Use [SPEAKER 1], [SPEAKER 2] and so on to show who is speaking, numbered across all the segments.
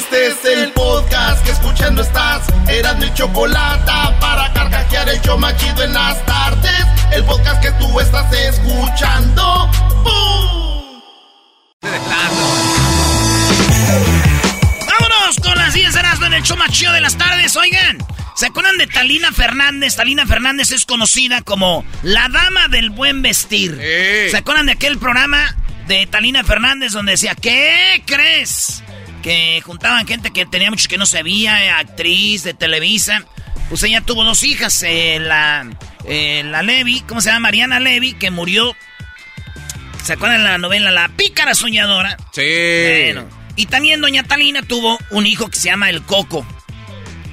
[SPEAKER 1] Este es el podcast que escuchando estás. Eran mi chocolate para carcajear el yo machido en las tardes. El podcast que tú estás escuchando. ¡Bum!
[SPEAKER 2] Vámonos con las 10 horas en el show más chido de las tardes. Oigan, ¿se acuerdan de Talina Fernández? Talina Fernández es conocida como la dama del buen vestir. ¿Se acuerdan de aquel programa de Talina Fernández donde decía, ¿qué crees? Que juntaban gente que tenía mucho que no sabía, eh, actriz de Televisa. Pues ella tuvo dos hijas, eh, la, eh, la Levi, ¿cómo se llama? Mariana Levi, que murió. ¿Se acuerdan de la novela La Pícara Soñadora?
[SPEAKER 3] Sí.
[SPEAKER 2] Bueno. Y también doña Talina tuvo un hijo que se llama El Coco.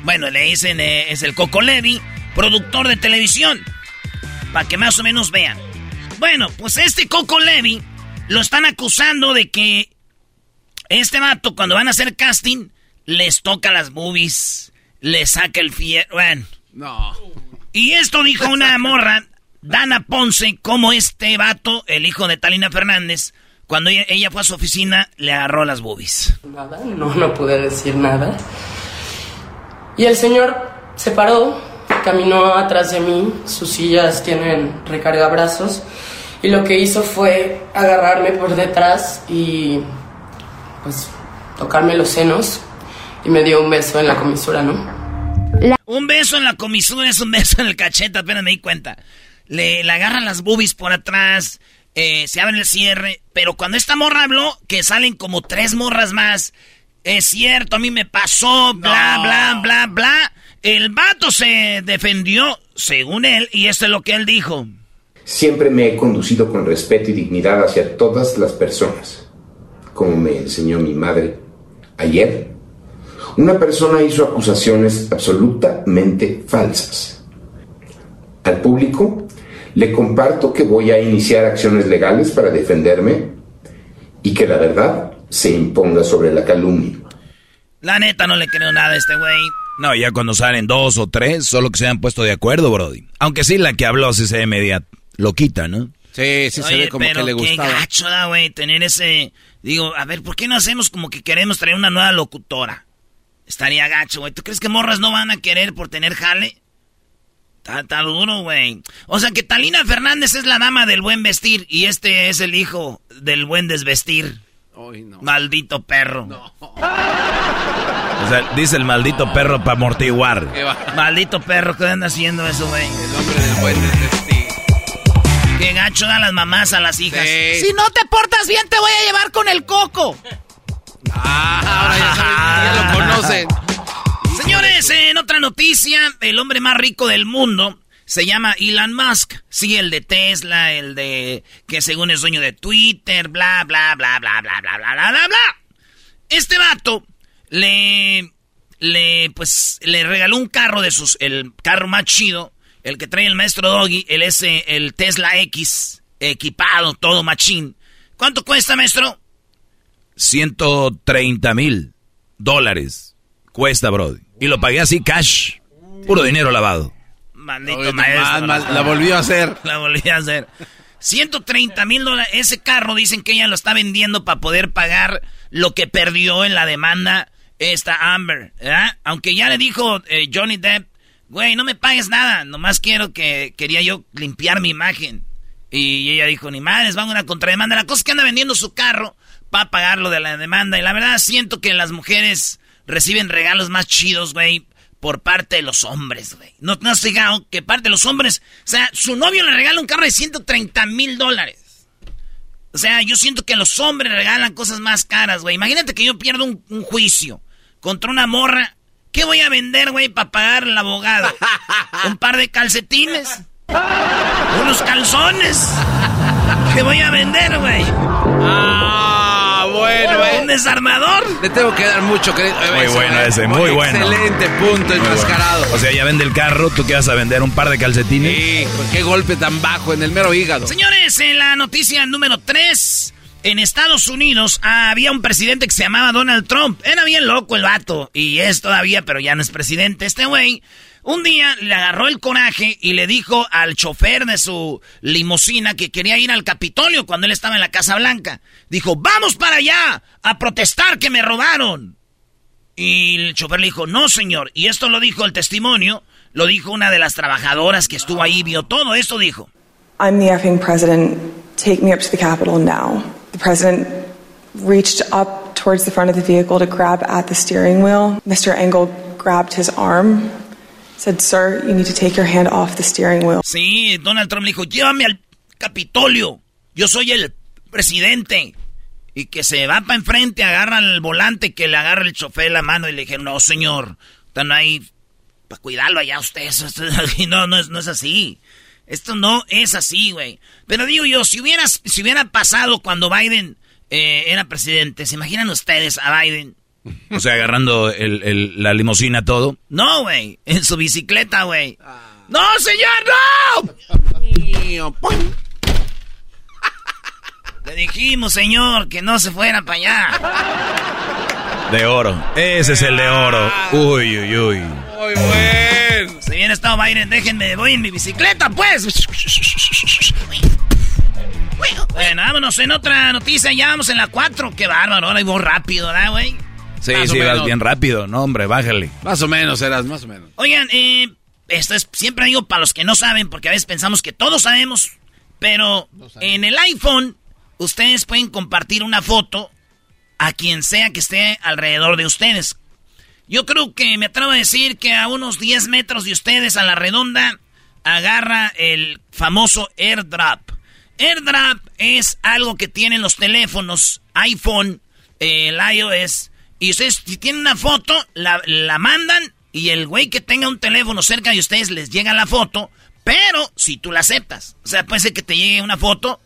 [SPEAKER 2] Bueno, le dicen, eh, es el Coco Levi, productor de televisión. Para que más o menos vean. Bueno, pues este Coco Levi lo están acusando de que este vato, cuando van a hacer casting, les toca las movies, les saca el fierro. Bueno.
[SPEAKER 3] No.
[SPEAKER 2] Y esto dijo una morra, Dana Ponce, como este vato, el hijo de Talina Fernández, cuando ella, ella fue a su oficina, le agarró las boobies.
[SPEAKER 4] Nada, no, no pude decir nada. Y el señor se paró, caminó atrás de mí, sus sillas tienen recargabrazos, y lo que hizo fue agarrarme por detrás y pues tocarme los senos y me dio un beso en la comisura, ¿no?
[SPEAKER 2] Un beso en la comisura es un beso en el cachete, apenas me di cuenta. Le, le agarran las boobies por atrás, eh, se abre el cierre, pero cuando esta morra habló, que salen como tres morras más, es cierto, a mí me pasó, bla, bla, bla, bla. El vato se defendió, según él, y esto es lo que él dijo.
[SPEAKER 5] Siempre me he conducido con respeto y dignidad hacia todas las personas, como me enseñó mi madre. Ayer, una persona hizo acusaciones absolutamente falsas. Al público le comparto que voy a iniciar acciones legales para defenderme y que la verdad se imponga sobre la calumnia.
[SPEAKER 2] La neta no le creo nada a este güey.
[SPEAKER 6] No, ya cuando salen dos o tres, solo que se han puesto de acuerdo, Brody. Aunque sí, la que habló sí se ve media loquita, ¿no?
[SPEAKER 3] Sí, sí se
[SPEAKER 2] Oye,
[SPEAKER 3] ve como
[SPEAKER 2] pero
[SPEAKER 3] que le
[SPEAKER 2] qué
[SPEAKER 3] gustaba.
[SPEAKER 2] gacho da, güey, tener ese... Digo, a ver, ¿por qué no hacemos como que queremos traer una nueva locutora? Estaría gacho, güey. ¿Tú crees que morras no van a querer por tener jale? Está, está duro, güey. O sea que Talina Fernández es la dama del buen vestir y este es el hijo del buen desvestir.
[SPEAKER 3] No.
[SPEAKER 2] Maldito perro.
[SPEAKER 6] O sea, dice el maldito perro para amortiguar.
[SPEAKER 2] Maldito perro, ¿qué anda haciendo eso, güey?
[SPEAKER 3] El hombre del buen desvestir.
[SPEAKER 2] Qué gacho dan las mamás a las hijas.
[SPEAKER 3] Sí.
[SPEAKER 2] Si no te portas bien, te voy a llevar con el coco.
[SPEAKER 3] Ah, ahora ya, saben, ya lo conocen.
[SPEAKER 2] Señores, en otra noticia, el hombre más rico del mundo se llama Elon Musk. Sí, el de Tesla, el de que según es dueño de Twitter, bla, bla, bla, bla, bla, bla, bla, bla, bla, bla. Este vato le, le, pues, le regaló un carro de sus, el carro más chido, el que trae el maestro Doggy, el S, el Tesla X, equipado, todo machín. ¿Cuánto cuesta, maestro?
[SPEAKER 6] 130 mil dólares cuesta, Brody. Y lo pagué así, cash. Puro dinero lavado.
[SPEAKER 2] Maldito
[SPEAKER 3] Oye,
[SPEAKER 2] maestro.
[SPEAKER 3] la volvió a hacer.
[SPEAKER 2] La volví a hacer. 130 mil dólares. Ese carro dicen que ella lo está vendiendo para poder pagar lo que perdió en la demanda esta Amber. ¿verdad? Aunque ya le dijo eh, Johnny Depp, güey, no me pagues nada. Nomás quiero que quería yo limpiar mi imagen. Y ella dijo, ni madres, van a una contrademanda. La cosa es que anda vendiendo su carro para pagar lo de la demanda. Y la verdad siento que las mujeres reciben regalos más chidos, güey, por parte de los hombres, güey. No, no has fijado que parte de los hombres, o sea, su novio le regala un carro de 130 mil dólares. O sea, yo siento que los hombres regalan cosas más caras, güey. Imagínate que yo pierdo un juicio contra una morra. ¿Qué voy a vender, güey, para pagar al abogado? ¿Un par de calcetines? ¿Unos calzones? ¿Qué voy a vender, güey?
[SPEAKER 3] Ah, bueno,
[SPEAKER 2] ¿Un desarmador?
[SPEAKER 3] Le tengo que dar mucho crédito.
[SPEAKER 6] Muy bueno ese, muy bueno.
[SPEAKER 3] Excelente punto, enmascarado.
[SPEAKER 6] O sea, ya vende el carro, ¿tú qué vas a vender? ¿Un par de calcetines?
[SPEAKER 3] Sí, pues qué golpe tan bajo en el mero hígado.
[SPEAKER 2] Señores, en la noticia número 3, en Estados Unidos había un presidente que se llamaba Donald Trump. Era bien loco el vato, y es todavía, pero ya no es presidente. Este güey un día le agarró el coraje y le dijo al chofer de su limusina que quería ir al Capitolio cuando él estaba en la Casa Blanca. Dijo, vamos para allá a protestar que me robaron. Y el chofer le dijo, no señor. Y esto lo dijo el testimonio, lo dijo una de las trabajadoras que estuvo ahí, vio todo esto, dijo.
[SPEAKER 7] I'm the effing president. Take me up to the Capitol now. The president reached up towards the front of the vehicle to grab at the steering wheel. Mr. Engel grabbed his arm Said, sir, you need to take your hand off the steering wheel.
[SPEAKER 2] Sí, Donald Trump le dijo, llévame al Capitolio. Yo soy el presidente. Y que se va para enfrente, agarra el volante, que le agarra el chofer la mano y le dije, no, señor, están ahí para cuidarlo allá ustedes. No, no es, no es así. Esto no es así, güey. Pero digo yo, si hubiera, si hubiera pasado cuando Biden eh, era presidente, ¿se imaginan ustedes a Biden?
[SPEAKER 6] O sea, agarrando el, el, la limusina todo.
[SPEAKER 2] No, güey. En su bicicleta, güey. ¡No, señor, no! Le dijimos, señor, que no se fuera para allá.
[SPEAKER 6] De oro. Ese es el de oro. Uy, uy, uy. Muy
[SPEAKER 2] bueno. Si bien estado Biden, déjenme, voy en mi bicicleta, pues. Bueno, vámonos en otra noticia. Ya vamos en la 4. Qué bárbaro. Ahora voy rápido, ¿verdad, güey?
[SPEAKER 6] Sí, sí, vas bien rápido, no, hombre, bájale.
[SPEAKER 3] Más o menos, eras, más o menos.
[SPEAKER 2] Oigan, eh, esto es, siempre digo para los que no saben, porque a veces pensamos que todos sabemos, pero en el iPhone ustedes pueden compartir una foto a quien sea que esté alrededor de ustedes. Yo creo que me atrevo a decir que a unos 10 metros de ustedes a la redonda agarra el famoso AirDrop. AirDrop es algo que tienen los teléfonos iPhone, el iOS, y ustedes, si tienen una foto, la, mandan y el güey que tenga un teléfono cerca de ustedes les llega la foto, pero si tú la aceptas. O sea, puede ser que te llegue una foto,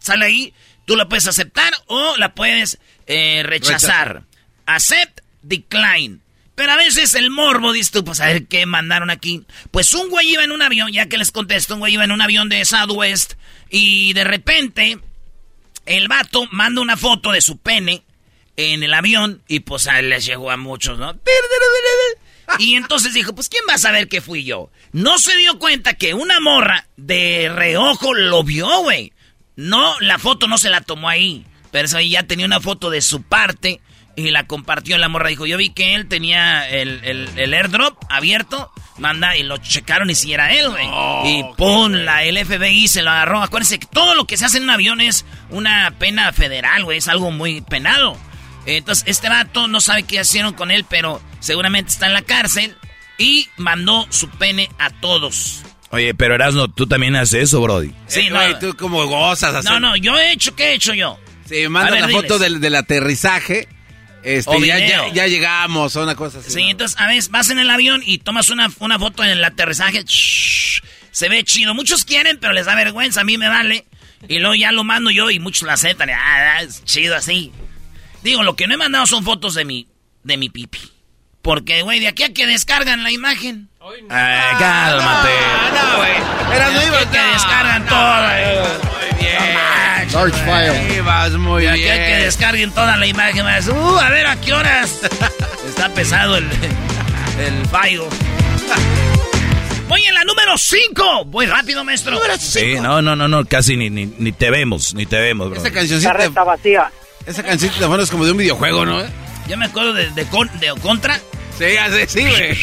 [SPEAKER 2] sale ahí, tú la puedes aceptar o la puedes eh, rechazar. Accept, decline. Pero a veces el morbo, dices tú, pues a ver qué mandaron aquí. Pues un güey iba en un avión, ya que les contesto, un güey iba en un avión de Southwest y de repente el vato manda una foto de su pene en el avión y pues a él les llegó a muchos, ¿no? Y entonces dijo, pues ¿quién va a saber que fui yo? No se dio cuenta que una morra de reojo lo vio, güey. No, la foto no se la tomó ahí. Pero eso ahí ya tenía una foto de su parte y la compartió. La morra dijo, yo vi que él tenía el, el, airdrop abierto. Manda, y lo checaron y si era él, güey. Oh, y pum, la, el FBI se lo agarró. Acuérdense que todo lo que se hace en un avión es una pena federal, güey. Es algo muy penado. Entonces, este vato no sabe qué hicieron con él, pero seguramente está en la cárcel y mandó su pene a todos.
[SPEAKER 6] Oye, pero Erasno, tú también haces eso, Brody.
[SPEAKER 3] Sí, eh, no, y tú como gozas así.
[SPEAKER 2] No, no, yo he hecho, ¿qué he hecho yo?
[SPEAKER 3] Sí, manda la foto del, aterrizaje. Este, ya, ya, llegamos, o una cosa así.
[SPEAKER 2] Sí, entonces, a veces vas en el avión y tomas una, una foto en el aterrizaje. se ve chido. Muchos quieren, pero les da vergüenza. A mí me vale. Y luego ya lo mando yo y muchos la aceptan. Ah, es chido así. Digo, lo que no he mandado son fotos de mi, de mi pipi. Porque, güey, de aquí a que descargan la imagen.
[SPEAKER 6] Ay, cálmate.
[SPEAKER 2] No, güey. Era no iba que descargan todo. Muy bien.
[SPEAKER 3] George File.
[SPEAKER 2] Ibas muy bien. De aquí a que descarguen toda la imagen. Uh, a ver a qué horas. Está pesado el, el file. Voy en la número 5. Voy rápido, maestro.
[SPEAKER 6] Sí, no, no, no, no, casi ni, ni, ni te vemos, ni te vemos, bro.
[SPEAKER 3] Esta cancioncita.
[SPEAKER 8] está vacía.
[SPEAKER 3] Esa canción de fondo es como de un videojuego, ¿no?
[SPEAKER 2] Yo me acuerdo de, de, de Contra.
[SPEAKER 3] Sí, así, sí, güey.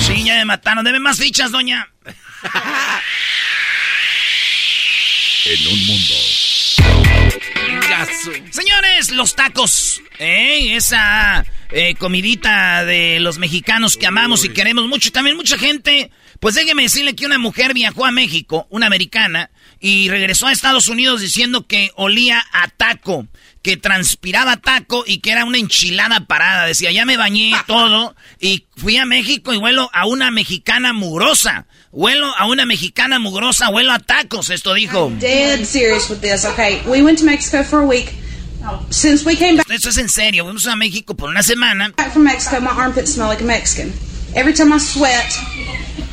[SPEAKER 2] sí, ya me mataron. Deme más fichas, doña.
[SPEAKER 6] en un mundo.
[SPEAKER 2] Señores, los tacos. ¿eh? Esa eh, comidita de los mexicanos que amamos y queremos mucho. También mucha gente. Pues déjeme decirle que una mujer viajó a México, una americana, y regresó a Estados Unidos diciendo que olía a taco, que transpiraba taco y que era una enchilada parada. Decía, ya me bañé todo y fui a México y huelo a una mexicana mugrosa. Huelo a una mexicana mugrosa, huelo a tacos, esto dijo.
[SPEAKER 8] Dead serious with this, okay? We went to Mexico for a week. Since we came back,
[SPEAKER 2] Eso es en serio, fuimos a México por una semana.
[SPEAKER 8] back from Mexico, my armpits smell like a Mexican. Every time I sweat,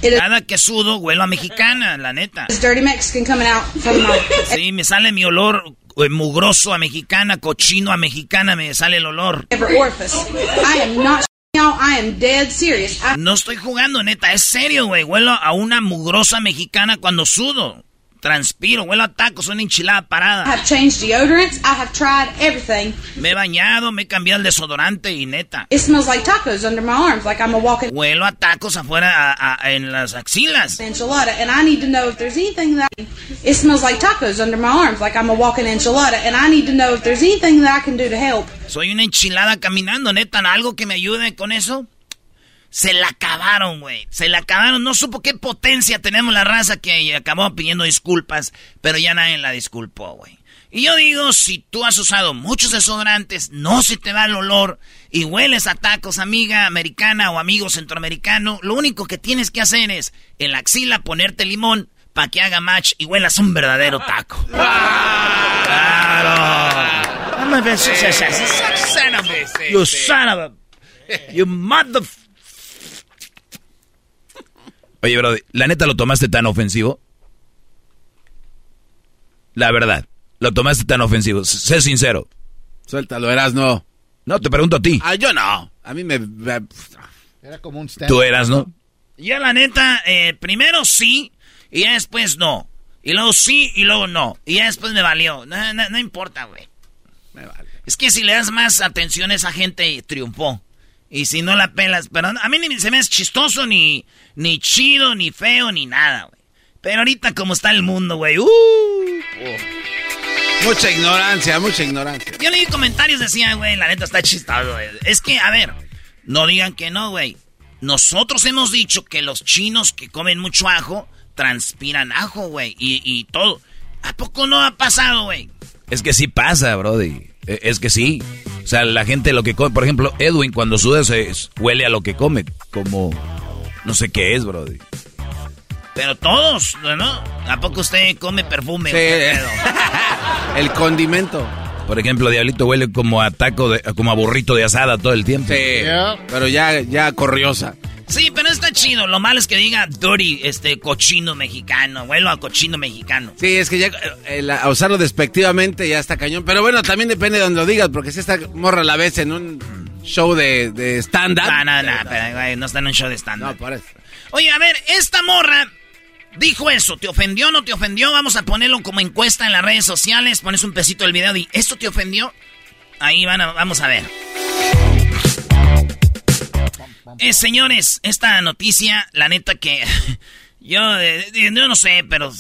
[SPEAKER 8] it
[SPEAKER 2] Cada que sudo, huelo a mexicana, la neta.
[SPEAKER 8] is dirty Mexican coming out from my.
[SPEAKER 2] Sí, me sale mi olor eh, mugroso a mexicana, cochino a mexicana, me sale el olor.
[SPEAKER 8] I am not
[SPEAKER 2] No estoy jugando, neta, es serio, güey. Huelo a una mugrosa mexicana cuando sudo. Transpiro, huelo a tacos, una enchilada parada.
[SPEAKER 8] have changed deodorants. I have tried everything.
[SPEAKER 2] Me he bañado, me he cambiado el desodorante y neta.
[SPEAKER 8] It smells like tacos under my arms, like I'm a walking
[SPEAKER 2] Huelo a tacos afuera a- a- en las axilas.
[SPEAKER 8] enchilada. And I need to know if there's anything that it smells like tacos under my arms, like I'm a walking enchilada. And I need to know if there's anything that I can do to help.
[SPEAKER 2] Soy una enchilada caminando, neta. ¿Algo que me ayude con eso? Se la acabaron, güey. Se la acabaron. No supo qué potencia tenemos la raza que acabó pidiendo disculpas, pero ya nadie la disculpó, güey. Y yo digo, si tú has usado muchos desodorantes, no se te va el olor y hueles a tacos, amiga americana o amigo centroamericano, lo único que tienes que hacer es en la axila ponerte limón para que haga match y huelas un verdadero taco. ¡Claro! I'm a son of a- You son of a... You mother...
[SPEAKER 6] Oye, bro, ¿la neta lo tomaste tan ofensivo? La verdad, lo tomaste tan ofensivo. S- Sé sincero.
[SPEAKER 3] Suéltalo, eras no.
[SPEAKER 6] No, te pregunto a ti.
[SPEAKER 3] Ah, yo no. A mí me. me-
[SPEAKER 9] Era como un stand.
[SPEAKER 6] Tú eras, ¿no?
[SPEAKER 2] Ya la neta, eh, primero sí y ya después no. Y luego sí y luego no. Y ya después me valió. No, no, no importa, güey.
[SPEAKER 3] me vale.
[SPEAKER 2] Es que si le das más atención a esa gente, triunfó. Y si no la pelas, pero a mí ni se me es chistoso, ni, ni chido, ni feo, ni nada, güey. Pero ahorita como está el mundo, güey. Uh, oh.
[SPEAKER 3] Mucha ignorancia, mucha ignorancia.
[SPEAKER 2] Yo leí comentarios, decían, güey, la neta está chistoso, güey. Es que, a ver, no digan que no, güey. Nosotros hemos dicho que los chinos que comen mucho ajo, transpiran ajo, güey. Y, y todo. ¿A poco no ha pasado, güey?
[SPEAKER 6] Es que sí pasa, brody. E- Es que sí. O sea, la gente lo que come, por ejemplo, Edwin cuando suda se huele a lo que come, como no sé qué es, brody.
[SPEAKER 2] Pero todos, ¿no? ¿A poco usted come perfume?
[SPEAKER 3] Sí. El condimento.
[SPEAKER 6] Por ejemplo, Diablito huele como a taco, de, como a burrito de asada todo el tiempo.
[SPEAKER 3] Sí. Pero ya, ya corriosa.
[SPEAKER 2] Sí, pero está chido. Lo malo es que diga dirty, este, cochino mexicano. Huelo a cochino mexicano.
[SPEAKER 3] Sí, es que ya eh, la- a usarlo despectivamente ya está cañón. Pero bueno, también depende de donde lo digas, porque si esta morra la ves en un show de, de stand-up.
[SPEAKER 2] No, no, no, pero, güey, no está en un show de stand
[SPEAKER 3] No, por eso.
[SPEAKER 2] Oye, a ver, esta morra dijo eso. ¿Te ofendió o no te ofendió? Vamos a ponerlo como encuesta en las redes sociales. Pones un pesito del video y ¿esto te ofendió? Ahí van a- vamos a ver. Eh, señores, esta noticia, la neta que yo, eh, yo no sé, pero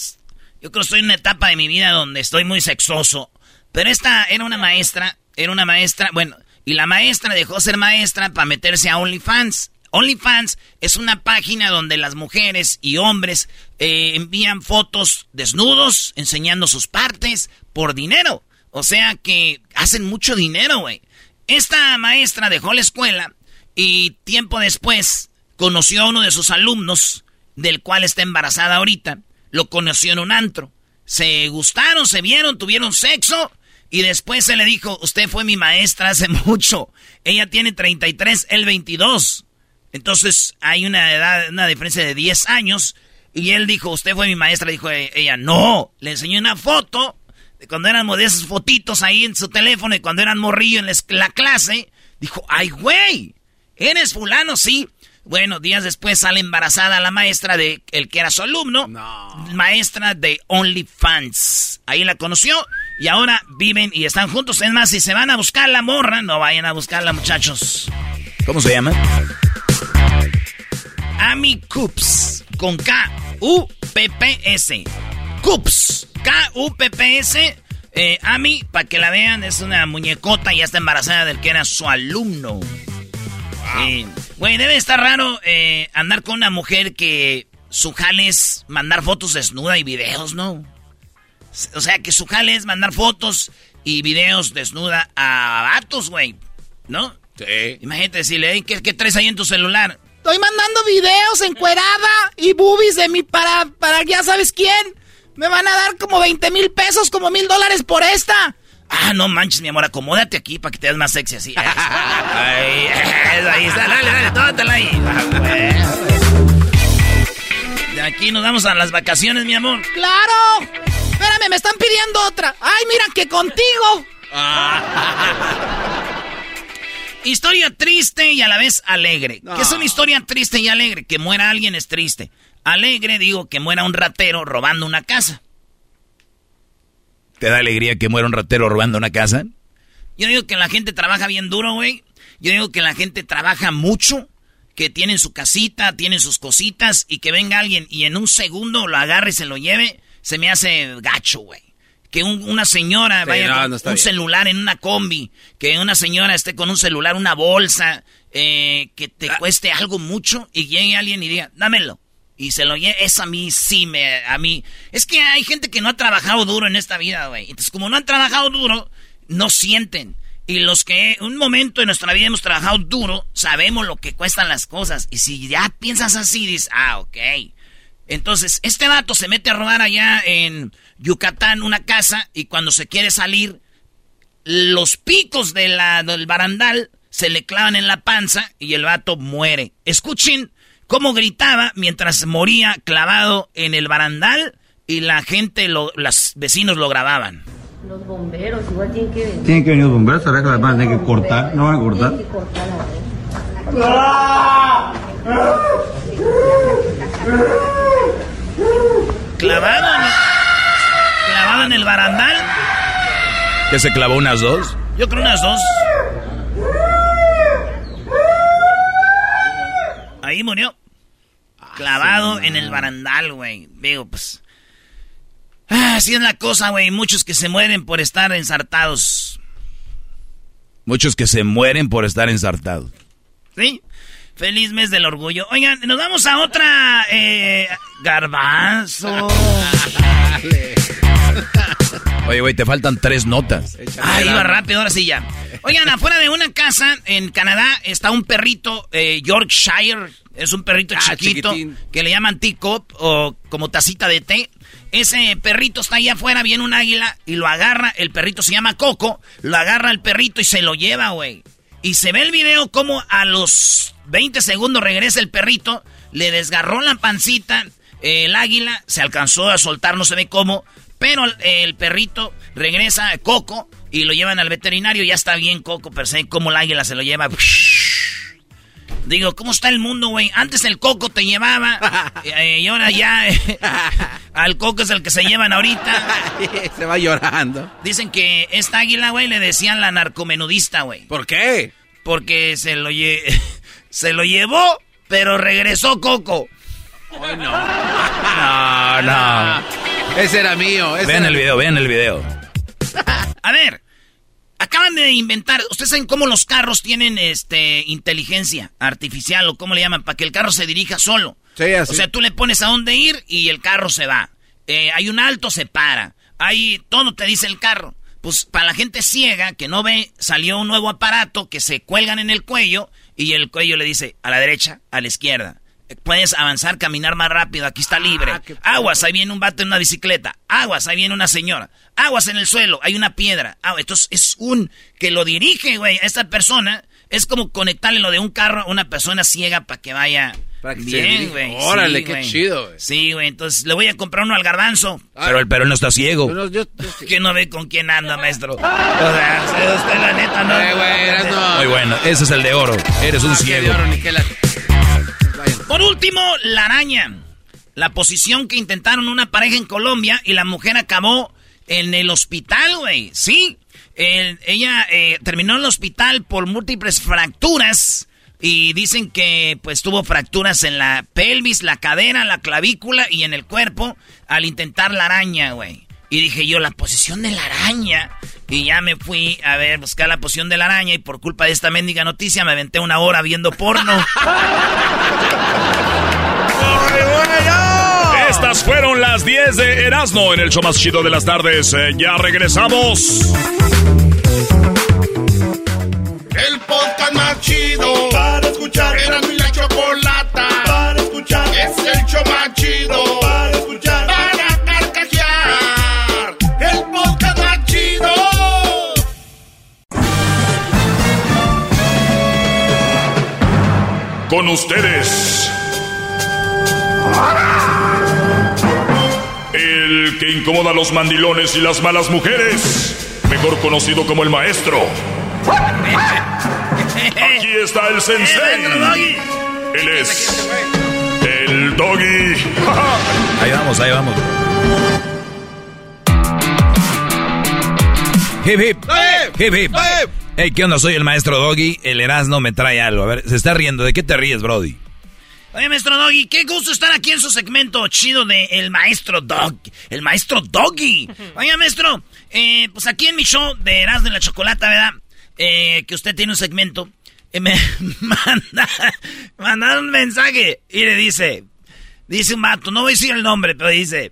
[SPEAKER 2] yo creo que estoy en una etapa de mi vida donde estoy muy sexoso. Pero esta era una maestra, era una maestra, bueno, y la maestra dejó ser maestra para meterse a OnlyFans. OnlyFans es una página donde las mujeres y hombres eh, envían fotos desnudos, enseñando sus partes por dinero. O sea que hacen mucho dinero, güey. Esta maestra dejó la escuela y tiempo después conoció a uno de sus alumnos, del cual está embarazada ahorita. Lo conoció en un antro. Se gustaron, se vieron, tuvieron sexo. Y después se le dijo, usted fue mi maestra hace mucho. Ella tiene 33, él 22. Entonces hay una edad, una diferencia de 10 años. Y él dijo, usted fue mi maestra. Dijo e- ella, no. Le enseñó una foto de cuando eran de esas fotitos ahí en su teléfono y cuando eran morrillo en la, clase. Dijo, ay, güey, ¿eres fulano? Sí. Bueno, días después sale embarazada la maestra de el que era su alumno. Maestra de OnlyFans. Ahí la conoció y ahora viven y están juntos. Es más, si se van a buscar la morra, no vayan a buscarla, muchachos.
[SPEAKER 6] ¿Cómo se llama?
[SPEAKER 2] Ami Coops. Con K. U-P-P-S. Coops. K-U-P-P-S. Eh, Ami, para que la vean, es una muñecota y ya está embarazada del que era su alumno. Güey, debe estar raro eh, andar con una mujer que su jale es mandar fotos desnuda y videos, ¿no? O sea, que su jale es mandar fotos y videos desnuda a vatos, güey. ¿No?
[SPEAKER 3] Sí.
[SPEAKER 2] Imagínate decirle, ¿qué, ¿qué traes ahí en tu celular?
[SPEAKER 10] Estoy mandando videos encuerada y boobies de mi para, para ya sabes quién. Me van a dar como 20 mil pesos, como mil dólares por esta.
[SPEAKER 2] Ah, no manches, mi amor, acomódate aquí para que te veas más sexy así. ahí, ahí está, dale, dale, tómatela ahí. De aquí nos vamos a las vacaciones, mi amor.
[SPEAKER 10] ¡Claro! Espérame, me están pidiendo otra. ¡Ay, mira que contigo!
[SPEAKER 2] historia triste y a la vez alegre. ¿Qué es una historia triste y alegre? Que muera alguien es triste. Alegre, digo, que muera un ratero robando una casa.
[SPEAKER 6] ¿Te da alegría que muera un ratero robando una casa?
[SPEAKER 2] Yo digo que la gente trabaja bien duro, güey. Yo digo que la gente trabaja mucho, que tienen su casita, tienen sus cositas y que venga alguien y en un segundo lo agarre y se lo lleve, se me hace gacho, güey. Que una señora vaya con un celular en una combi, que una señora esté con un celular, una bolsa, eh, que te ah. cueste algo mucho y llegue alguien y diga, dámelo y se lo lleve, eso a mí sí me, a mí, es que hay gente que no ha trabajado duro en esta vida, güey. Entonces, como no han trabajado duro, no sienten. Y los que un momento en nuestra vida hemos trabajado duro, sabemos lo que cuestan las cosas. Y si ya piensas así, dices, ah, ok. Entonces, este vato se mete a robar allá en Yucatán una casa y cuando se quiere salir, los picos de la, del barandal se le clavan en la panza y el vato muere. Escuchen cómo gritaba mientras moría clavado en el barandal y la gente, lo, los vecinos lo grababan.
[SPEAKER 11] Los bomberos igual tienen que venir.
[SPEAKER 12] Tienen que venir los bomberos, ¿sabes que las van a tener que cortar? ¿No van a cortar? Tienen que cortar
[SPEAKER 2] Clavado, clavado en el barandal.
[SPEAKER 6] ¿Que se clavó unas dos?
[SPEAKER 2] Yo creo unas dos. Ahí murió. Clavado en el barandal, güey. Digo, pues. Ah, así es la cosa, güey. Muchos que se mueren por estar ensartados.
[SPEAKER 6] Muchos que se mueren por estar ensartados.
[SPEAKER 2] ¿Sí? Feliz mes del orgullo. Oigan, nos vamos a otra. Eh, garbanzo.
[SPEAKER 6] Oye, güey, te faltan tres notas.
[SPEAKER 2] Ah, iba rápido, ahora sí ya. Oigan, afuera de una casa en Canadá está un perrito eh, Yorkshire es un perrito ah, chiquito que le llaman teacup o como tacita de té. Ese perrito está ahí afuera, viene un águila y lo agarra. El perrito se llama Coco. Lo agarra el perrito y se lo lleva, güey. Y se ve el video como a los 20 segundos regresa el perrito, le desgarró la pancita, el águila se alcanzó a soltar, no se ve cómo, pero el perrito regresa a Coco y lo llevan al veterinario, ya está bien Coco, pero se ve cómo el águila se lo lleva. Digo, ¿cómo está el mundo, güey? Antes el coco te llevaba eh, y ahora ya eh, al coco es el que se llevan ahorita.
[SPEAKER 3] se va llorando.
[SPEAKER 2] Dicen que esta águila, güey, le decían la narcomenudista, güey.
[SPEAKER 3] ¿Por qué?
[SPEAKER 2] Porque se lo, se lo llevó, pero regresó coco.
[SPEAKER 3] Ay, no. no, no. Ese era mío.
[SPEAKER 6] vean el video, vean el video.
[SPEAKER 2] A ver, Acaban de inventar, ustedes saben cómo los carros tienen este inteligencia artificial o cómo le llaman, para que el carro se dirija solo.
[SPEAKER 3] Sí, así.
[SPEAKER 2] O sea, tú le pones a dónde ir y el carro se va. Eh, hay un alto, se para. Hay todo te dice el carro. Pues para la gente ciega que no ve, salió un nuevo aparato que se cuelgan en el cuello y el cuello le dice a la derecha, a la izquierda. Puedes avanzar, caminar más rápido, aquí está libre. Ah, Aguas, ahí viene un vato en una bicicleta. Aguas, ahí viene una señora. Aguas en el suelo, hay una piedra. Ah, entonces es un que lo dirige, güey. Esta persona es como conectarle lo de un carro a una persona ciega para que vaya bien, güey.
[SPEAKER 3] Órale, qué chido,
[SPEAKER 2] güey. Sí, güey, entonces le voy a comprar uno al garbanzo.
[SPEAKER 6] Pero el pero no está ciego.
[SPEAKER 2] que no ve con quién anda, maestro. O sea, usted la neta, ¿no?
[SPEAKER 6] Eh, Muy bueno, ese es el de oro. Eres un ah, ciego.
[SPEAKER 2] Por último, la araña. La posición que intentaron una pareja en Colombia y la mujer acabó en el hospital, güey. Sí. ella eh, terminó en el hospital por múltiples fracturas. Y dicen que pues tuvo fracturas en la pelvis, la cadera, la clavícula y en el cuerpo al intentar la araña, güey. Y dije yo, la posición de la araña. Y ya me fui a ver, buscar la posición de la araña y por culpa de esta mendiga noticia me aventé una hora viendo porno.
[SPEAKER 13] Estas fueron las 10 de Erasmo en el show más chido de las tardes. Eh, ya regresamos.
[SPEAKER 1] El podcast más chido para escuchar. Era mi la chocolata para escuchar. Es el show más
[SPEAKER 13] Con ustedes. El que incomoda a los mandilones y las malas mujeres. Mejor conocido como el maestro. Aquí está el sensei. Él es el doggy.
[SPEAKER 6] Ahí vamos, ahí vamos. Hip hip. Hip hip. Hey, ¿qué onda? Soy el maestro Doggy. El Erasmo me trae algo. A ver, se está riendo. ¿De qué te ríes, Brody?
[SPEAKER 2] Oye, maestro Doggy, qué gusto estar aquí en su segmento chido de El Maestro Dog. El Maestro Doggy. Oye, maestro, eh, pues aquí en mi show de Erasmo de la Chocolata, ¿verdad? Eh, que usted tiene un segmento. eh, me manda, manda un mensaje y le dice, dice un vato, no voy a decir el nombre, pero dice,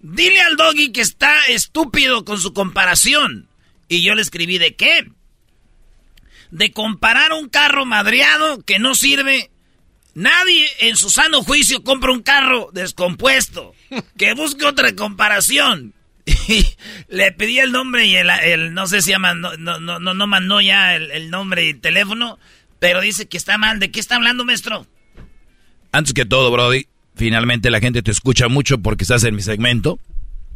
[SPEAKER 2] dile al Doggy que está estúpido con su comparación. Y yo le escribí, ¿de qué? De comparar un carro madreado que no sirve Nadie en su sano juicio compra un carro descompuesto. Que busque otra comparación. Y le pedí el nombre y el, el- no sé si llama, no, no, no, no mandó ya el, el nombre y teléfono, pero dice que está mal. ¿De qué está hablando, maestro?
[SPEAKER 6] Antes que todo, Brody, finalmente la gente te escucha mucho porque estás en mi segmento.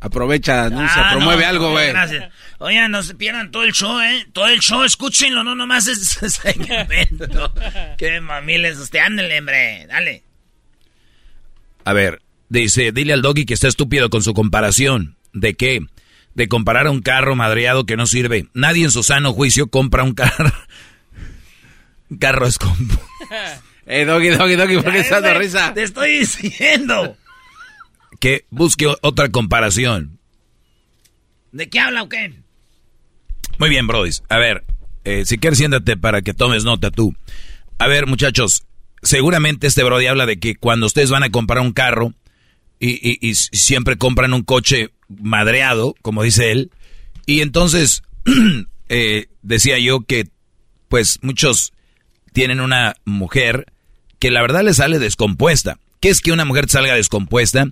[SPEAKER 3] Aprovecha, anuncia,
[SPEAKER 2] Ah,
[SPEAKER 3] promueve
[SPEAKER 2] no,
[SPEAKER 3] algo, güey.
[SPEAKER 2] Gracias. Oigan, no se pierdan todo el show, ¿eh? Todo el show, escúchenlo, no nomás ese segmento. Qué mamiles usted, ándale, hombre, dale.
[SPEAKER 6] A ver, dice, dile al doggy que está estúpido con su comparación. ¿De qué? De comparar a un carro madreado que no sirve. Nadie en su sano juicio compra un carro. un carro descompuesto.
[SPEAKER 3] Eh, doggy, doggy, doggy, ¿por qué estás de risa?
[SPEAKER 2] Te estoy diciendo.
[SPEAKER 6] Que busque otra comparación.
[SPEAKER 2] ¿De qué habla o qué?
[SPEAKER 6] Muy bien, Brody. A ver, eh, si quieres siéntate para que tomes nota tú. A ver, muchachos, seguramente este Brody habla de que cuando ustedes van a comprar un carro y, y- y siempre compran un coche madreado, como dice él, y entonces eh, decía yo que pues muchos tienen una mujer que la verdad le sale descompuesta. ¿Qué es que una mujer salga descompuesta?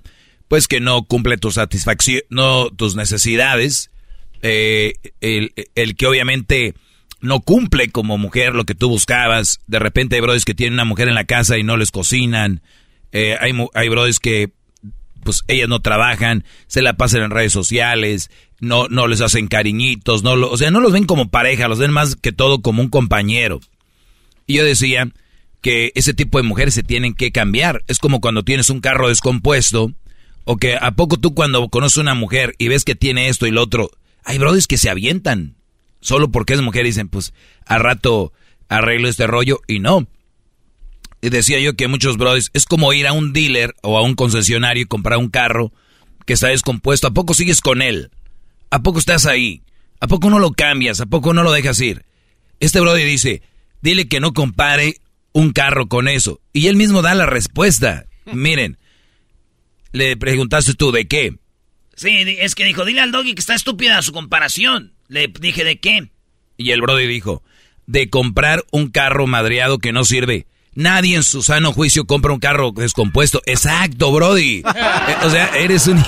[SPEAKER 6] Pues que no cumple tu satisfacción, no tus necesidades, eh, el, el que obviamente no cumple como mujer lo que tú buscabas. De repente hay brothers que tienen una mujer en la casa y no les cocinan. Eh, hay, hay brothers que pues ellas no trabajan, se la pasan en redes sociales, no, no les hacen cariñitos, no lo- o sea, no los ven como pareja, los ven más que todo como un compañero. Y yo decía que ese tipo de mujeres se tienen que cambiar. Es como cuando tienes un carro descompuesto, o que a poco tú cuando conoces una mujer y ves que tiene esto y lo otro, hay brothers que se avientan, solo porque es mujer y dicen, pues a rato arreglo este rollo y no. Y decía yo que muchos brothers es como ir a un dealer o a un concesionario y comprar un carro que está descompuesto. ¿A poco sigues con él? ¿A poco estás ahí? ¿A poco no lo cambias? ¿A poco no lo dejas ir? Este brother dice, dile que no compare un carro con eso. Y él mismo da la respuesta. Miren, le preguntaste tú de qué.
[SPEAKER 2] Sí, es que dijo, dile al doggy que está estúpida su comparación. Le dije, ¿de qué?
[SPEAKER 6] Y el brother dijo, de comprar un carro madreado que no sirve. Nadie en su sano juicio compra un carro descompuesto. Exacto, Brody. O sea, eres un...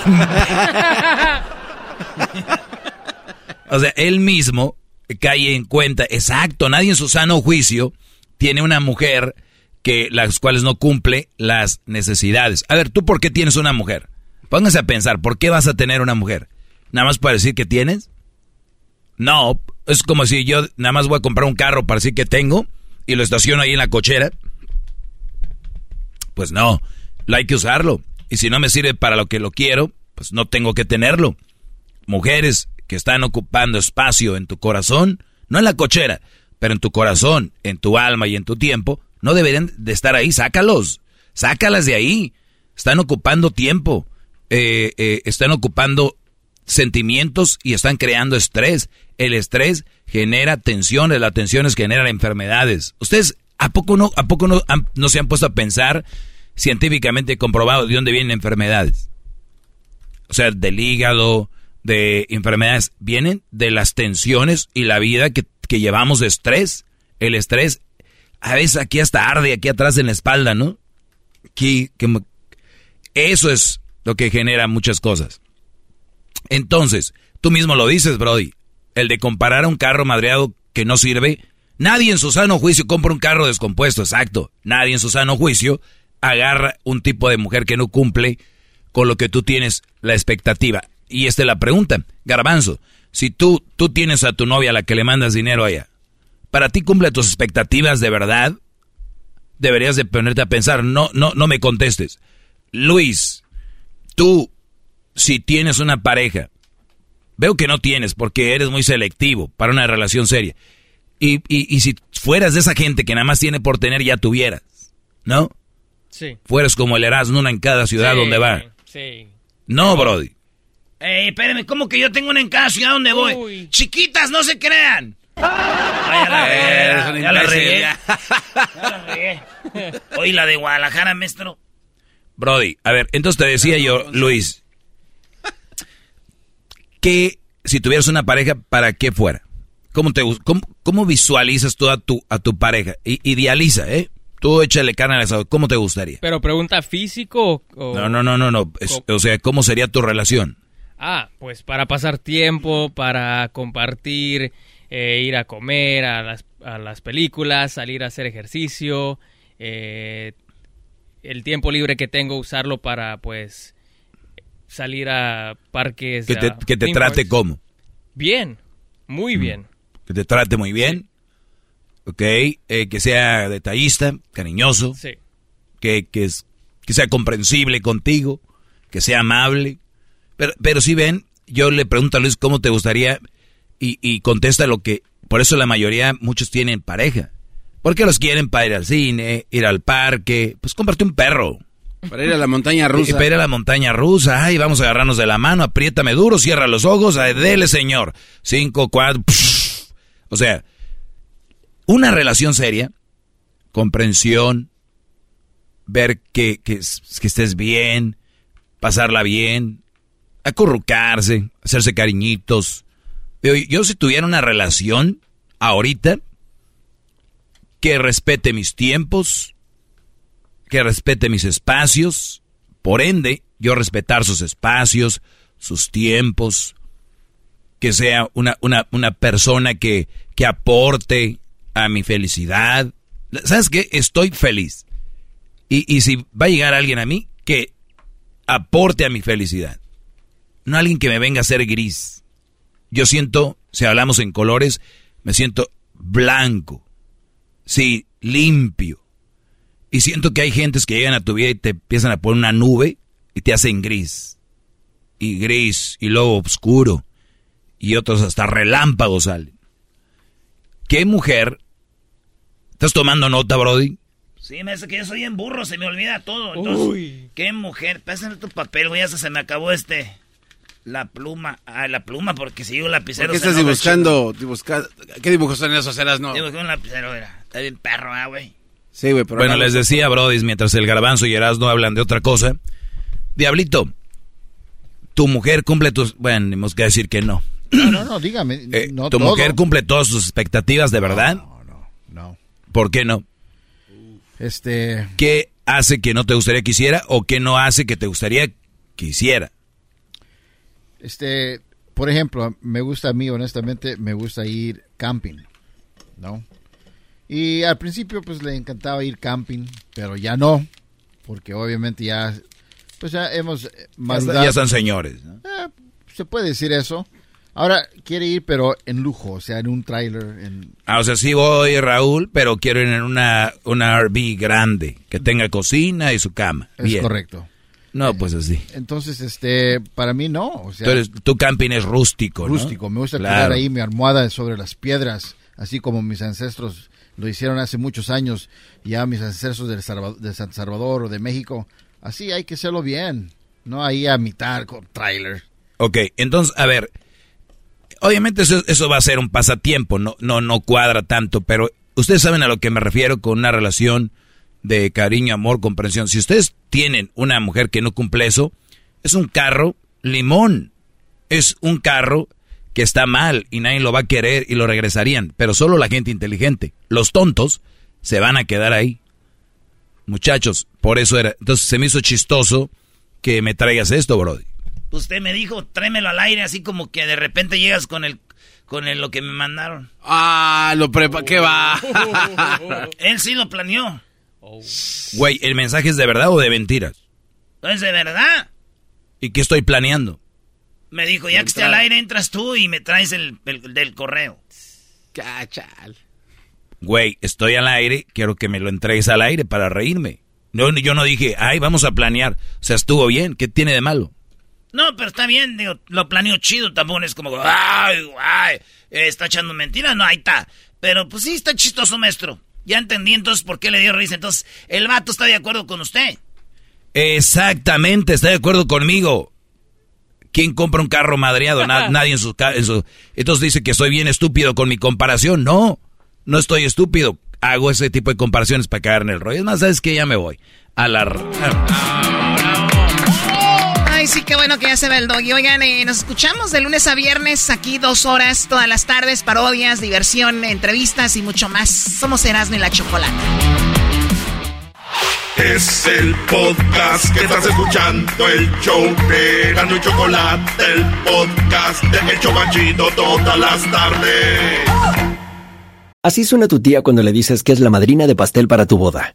[SPEAKER 6] o sea, él mismo cae en cuenta. Exacto, nadie en su sano juicio tiene una mujer que las cuales no cumple las necesidades. A ver, ¿tú por qué tienes una mujer? Póngase a pensar, ¿por qué vas a tener una mujer? ¿Nada más para decir que tienes? No, es como si yo nada más voy a comprar un carro para decir que tengo y lo estaciono ahí en la cochera. Pues no, lo hay que usarlo. Y si no me sirve para lo que lo quiero, pues no tengo que tenerlo. Mujeres que están ocupando espacio en tu corazón, no en la cochera, pero en tu corazón, en tu alma y en tu tiempo, no deberían de estar ahí. Sácalos, sácalas de ahí. Están ocupando tiempo, eh, eh, están ocupando sentimientos y están creando estrés. El estrés genera tensiones, las tensiones generan enfermedades. Ustedes, ¿a poco no, a poco no, no se han puesto a pensar científicamente comprobado de dónde vienen enfermedades? O sea, del hígado, de enfermedades, vienen de las tensiones y la vida que, que llevamos de estrés. El estrés, a veces aquí hasta arde, aquí atrás en la espalda, ¿no? Aquí, que, eso es lo que genera muchas cosas. Entonces, tú mismo lo dices, Brody, el de comparar a un carro madreado que no sirve, nadie en su sano juicio compra un carro descompuesto, exacto. Nadie en su sano juicio agarra un tipo de mujer que no cumple con lo que tú tienes la expectativa. Y esta es la pregunta, Garbanzo, si tú, tú tienes a tu novia a la que le mandas dinero allá, ¿para ti cumple tus expectativas de verdad? Deberías de ponerte a pensar, no, no, no me contestes. Luis, tú, si tienes una pareja, veo que no tienes porque eres muy selectivo para una relación seria. Y, y, y si fueras de esa gente que nada más tiene por tener, ya tuvieras, ¿no?
[SPEAKER 14] Sí.
[SPEAKER 6] Fueras como el Erasmo en cada ciudad donde va.
[SPEAKER 14] Sí.
[SPEAKER 6] No, Brody.
[SPEAKER 2] Ey, espérenme, ¿cómo que yo tengo una en cada ciudad donde voy? Chiquitas, no se crean. Ay, ya la regué, ya la regué. Ya la regué. Hoy la de Guadalajara, maestro.
[SPEAKER 6] Brody, a ver, entonces te decía yo, Luis, que si tuvieras una pareja, ¿para qué fuera? ¿Cómo, te, cómo, cómo visualizas tú a tu, a tu pareja? I- idealiza, ¿eh? Tú échale carne al asador. ¿Cómo te gustaría?
[SPEAKER 14] Pero pregunta físico o...
[SPEAKER 6] No, no, no, no, no. Es- o sea, ¿cómo sería tu relación?
[SPEAKER 14] Ah, pues para pasar tiempo, para compartir, eh, ir a comer, a las, a las películas, salir a hacer ejercicio, eh, el tiempo libre que tengo usarlo para pues salir a parques.
[SPEAKER 6] Que te,
[SPEAKER 14] a
[SPEAKER 6] que te trate
[SPEAKER 14] parks.
[SPEAKER 6] como.
[SPEAKER 14] Bien, muy bien.
[SPEAKER 6] Que te trate muy bien. ¿Ok? Eh, que sea detallista, cariñoso.
[SPEAKER 14] Sí.
[SPEAKER 6] Que, que, es, que sea comprensible contigo. Que sea amable. Pero, pero si ven, yo le pregunto a Luis cómo te gustaría y, y contesta lo que... Por eso la mayoría, muchos tienen pareja. Porque los quieren para ir al cine, ir al parque. Pues cómprate un perro.
[SPEAKER 3] Para ir a la montaña rusa.
[SPEAKER 6] Y para ir a la montaña rusa. Ay, vamos a agarrarnos de la mano, apriétame duro, cierra los ojos, ay, dele, señor. Cinco, cuatro. psh. O sea, una relación seria, comprensión, ver que, que, que estés bien, pasarla bien, acurrucarse, hacerse cariñitos. Yo, si tuviera una relación ahorita, que respete mis tiempos, que respete mis espacios, por ende, yo respetar sus espacios, sus tiempos, que sea una, una, una persona que, que aporte a mi felicidad. ¿Sabes qué? Estoy feliz. Y, y si va a llegar alguien a mí, que aporte a mi felicidad. No alguien que me venga a ser gris. Yo siento, si hablamos en colores, me siento blanco. Sí, limpio. Y siento que hay gentes que llegan a tu vida y te empiezan a poner una nube y te hacen gris. Y gris, y luego oscuro. Y otros hasta relámpagos salen. ¿Qué mujer? ¿Estás tomando nota, Brody?
[SPEAKER 2] Sí, me hace que yo soy en burro, se me olvida todo. Entonces, ¿qué mujer? Pásame tu papel, güey, hasta se me acabó este... La pluma. Ah, la pluma, porque si yo lapicero...
[SPEAKER 3] ¿Por qué estás dibujando, ¿Qué dibujos son esos? Eras no.
[SPEAKER 2] Dibujé un lapicero, era. Está bien perro, ah, güey.
[SPEAKER 3] Sí, güey, pero
[SPEAKER 6] bueno,
[SPEAKER 3] no-
[SPEAKER 6] les decía, Brody, mientras el garbanzo y Erasmo hablan de otra cosa. Diablito, tu mujer cumple tus... Bueno, tenemos que decir que no.
[SPEAKER 9] No, no, no, dígame.
[SPEAKER 6] Eh,
[SPEAKER 9] no
[SPEAKER 6] ¿Tu
[SPEAKER 9] todo.
[SPEAKER 6] mujer cumple todas sus expectativas de verdad?
[SPEAKER 9] No, no, no.
[SPEAKER 6] ¿Por qué no?
[SPEAKER 9] Este,
[SPEAKER 6] ¿Qué hace que no te gustaría que hiciera o qué no hace que te gustaría que hiciera?
[SPEAKER 9] Este, por ejemplo, me gusta a mí, honestamente, me gusta ir camping, ¿no? Y al principio, pues, le encantaba ir camping, pero ya no, porque obviamente ya, pues, ya hemos eh,
[SPEAKER 6] Ya,
[SPEAKER 9] madurado.
[SPEAKER 6] ya son señores. ¿no?
[SPEAKER 9] Eh, se puede decir eso. Ahora quiere ir, pero en lujo, o sea, en un trailer, en
[SPEAKER 6] Ah, o sea, sí voy, Raúl, pero quiero ir en una, una RV grande, que tenga cocina y su cama.
[SPEAKER 9] Es
[SPEAKER 6] Bien.
[SPEAKER 9] correcto.
[SPEAKER 6] No, pues así.
[SPEAKER 9] Entonces, este, para mí no, o sea,
[SPEAKER 6] tu camping es rústico, ¿no?
[SPEAKER 9] rústico. Me gusta
[SPEAKER 6] Claro.
[SPEAKER 9] tirar ahí mi almohada sobre las piedras, así como mis ancestros lo hicieron hace muchos años, ya mis ancestros del Salva- de San Salvador o de México. Así hay que hacerlo bien, no ahí a mitad con trailer.
[SPEAKER 6] Ok, entonces, a ver, obviamente eso, eso va a ser un pasatiempo, no, no, no cuadra tanto, pero ustedes saben a lo que me refiero con una relación de cariño, amor, comprensión. Si ustedes tienen una mujer que no cumple eso, es un carro limón. Es un carro que está mal y nadie lo va a querer y lo regresarían, pero solo la gente inteligente. Los tontos se van a quedar ahí. Muchachos, por eso era. Entonces se me hizo chistoso que me traigas esto, Brody.
[SPEAKER 2] Usted me dijo, tráemelo al aire, así como que de repente llegas con el con el, lo que me mandaron.
[SPEAKER 3] Ah, lo prepa, ¿qué va?
[SPEAKER 2] Él sí lo planeó.
[SPEAKER 6] Güey, ¿el mensaje es de verdad o de mentiras?
[SPEAKER 2] Es de verdad.
[SPEAKER 6] ¿Y qué estoy planeando?
[SPEAKER 2] Me dijo, ya que esté al aire, entras tú y me traes el, el del correo.
[SPEAKER 3] Cachal.
[SPEAKER 6] Güey, estoy al aire, quiero que me lo entregues al aire para reírme. No, yo no dije, ay, vamos a planear. O sea, estuvo bien, ¿qué tiene de malo?
[SPEAKER 2] No, pero está bien, digo, lo planeó chido, tampoco es como, ay, ay, está echando mentiras, no, ahí está. Pero pues sí, está chistoso, maestro. Ya entendí entonces por qué le dio risa. Entonces, el vato está de acuerdo con usted.
[SPEAKER 6] Exactamente, está de acuerdo conmigo. ¿Quién compra un carro madreado? nadie en su, en su... Entonces dice que soy bien estúpido con mi comparación. No, no estoy estúpido. Hago ese tipo de comparaciones para caer en el rollo. Es más, ¿sabes que Ya me voy. A la...
[SPEAKER 10] Sí, qué bueno que ya se ve el doggy. Oigan, eh, nos escuchamos de lunes a viernes, aquí dos horas, todas las tardes, parodias, diversión, entrevistas y mucho más. Somos Erasmo y la Chocolate.
[SPEAKER 1] Es el podcast que estás escuchando, el show de Erasmo y Chocolate, el podcast de Hecho Banchito todas las tardes.
[SPEAKER 15] Así suena tu tía cuando le dices que es la madrina de pastel para tu boda.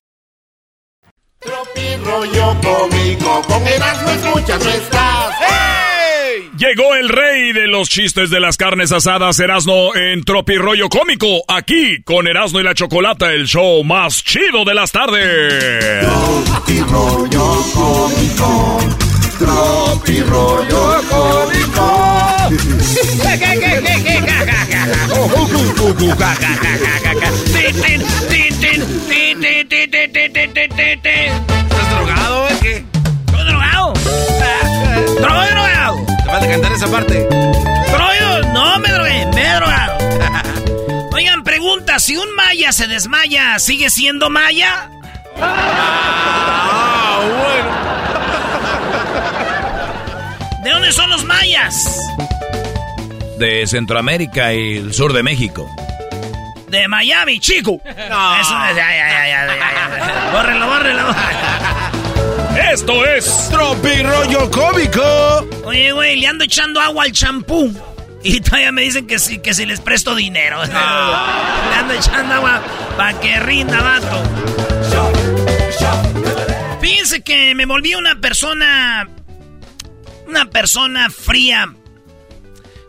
[SPEAKER 1] Tropi rollo cómico, con Erasmo escuchas no estás.
[SPEAKER 13] ¡Hey! Llegó el rey de los chistes de las carnes asadas, Erasmo, en Tropi rollo cómico, aquí con Erasmo y la Chocolata, el show más chido de las tardes.
[SPEAKER 1] Tropi rollo cómico, tropi rollo cómico.
[SPEAKER 3] Esa parte.
[SPEAKER 2] ¿Drogo? No me drogué, me he drogado. Oigan, pregunta, si un maya se desmaya, ¿sigue siendo maya?
[SPEAKER 3] Ah,
[SPEAKER 2] ¿De dónde son los mayas?
[SPEAKER 6] De Centroamérica y el sur de México.
[SPEAKER 2] De Miami, chico. No. Eso es, ya, ya, ya, ya, ya. Bórrelo, bórrelo.
[SPEAKER 13] Esto es
[SPEAKER 3] Tropi Rollo Cómico.
[SPEAKER 2] Oye, güey, le ando echando agua al champú. Y todavía me dicen que sí, que si les presto dinero. Le ando echando agua para que rinda, vato. Fíjense que me volví una persona. Una persona fría.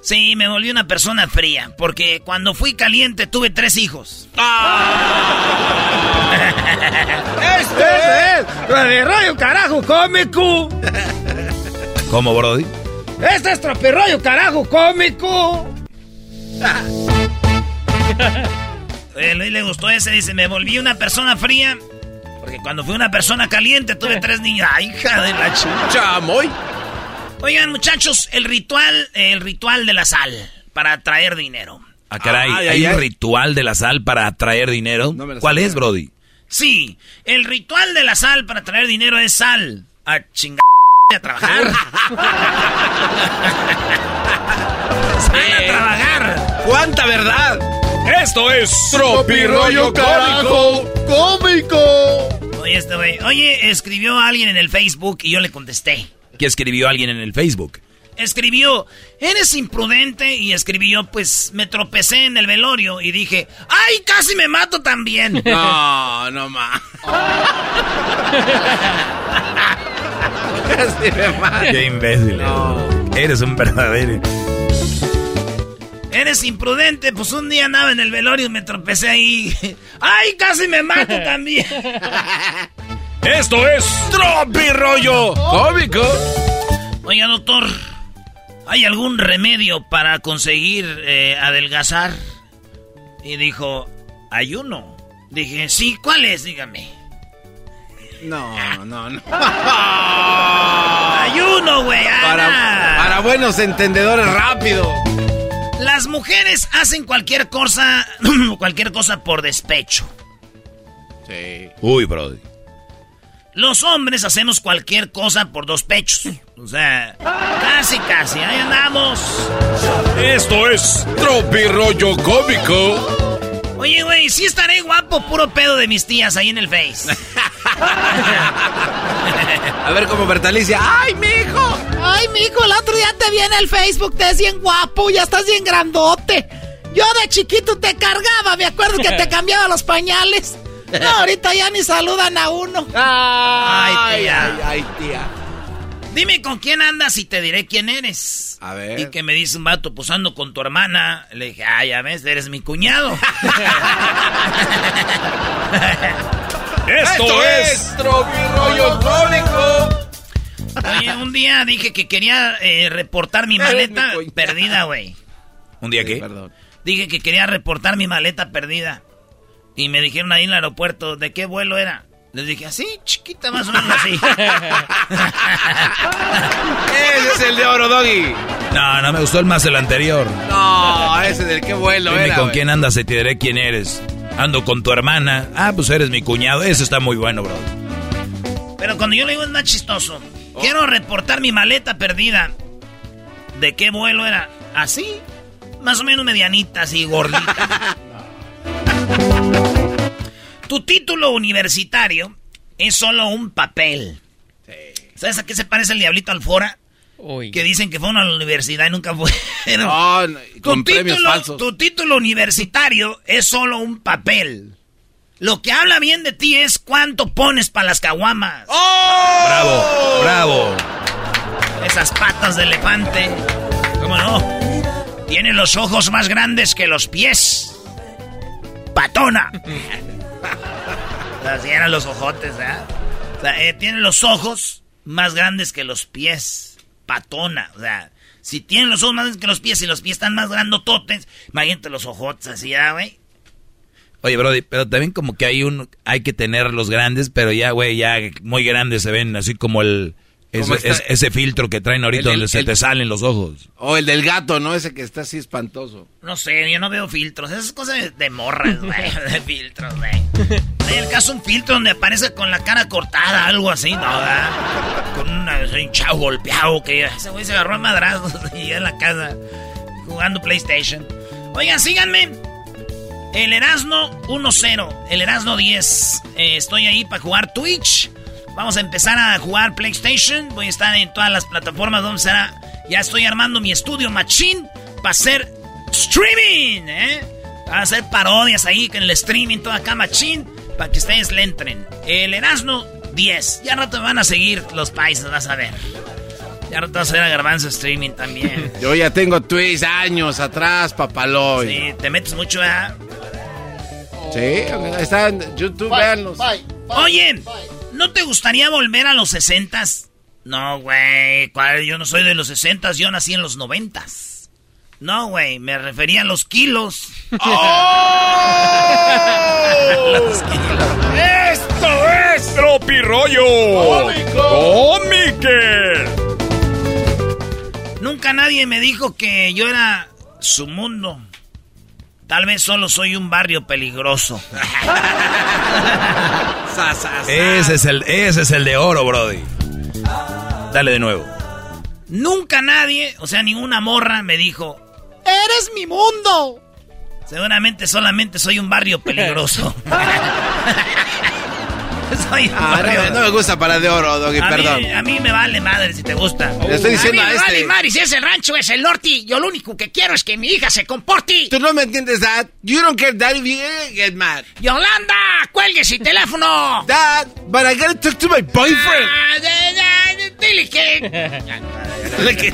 [SPEAKER 2] Sí, me volví una persona fría. Porque cuando fui caliente tuve tres hijos. Este es el rollo carajo cómico.
[SPEAKER 6] ¿Cómo, Brody?
[SPEAKER 2] Este es Tropirroyo carajo cómico. Luis le gustó ese, dice, me volví una persona fría. Porque cuando fui una persona caliente tuve tres niños. ¡Ay, hija de la chica!
[SPEAKER 3] Chamoy.
[SPEAKER 2] Oigan, muchachos, el ritual, el ritual de la sal para atraer dinero.
[SPEAKER 6] Ah, caray,
[SPEAKER 3] Ay,
[SPEAKER 6] ¿hay
[SPEAKER 3] ay,
[SPEAKER 6] un
[SPEAKER 3] ay.
[SPEAKER 6] ritual de la sal para atraer dinero?
[SPEAKER 3] No
[SPEAKER 6] ¿Cuál
[SPEAKER 3] sabía.
[SPEAKER 6] es, Brody?
[SPEAKER 2] Sí, el ritual de la sal para atraer dinero es sal. A chingar a trabajar. ¡Van a trabajar!
[SPEAKER 3] ¡Cuánta verdad!
[SPEAKER 13] Esto es
[SPEAKER 9] Tropirollo carajo cómico.
[SPEAKER 2] Oye, este güey. Oye, escribió alguien en el Facebook y yo le contesté.
[SPEAKER 6] ¿Qué escribió alguien en el Facebook?
[SPEAKER 2] Escribió, eres imprudente. Y escribió, pues me tropecé en el velorio y dije, ¡ay, casi me mato también!
[SPEAKER 3] No, no más. casi me mato.
[SPEAKER 6] Qué imbécil. Eres un verdadero.
[SPEAKER 2] Eres imprudente, pues un día andaba en el velorio y me tropecé ahí. ¡Ay, casi me mato también!
[SPEAKER 13] Esto es
[SPEAKER 3] Tropirollo cómico.
[SPEAKER 2] Oiga, doctor, ¿hay algún remedio para conseguir eh, adelgazar? Y dijo, ayuno. Dije, sí, ¿cuál es? Dígame.
[SPEAKER 3] No, no, no.
[SPEAKER 2] Ayuno, güey.
[SPEAKER 3] Para, para buenos entendedores, rápido.
[SPEAKER 2] Las mujeres hacen cualquier cosa, cualquier cosa por despecho.
[SPEAKER 3] Sí.
[SPEAKER 6] Uy, Brody.
[SPEAKER 2] Los hombres hacemos cualquier cosa por dos pechos. O sea, casi, casi. Ahí andamos.
[SPEAKER 13] Esto es
[SPEAKER 3] Tropirollo cómico.
[SPEAKER 2] Oye, güey, sí estaré guapo, puro pedo de mis tías ahí en el Face.
[SPEAKER 3] A ver como Bertalicia. ¡Ay, mijo!
[SPEAKER 10] Ay, mijo, el otro día te vi en el Facebook, te ves bien guapo, ya estás bien grandote. Yo de chiquito te cargaba, me acuerdo que te cambiaba los pañales. No, ahorita ya ni saludan a uno.
[SPEAKER 2] Ay, tía.
[SPEAKER 3] Ay, ay, tía.
[SPEAKER 2] Dime con quién andas y te diré quién eres.
[SPEAKER 3] A ver.
[SPEAKER 2] Y que me dice un vato posando con tu hermana. Le dije, ay, ya ves, eres mi cuñado.
[SPEAKER 13] Esto, es
[SPEAKER 3] Tropirollo cómico.
[SPEAKER 2] Oye, un día dije que quería eh, reportar mi maleta
[SPEAKER 3] mi
[SPEAKER 2] perdida, güey.
[SPEAKER 6] ¿Un día qué?
[SPEAKER 3] Perdón.
[SPEAKER 2] Dije que quería reportar mi maleta perdida. Y me dijeron ahí en el aeropuerto, ¿de qué vuelo era? Les dije, así, chiquita, más o menos así.
[SPEAKER 3] Ese es el de oro, Doggy.
[SPEAKER 6] No, no me gustó el más el anterior.
[SPEAKER 3] No, ese del qué vuelo
[SPEAKER 6] Dime
[SPEAKER 3] era.
[SPEAKER 6] con
[SPEAKER 3] güey.
[SPEAKER 6] quién andas y te diré quién eres. Ando con tu hermana. Ah, pues eres mi cuñado. Eso está muy bueno, bro.
[SPEAKER 2] Pero cuando yo le digo es más chistoso. Quiero reportar mi maleta perdida. ¿De qué vuelo era? ¿Así? Más o menos medianita, así, gordita. tu título universitario es solo un papel. ¿Sabes a qué se parece el diablito Alfora?
[SPEAKER 14] Uy.
[SPEAKER 2] Que dicen que fueron a la universidad y nunca fueron.
[SPEAKER 3] No, no, y
[SPEAKER 2] tu,
[SPEAKER 3] con premios
[SPEAKER 2] título,
[SPEAKER 3] falsos.
[SPEAKER 2] tu título universitario es solo un papel. Lo que habla bien de ti es cuánto pones para las caguamas.
[SPEAKER 3] ¡Oh!
[SPEAKER 6] Bravo, bravo.
[SPEAKER 2] Esas patas de elefante. ¿Cómo no? Tiene los ojos más grandes que los pies. Patona. Así eran los ojotes. O sea, eh, tiene los ojos más grandes que los pies. Patona. O sea, si tiene los ojos más grandes que los pies y los pies están más grandototes, imagínate los ojotes así, ¿ya, güey?
[SPEAKER 6] Oye, Brody, pero también como que hay un, hay que tener los grandes, pero ya, güey, ya muy grandes se ven así como el,
[SPEAKER 3] ¿Cómo
[SPEAKER 6] ese,
[SPEAKER 3] está?
[SPEAKER 6] ese- filtro que traen ahorita
[SPEAKER 3] El
[SPEAKER 6] donde se
[SPEAKER 3] el-
[SPEAKER 6] te salen los ojos.
[SPEAKER 3] O el del gato, ¿no? Ese que está así espantoso.
[SPEAKER 2] No sé, yo no veo filtros. Esas cosas de, de morras, güey. De filtros, güey. Hay el caso un filtro donde aparece con la cara cortada, algo así, ¿no? ¿verdad? Con una- un chavo golpeado que ese güey se agarró a madrazos y ya en la casa jugando PlayStation. Oigan, síganme. El Erasno 1-0, el Erasno 10. Eh, estoy ahí para jugar Twitch. Vamos a empezar a jugar PlayStation. Voy a estar en todas las plataformas donde será. Ya estoy armando mi estudio Machine para hacer streaming, ¿eh? Para hacer parodias ahí con el streaming, toda acá Machine, para que ustedes le entren. El Erasno 10. Ya rato me van a seguir los países, vas a ver. Ya rato vas a ver a Garbanzo streaming también.
[SPEAKER 3] Yo ya tengo Twitch años atrás, papaloy.
[SPEAKER 2] Sí, te metes mucho, ¿verdad?
[SPEAKER 3] Sí, está en YouTube, véanlos.
[SPEAKER 2] Oye, ¿no te gustaría volver a los sesentas? No, güey, ¿cuál? yo no soy de los sesentas, yo nací en los noventas. No, güey, me refería a los kilos. Los kilos.
[SPEAKER 13] ¡Esto es Tropirollo Cómico.
[SPEAKER 2] Nunca nadie me dijo que yo era su mundo. Tal vez solo soy un barrio peligroso.
[SPEAKER 3] Sa, sa, sa.
[SPEAKER 6] Ese es el, ese es el de oro, Brody. Dale de nuevo.
[SPEAKER 2] Nunca nadie, o sea, ninguna morra me dijo,
[SPEAKER 16] Eres mi mundo.
[SPEAKER 2] Seguramente solamente soy un barrio peligroso. soy
[SPEAKER 3] Ah, no, no me gusta para de oro, Doggy,
[SPEAKER 2] a
[SPEAKER 3] perdón.
[SPEAKER 2] Mí, a mí me vale madre si te gusta.
[SPEAKER 3] Le estoy diciendo
[SPEAKER 16] a
[SPEAKER 3] a,
[SPEAKER 16] mí me
[SPEAKER 3] este.
[SPEAKER 16] vale madre si es el rancho, es el norte. Yo lo único que quiero es que mi hija se comporte.
[SPEAKER 3] Tú no me entiendes, Dad. You don't care, Dad, if you get mad.
[SPEAKER 16] Yolanda, cuelgue su teléfono.
[SPEAKER 3] Dad, but I gotta talk to my boyfriend.
[SPEAKER 16] Ah, de- de- que...
[SPEAKER 3] Dile que-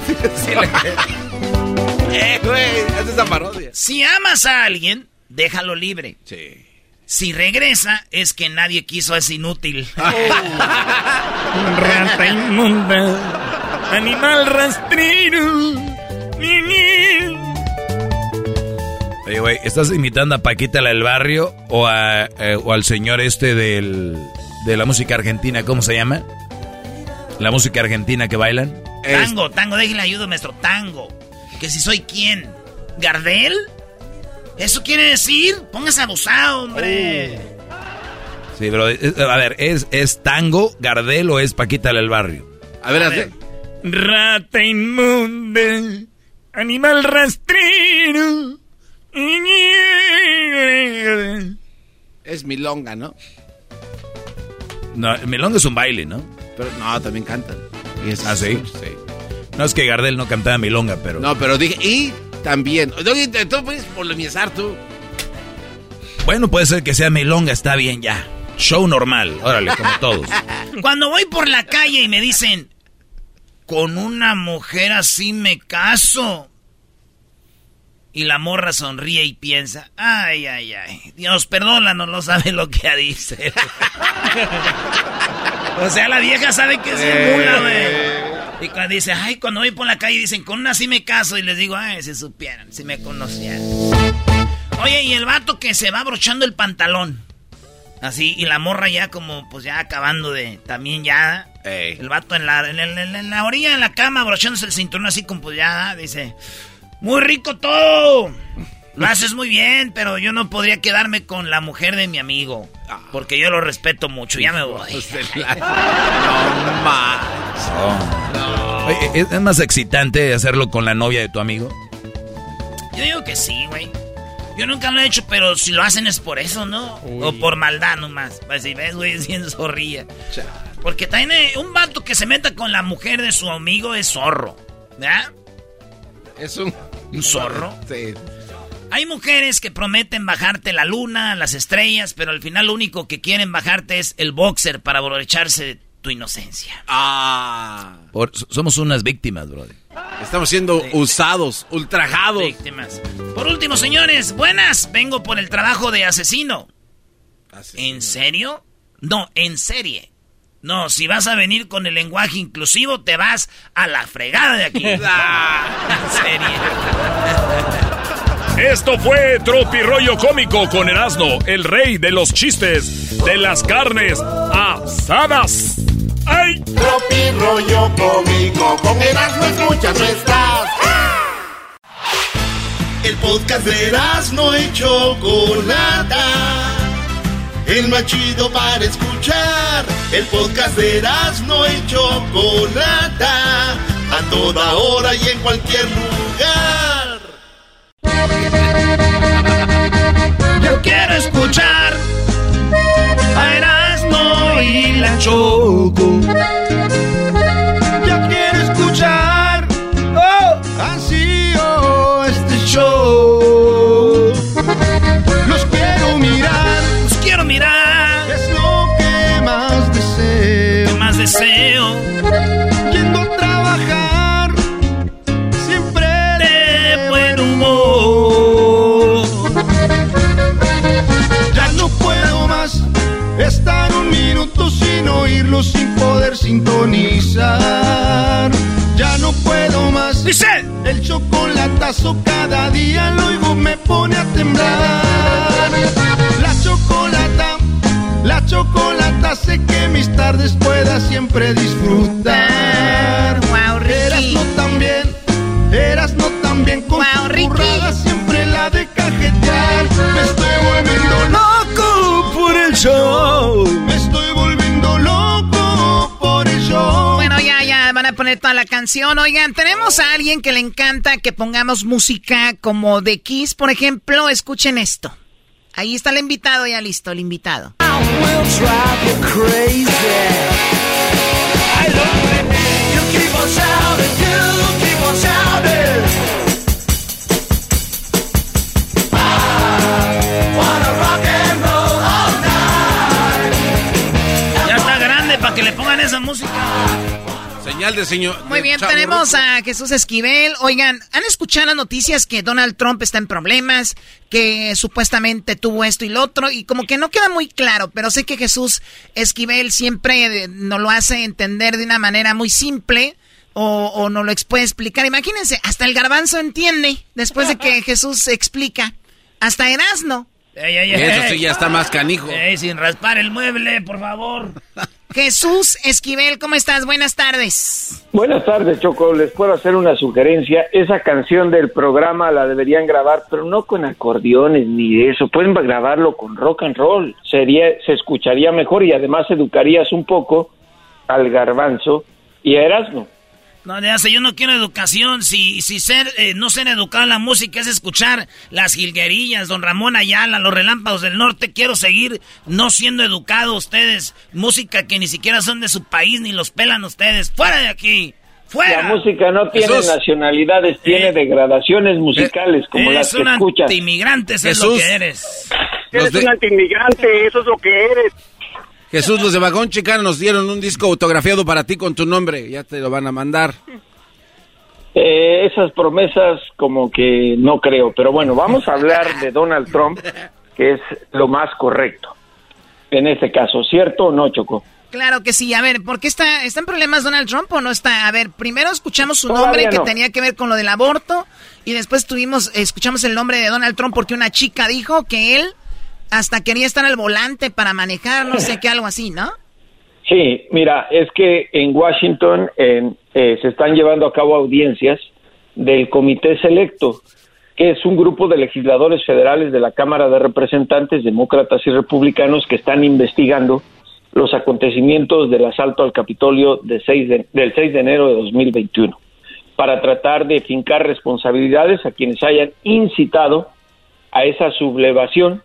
[SPEAKER 3] Eh, güey, haz esa parodia.
[SPEAKER 2] Si amas a alguien, déjalo libre.
[SPEAKER 3] Sí.
[SPEAKER 2] Si regresa, es que nadie quiso a ese inútil.
[SPEAKER 6] Rata inmunda, animal rastrero. Oye, güey, ¿estás imitando a Paquita la del barrio o, a, eh, o al señor este del, de la música argentina? ¿Cómo se llama? La música argentina que bailan.
[SPEAKER 2] Tango, tango, déjale ayuda, maestro. Tango. Que si soy quién. ¿Gardel? ¿Eso quiere decir? Póngase abusado, hombre.
[SPEAKER 6] Sí, pero eh, a ver, ¿es, ¿es tango, Gardel o es Paquita del barrio?
[SPEAKER 3] A ver, hazle.
[SPEAKER 6] Rata inmunda, animal rastrero.
[SPEAKER 3] Es milonga, ¿no?
[SPEAKER 6] No, melón es un baile, ¿no?
[SPEAKER 3] Pero no, también cantan. Y es-
[SPEAKER 6] ¿Ah, sí?
[SPEAKER 3] Sí.
[SPEAKER 6] No es que Gardel no cantaba milonga, pero...
[SPEAKER 3] No, pero dije, y también. Doggy, tú puedes polemizar tú.
[SPEAKER 6] Bueno, puede ser que sea milonga, está bien ya. Show normal, órale, como todos.
[SPEAKER 2] Cuando voy por la calle y me dicen, con una mujer así me caso. Y la morra sonríe y piensa, ay, ay, ay, Dios, perdónanos, no sabe lo que dice. o sea, la vieja sabe que es
[SPEAKER 3] Eh.
[SPEAKER 2] mula, güey. Y cuando dice, ay, cuando voy por la calle dicen, con una así me caso. Y les digo, ay, si supieran, si me conocieran. Oye, y el vato que se va abrochando el pantalón. Así, y la morra ya como, pues ya acabando de, también ya. El vato en la, en, en- en la orilla de la cama abrochándose el cinturón así como, pues ya, dice, muy rico todo. Lo haces muy bien, pero yo no podría quedarme con la mujer de mi amigo. Porque yo lo respeto mucho, ya me voy.
[SPEAKER 3] No más.
[SPEAKER 6] ¿Es es más excitante hacerlo con la novia de tu amigo?
[SPEAKER 2] Yo digo que sí, güey. Yo nunca lo he hecho, pero si lo hacen es por eso, ¿no? O por maldad nomás. Pues si ves, güey, es bien zorrilla. Porque también eh, un vato que se meta con la mujer de su amigo es zorro. ¿Verdad?
[SPEAKER 3] Es un...
[SPEAKER 2] ¿Un zorro?
[SPEAKER 3] Sí.
[SPEAKER 2] Hay mujeres que prometen bajarte la luna, las estrellas, pero al final lo único que quieren bajarte es el boxer para aprovecharse de tu inocencia.
[SPEAKER 3] Ah.
[SPEAKER 6] Por- somos unas víctimas, brother.
[SPEAKER 3] Estamos siendo usados, ultrajados.
[SPEAKER 2] Víctimas. Por último, señores, buenas. Vengo por el trabajo de asesino. ¿En serio? No, en serie. No, si vas a venir con el lenguaje inclusivo, te vas a la fregada de aquí.
[SPEAKER 3] Ah.
[SPEAKER 2] en serie.
[SPEAKER 13] Esto fue Tropirollo Cómico con Erasmo, el rey de los chistes de las carnes asadas. ¡Ay!
[SPEAKER 17] Tropirollo cómico con Erasmo escuchas no estás. El podcast de Erasmo y Chocolata. El más chido para escuchar. El podcast de Erasmo y Chocolata. A toda hora y en cualquier lugar.
[SPEAKER 2] Yo quiero escuchar a Erasmo y la Choco.
[SPEAKER 17] Estar un minuto sin oírlo, sin poder sintonizar. Ya no puedo más.
[SPEAKER 2] Dice.
[SPEAKER 17] El chocolatazo cada día lo oigo me pone a temblar. La chocolata, la chocolata sé que mis tardes pueda siempre disfrutar.
[SPEAKER 16] Guau, Ricky.
[SPEAKER 17] Eras no también, eras no también con
[SPEAKER 16] Guau,
[SPEAKER 17] su
[SPEAKER 16] Ricky.
[SPEAKER 17] burrada siempre la de cajetear. Me estoy volviendo loco por el show.
[SPEAKER 16] Van a poner
[SPEAKER 2] toda la canción. Oigan, tenemos a alguien que le encanta que pongamos música como de Kiss, por ejemplo. Escuchen esto. Ahí está el invitado, ya listo, el invitado. Ya está grande para que le pongan esa música.
[SPEAKER 3] Señal de señor.
[SPEAKER 2] Muy
[SPEAKER 3] de
[SPEAKER 2] bien,
[SPEAKER 3] chavo
[SPEAKER 2] tenemos
[SPEAKER 3] ruco.
[SPEAKER 2] a Jesús Esquivel. Oigan, ¿han escuchado las noticias que Donald Trump está en problemas? Que supuestamente tuvo esto y lo otro. Y como que no queda muy claro, pero sé que Jesús Esquivel siempre eh, nos lo hace entender de una manera muy simple. O, o nos lo puede explicar. Imagínense, hasta el garbanzo entiende después de que Jesús explica. Hasta Erasno.
[SPEAKER 3] Eso sí ya está más canijo.
[SPEAKER 2] sin raspar el mueble, por favor. Jesús Esquivel, ¿cómo estás? Buenas tardes.
[SPEAKER 18] Buenas tardes, Choco. Les puedo hacer una sugerencia. Esa canción del programa la deberían grabar, pero no con acordeones ni eso. Pueden grabarlo con rock and roll. Sería, se escucharía mejor y además educarías un poco al garbanzo y a Erasmo.
[SPEAKER 2] No, le hace, yo no quiero educación. Si, si ser, eh, no ser educado en la música es escuchar las jilguerillas, don Ramón Ayala, los relámpagos del norte, quiero seguir no siendo educado ustedes. Música que ni siquiera son de su país, ni los pelan ustedes. ¡Fuera de aquí! ¡Fuera!
[SPEAKER 18] La música no tiene
[SPEAKER 2] Jesús.
[SPEAKER 18] nacionalidades, tiene degradaciones musicales como las
[SPEAKER 2] Eres
[SPEAKER 18] que
[SPEAKER 2] un
[SPEAKER 18] escuchas.
[SPEAKER 2] antimigrante, eso es lo
[SPEAKER 3] Jesús.
[SPEAKER 2] que eres.
[SPEAKER 18] Eres un antimigrante, eso es lo que eres.
[SPEAKER 3] Jesús, los de Vagón Chicano nos dieron un disco autografiado para ti con tu nombre. Ya te lo van a mandar.
[SPEAKER 18] Eh, esas promesas como que no creo, pero bueno, vamos a hablar de Donald Trump, que es lo más correcto. En este caso, ¿cierto o no, Choco?
[SPEAKER 2] Claro que sí. A ver, ¿por qué está, está en problemas Donald Trump o no está? A ver, primero escuchamos su
[SPEAKER 18] Todavía
[SPEAKER 2] nombre que tenía que ver con lo del aborto y después tuvimos, escuchamos el nombre de Donald Trump porque una chica dijo que él hasta quería estar al volante para manejar, no sé qué, algo así, ¿no?
[SPEAKER 18] Sí, mira, es que en Washington eh, se están llevando a cabo audiencias del Comité Selecto, que es un grupo de legisladores federales de la Cámara de Representantes, demócratas y republicanos, que están investigando los acontecimientos del asalto al Capitolio de 6 de- del 6 de enero de 2021, para tratar de fincar responsabilidades a quienes hayan incitado a esa sublevación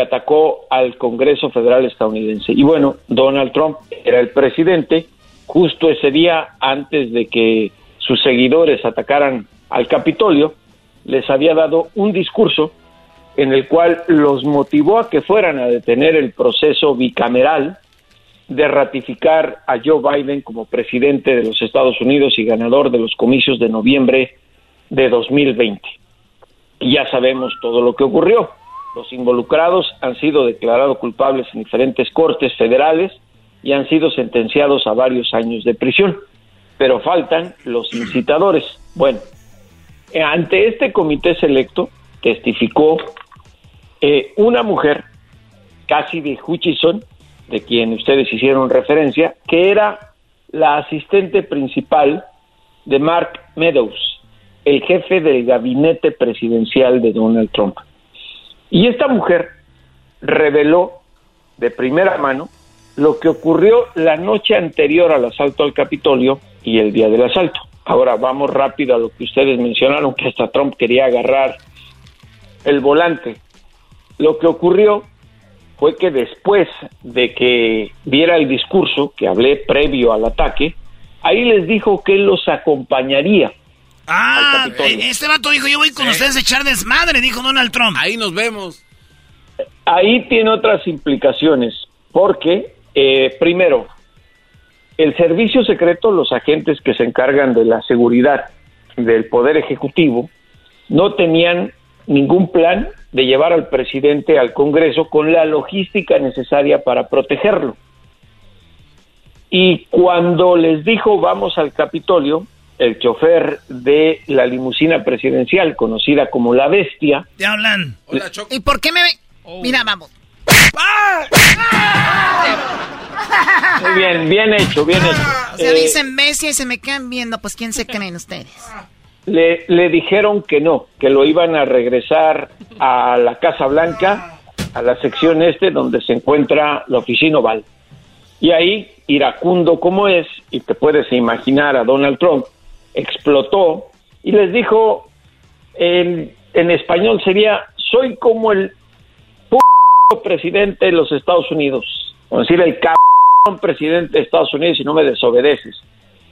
[SPEAKER 18] atacó al Congreso Federal estadounidense. Y bueno, Donald Trump era el presidente justo ese día antes de que sus seguidores atacaran al Capitolio, les había dado un discurso en el cual los motivó a que fueran a detener el proceso bicameral de ratificar a Joe Biden como presidente de los Estados Unidos y ganador de los comicios de noviembre de 2020. Y ya sabemos todo lo que ocurrió. Los involucrados han sido declarados culpables en diferentes cortes federales y han sido sentenciados a varios años de prisión. Pero faltan los incitadores. Bueno, eh, ante este comité selecto testificó eh, una mujer, Cassidy Hutchison, de quien ustedes hicieron referencia, que era la asistente principal de Mark Meadows, el jefe del gabinete presidencial de Donald Trump. Y esta mujer reveló de primera mano lo que ocurrió la noche anterior al asalto al Capitolio y el día del asalto. Ahora vamos rápido a lo que ustedes mencionaron, que hasta Trump quería agarrar el volante. Lo que ocurrió fue que después de que diera el discurso que hablé previo al ataque, ahí les dijo que los acompañaría.
[SPEAKER 2] Ah, eh, este vato dijo, yo voy con ustedes a echar desmadre, dijo Donald Trump.
[SPEAKER 3] Ahí nos vemos.
[SPEAKER 18] Ahí tiene otras implicaciones, porque, eh, primero, el servicio secreto, los agentes que se encargan de la seguridad del Poder Ejecutivo, no tenían ningún plan de llevar al presidente al Congreso con la logística necesaria para protegerlo. Y cuando les dijo vamos al Capitolio, el chofer de la limusina presidencial, conocida como la Bestia,
[SPEAKER 2] Te hablan. ¿Y por qué me ve? Mira, vamos.
[SPEAKER 18] muy bien, bien hecho, bien hecho.
[SPEAKER 2] O sea,
[SPEAKER 18] Eh,
[SPEAKER 2] dicen bestia y se me quedan viendo, pues ¿quién se creen ustedes?
[SPEAKER 18] le, le dijeron que no, que lo iban a regresar a la Casa Blanca, a la sección este donde se encuentra la oficina oval. Y ahí iracundo como es, y te puedes imaginar a Donald Trump, explotó y les dijo, en, en español sería, soy como el p presidente de los Estados Unidos, o decir, el cabrón presidente de Estados Unidos si no me desobedeces.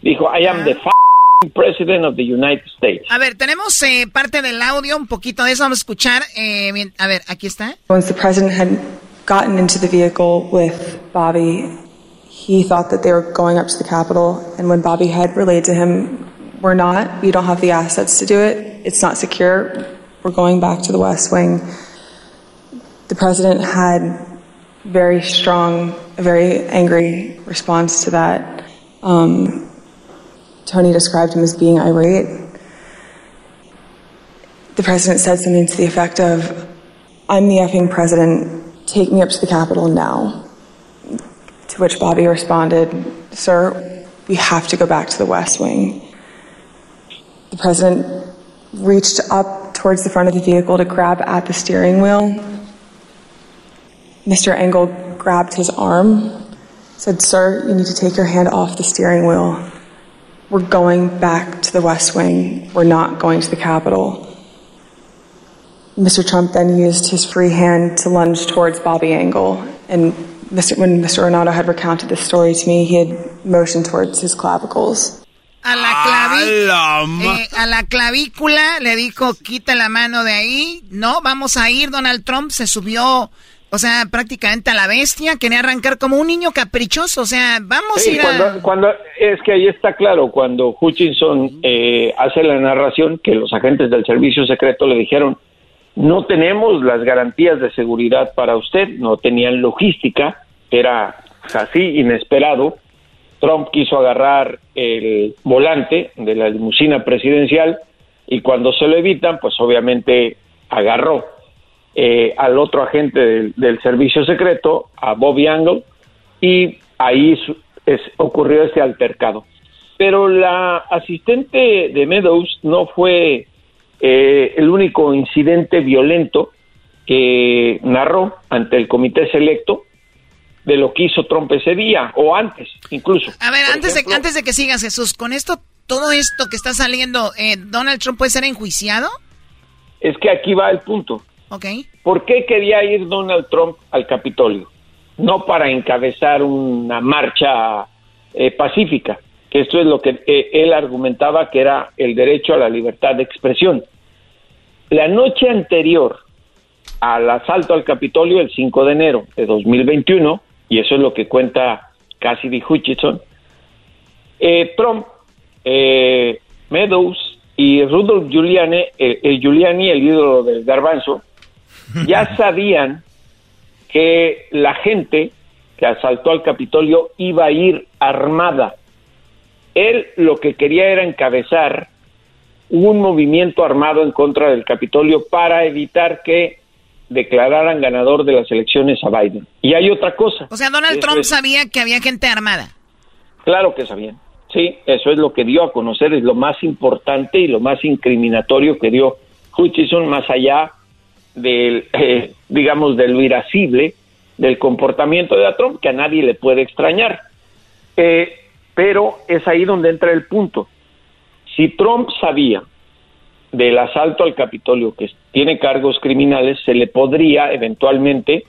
[SPEAKER 18] Dijo, I am the f***ing president of the United States.
[SPEAKER 2] A ver, tenemos eh, parte del audio, un poquito de eso, vamos a escuchar. Eh, bien, a ver, aquí está.
[SPEAKER 7] Once the president had gotten into the vehicle with Bobby, he thought that they were going up to the Capitol. And when Bobby had relayed to him, we're not, we don't have the assets to do it, it's not secure, we're going back to the West Wing. The president had very strong, a very angry response to that. Um, Tony described him as being irate. The president said something to the effect of, I'm the effing president, take me up to the Capitol now. To which Bobby responded, Sir, we have to go back to the West Wing. The president reached up towards the front of the vehicle to grab at the steering wheel. Mr. Engel grabbed his arm, said, Sir, you need to take your hand off the steering wheel. We're going back to the West Wing. We're not going to the Capitol. Mr. Trump then used his free hand to lunge towards Bobby Engel. And Mr. when Mr. Renato had recounted this story to me, he had motioned towards his clavicles.
[SPEAKER 2] A la, claví- eh, a la clavícula le dijo, quita la mano de ahí. No, vamos a ir. Donald Trump se subió, o sea, prácticamente a la bestia. Quería arrancar como un niño caprichoso. O sea, vamos
[SPEAKER 18] Sí,
[SPEAKER 2] a ir
[SPEAKER 18] cuando,
[SPEAKER 2] a...
[SPEAKER 18] cuando- es que ahí está claro, cuando Hutchinson eh, hace la narración que los agentes del servicio secreto le dijeron, no tenemos las garantías de seguridad para usted, no tenían logística, era así inesperado. Trump quiso agarrar el volante de la limusina presidencial y cuando se lo evitan, pues obviamente agarró eh, al otro agente del, servicio secreto, a Bobby Angle, y ahí es- ocurrió ese altercado. Pero la asistente de Meadows no fue eh, el único incidente violento que narró ante el comité selecto de lo que hizo Trump ese día, o antes incluso.
[SPEAKER 2] A ver,
[SPEAKER 18] Por
[SPEAKER 2] antes de, antes de que sigas, Jesús, con esto, todo esto que está saliendo, eh, ¿Donald Trump puede ser enjuiciado?
[SPEAKER 18] Es que aquí va el punto.
[SPEAKER 2] Ok.
[SPEAKER 18] ¿Por qué quería ir Donald Trump al Capitolio? No para encabezar una marcha eh, pacífica, que esto es lo que eh, él argumentaba que era el derecho a la libertad de expresión. La noche anterior al asalto al Capitolio, el 5 de enero de 2021, y eso es lo que cuenta Cassidy Hutchinson, eh, Trump, eh, Meadows y Rudolph Giuliani, eh, eh, Giuliani, el ídolo del garbanzo, ya sabían que la gente que asaltó al Capitolio iba a ir armada. Él lo que quería era encabezar un movimiento armado en contra del Capitolio para evitar que declararan ganador de las elecciones a Biden. Y hay otra cosa.
[SPEAKER 2] O sea, Donald Trump
[SPEAKER 18] es-
[SPEAKER 2] sabía que había gente armada.
[SPEAKER 18] Claro que sabían. Sí, eso es lo que dio a conocer, es lo más importante y lo más incriminatorio que dio Hutchison, más allá del, eh, digamos, de lo irascible del comportamiento de Trump, que a nadie le puede extrañar. Eh, pero es ahí donde entra el punto. Si Trump sabía del asalto al Capitolio, que tiene cargos criminales, se le podría eventualmente,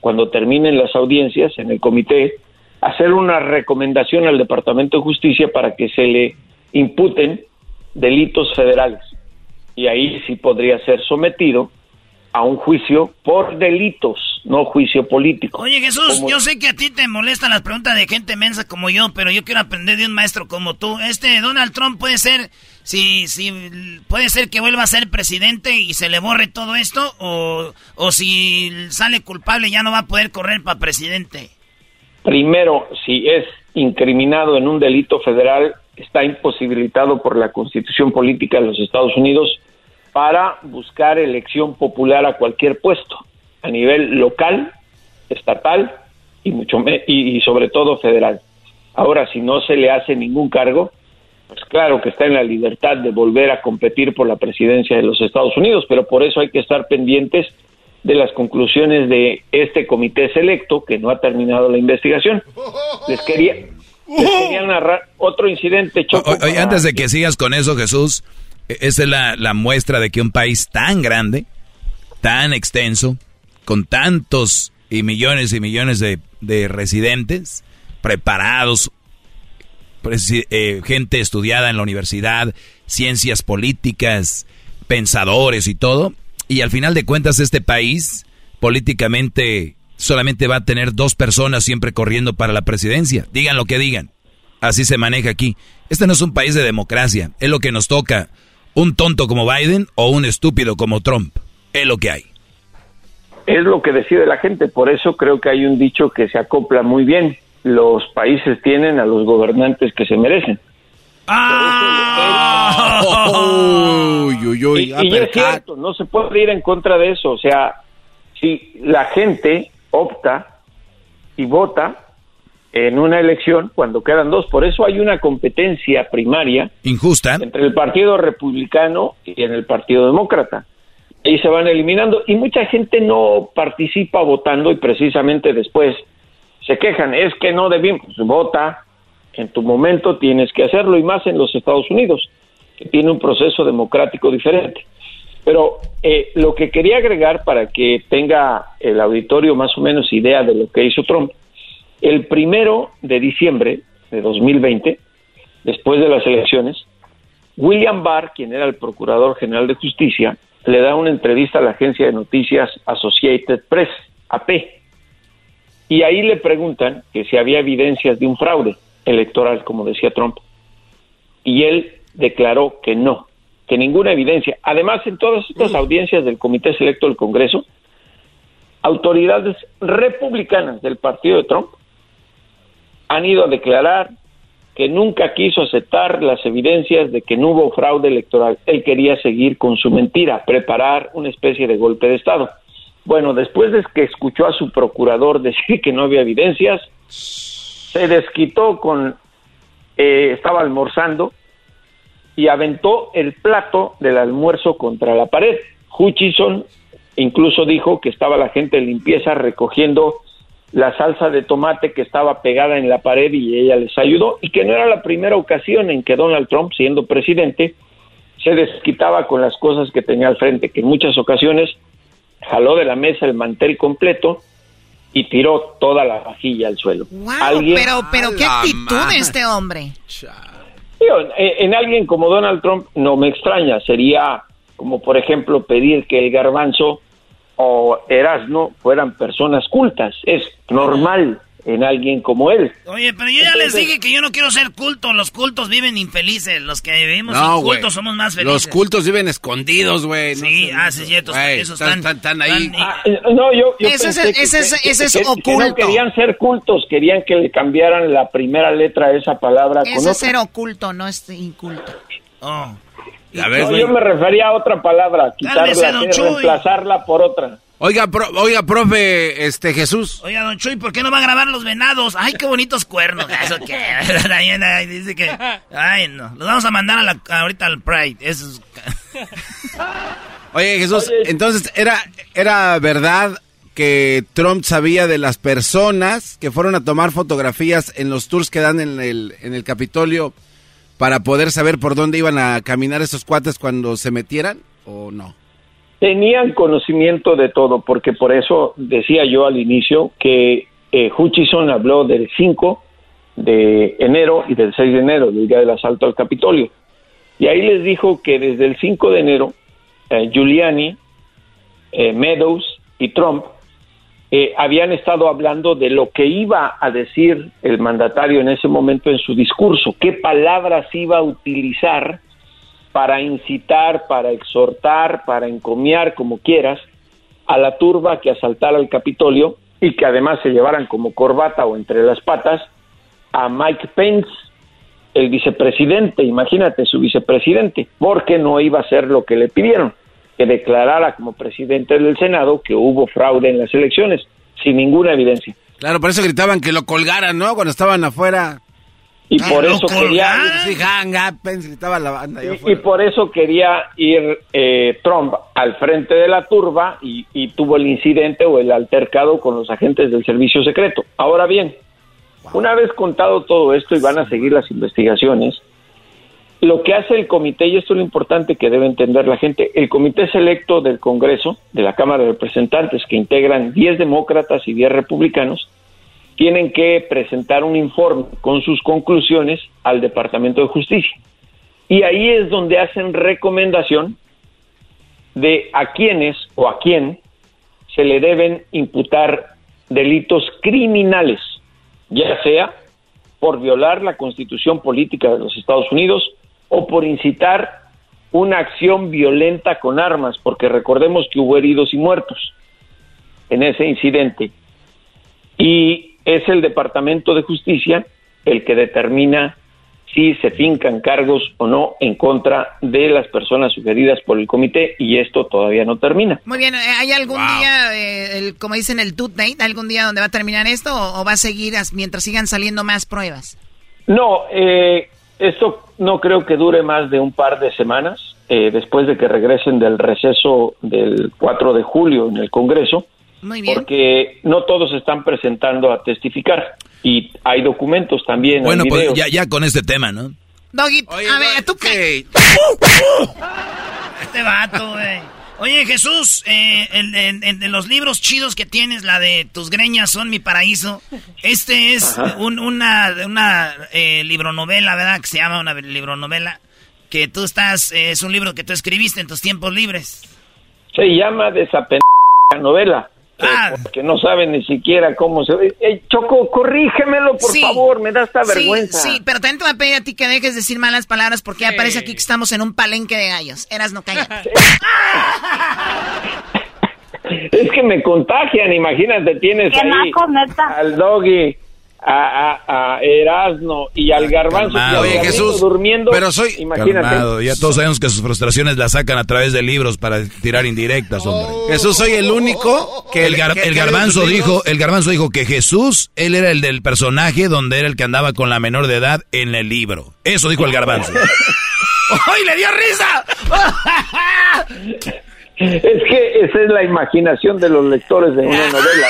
[SPEAKER 18] cuando terminen las audiencias en el comité, hacer una recomendación al Departamento de Justicia para que se le imputen delitos federales. Y ahí sí podría ser sometido a un juicio por delitos, no juicio político.
[SPEAKER 2] Oye, Jesús,
[SPEAKER 18] Como-
[SPEAKER 2] yo sé que a ti te molestan las preguntas de gente mensa como yo, pero yo quiero aprender de un maestro como tú. Este Donald Trump puede ser, si, si puede ser que vuelva a ser presidente y se le borre todo esto, o, o si sale culpable ya no va a poder correr para presidente.
[SPEAKER 18] Primero, si es incriminado en un delito federal, está imposibilitado por la Constitución Política de los Estados Unidos para buscar elección popular a cualquier puesto, a nivel local, estatal y mucho me- y, y sobre todo federal. Ahora, si no se le hace ningún cargo, pues claro que está en la libertad de volver a competir por la presidencia de los Estados Unidos, pero por eso hay que estar pendientes de las conclusiones de este comité selecto que no ha terminado la investigación. Les quería, les quería narrar otro incidente. Choco,
[SPEAKER 6] Oye, antes de que sigas con eso, Jesús, esa es la, la muestra de que un país tan grande, tan extenso, con tantos y millones y millones de, de residentes, preparados, eh, gente estudiada en la universidad, ciencias políticas, pensadores y todo, y al final de cuentas este país políticamente solamente va a tener dos personas siempre corriendo para la presidencia, digan lo que digan. Así se maneja aquí. Este no es un país de democracia. Es lo que nos toca. Un tonto como Biden o un estúpido como Trump. Es lo que hay.
[SPEAKER 18] es lo que decide la gente. Por eso creo que hay un dicho que se acopla muy bien. Los países tienen a los gobernantes que se merecen.
[SPEAKER 3] Uy, uy, uy,
[SPEAKER 18] y, y es
[SPEAKER 3] uppercut.
[SPEAKER 18] cierto, no se puede ir en contra de eso. O sea, si la gente opta y vota en una elección cuando quedan dos, por eso hay una competencia primaria
[SPEAKER 6] Injusta.
[SPEAKER 18] entre el Partido Republicano y en el Partido Demócrata. Ahí se van eliminando y mucha gente no participa votando y precisamente después se quejan, es que no debimos, Pues vota, en tu momento tienes que hacerlo y más en los Estados Unidos, que tiene un proceso democrático diferente. Pero eh, lo que quería agregar para que tenga el auditorio más o menos idea de lo que hizo Trump, el primero de diciembre de 2020, después de las elecciones, William Barr, quien era el Procurador General de Justicia, le da una entrevista a la agencia de noticias Associated Press, AP, y ahí le preguntan que si había evidencias de un fraude electoral, como decía Trump, y él declaró que no, que ninguna evidencia. Además, en todas estas audiencias del Comité Selecto del Congreso, autoridades republicanas del partido de Trump han ido a declarar que nunca quiso aceptar las evidencias de que no hubo fraude electoral. Él quería seguir con su mentira, preparar una especie de golpe de Estado. Bueno, después de que escuchó a su procurador decir que no había evidencias, se desquitó con, eh, estaba almorzando y aventó el plato del almuerzo contra la pared. Hutchison incluso dijo que estaba la gente de limpieza recogiendo la salsa de tomate que estaba pegada en la pared y ella les ayudó y que no era la primera ocasión en que Donald Trump, siendo presidente, se desquitaba con las cosas que tenía al frente, que en muchas ocasiones jaló de la mesa el mantel completo y tiró toda la vajilla al suelo.
[SPEAKER 2] Wow,
[SPEAKER 18] Alguien-
[SPEAKER 2] pero, pero qué actitud
[SPEAKER 18] madre.
[SPEAKER 2] este hombre.
[SPEAKER 18] Digo, en, en alguien como Donald Trump no me extraña, sería como por ejemplo pedir que el garbanzo o Erasmo fueran personas cultas, es normal en alguien como él.
[SPEAKER 2] Oye, pero yo ya les
[SPEAKER 18] Entonces-
[SPEAKER 2] dije que yo no quiero ser culto. Los cultos viven infelices. Los que vivimos
[SPEAKER 3] No,
[SPEAKER 2] cultos somos más felices.
[SPEAKER 3] Los cultos viven escondidos, güey. No
[SPEAKER 2] Sí, ah, sí, cierto. Esos
[SPEAKER 3] están,
[SPEAKER 2] están,
[SPEAKER 3] están- ahí.
[SPEAKER 2] están-
[SPEAKER 18] Ah, eh, no, yo, yo
[SPEAKER 2] Ese es-
[SPEAKER 18] pensé que-
[SPEAKER 2] ese es-
[SPEAKER 18] que-
[SPEAKER 2] ese es
[SPEAKER 18] que- que no
[SPEAKER 2] oculto.
[SPEAKER 18] querían ser cultos, querían que le cambiaran la primera letra a esa palabra con
[SPEAKER 2] Ese
[SPEAKER 18] otra.
[SPEAKER 2] es ser oculto, no es inculto. Oh.
[SPEAKER 18] No, yo me refería a otra palabra, quitarla,
[SPEAKER 2] Cálmese, don
[SPEAKER 18] eh,
[SPEAKER 2] Chuy.
[SPEAKER 18] reemplazarla por otra.
[SPEAKER 3] Oiga, pro- oiga, profe, este, Jesús.
[SPEAKER 2] Oiga, don Chuy, ¿por qué no va a grabar los venados? Ay, qué bonitos cuernos. Eso qué. Diana dice que. Ay, no. Los vamos a mandar a la, ahorita al Pride. Eso es-
[SPEAKER 3] Oye, Jesús, entonces, ¿era, ¿era verdad que Trump sabía de las personas que fueron a tomar fotografías en los tours que dan en el, en el Capitolio para poder saber por dónde iban a caminar esos cuates cuando se metieran o no?
[SPEAKER 18] Tenían conocimiento de todo, porque por eso decía yo al inicio que eh, Hutchison habló del 5 de enero y del 6 de enero, del día del asalto al Capitolio. Y ahí les dijo que desde el 5 de enero, eh, Giuliani, eh, Meadows y Trump eh, habían estado hablando de lo que iba a decir el mandatario en ese momento en su discurso, qué palabras iba a utilizar para incitar, para exhortar, para encomiar, como quieras, a la turba que asaltara el Capitolio y que además se llevaran como corbata o entre las patas a Mike Pence, el vicepresidente, imagínate su vicepresidente, porque no iba a hacer lo que le pidieron, que declarara como presidente del Senado que hubo fraude en las elecciones, sin ninguna evidencia.
[SPEAKER 3] Claro, por eso gritaban que lo colgaran, ¿no? Cuando estaban afuera.
[SPEAKER 18] y por eso quería
[SPEAKER 3] Sí, hang up, estaba la banda. allá
[SPEAKER 18] y, por eso quería ir eh, Trump al frente de la turba y, y tuvo el incidente o el altercado con los agentes del servicio secreto. Ahora bien, una vez contado todo esto y van a seguir las investigaciones, lo que hace el comité, y esto es lo importante que debe entender la gente, el comité selecto del Congreso, de la Cámara de Representantes, que integran 10 demócratas y 10 republicanos, tienen que presentar un informe con sus conclusiones al Departamento de Justicia. Y ahí es donde hacen recomendación de a quiénes o a quién se le deben imputar delitos criminales, ya sea por violar la constitución política de los Estados Unidos o por incitar una acción violenta con armas, porque recordemos que hubo heridos y muertos en ese incidente. Y es el Departamento de Justicia el que determina si se fincan cargos o no en contra de las personas sugeridas por el comité y esto todavía no termina.
[SPEAKER 2] Muy bien, eh, ¿hay algún día, eh, el- como dicen el tooth date, algún día donde va a terminar esto o, o va a seguir as- mientras sigan saliendo más pruebas?
[SPEAKER 18] No, eh, esto no creo que dure más de un par de semanas eh, después de que regresen del receso del 4 de julio en el Congreso,
[SPEAKER 2] Muy bien.
[SPEAKER 18] porque no todos están presentando a testificar y hay documentos también.
[SPEAKER 6] Bueno,
[SPEAKER 18] hay
[SPEAKER 6] pues ya, ya con este tema, ¿no?
[SPEAKER 2] Doggy, a ver, tú qué. Este vato, güey. Oye, Jesús, eh, en, en- en- en los libros chidos que tienes, la de Tus greñas son mi paraíso, este es un- una, una eh, libronovela, ¿verdad? Que se llama una libronovela, que tú estás, eh, es un libro que tú escribiste en tus tiempos libres.
[SPEAKER 18] Se llama Desapen novela. Eh, porque no saben ni siquiera cómo se ve. Eh, Choco, corrígemelo, por
[SPEAKER 2] Sí.
[SPEAKER 18] favor, me da esta
[SPEAKER 2] Sí,
[SPEAKER 18] vergüenza.
[SPEAKER 2] Sí, pero también te voy a pedir a ti que dejes de decir malas palabras porque ya parece aquí que estamos en un palenque de gallos. Eras no cállate.
[SPEAKER 18] Es que me contagian, imagínate, tienes
[SPEAKER 2] Qué
[SPEAKER 18] ahí
[SPEAKER 2] naco, neta.
[SPEAKER 18] al doggy, a, a, a Erasno y al garbanzo.
[SPEAKER 6] calmado.
[SPEAKER 18] y al
[SPEAKER 6] Oye, Jesús,
[SPEAKER 18] durmiendo.
[SPEAKER 6] pero soy-
[SPEAKER 18] Imagínate.
[SPEAKER 6] Calmado, ya todos sabemos que sus frustraciones las sacan a través de libros para tirar indirectas, hombre.
[SPEAKER 3] Jesús, soy el único que...
[SPEAKER 6] el, gar-
[SPEAKER 3] que-
[SPEAKER 6] el garbanzo dijo, el garbanzo dijo que Jesús, él era el del personaje donde era el que andaba con la menor de edad en el libro. Eso dijo el garbanzo.
[SPEAKER 2] ¡Ay, le dio risa!
[SPEAKER 18] Es que esa es la imaginación de los lectores de una novela.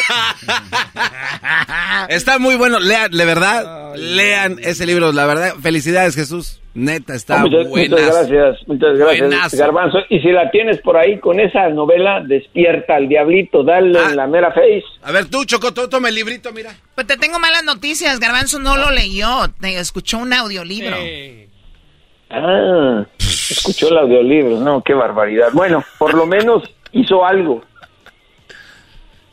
[SPEAKER 3] Está muy bueno, lean, de verdad, lean ese libro, la verdad, felicidades Jesús, neta, está
[SPEAKER 18] muchas,
[SPEAKER 3] buenas.
[SPEAKER 18] muchas gracias, muchas gracias,
[SPEAKER 3] Buenazo.
[SPEAKER 18] Garbanzo. Y si la tienes por ahí con esa novela, despierta al diablito, dale
[SPEAKER 3] Ah.
[SPEAKER 18] en la mera face.
[SPEAKER 3] A ver, tú, Choco, tú toma el librito, mira.
[SPEAKER 2] Pues te tengo malas noticias, Garbanzo no lo leyó, te escuchó un audiolibro.
[SPEAKER 18] Ah, escuchó el audiolibro, no, qué barbaridad. Bueno, por lo menos hizo algo.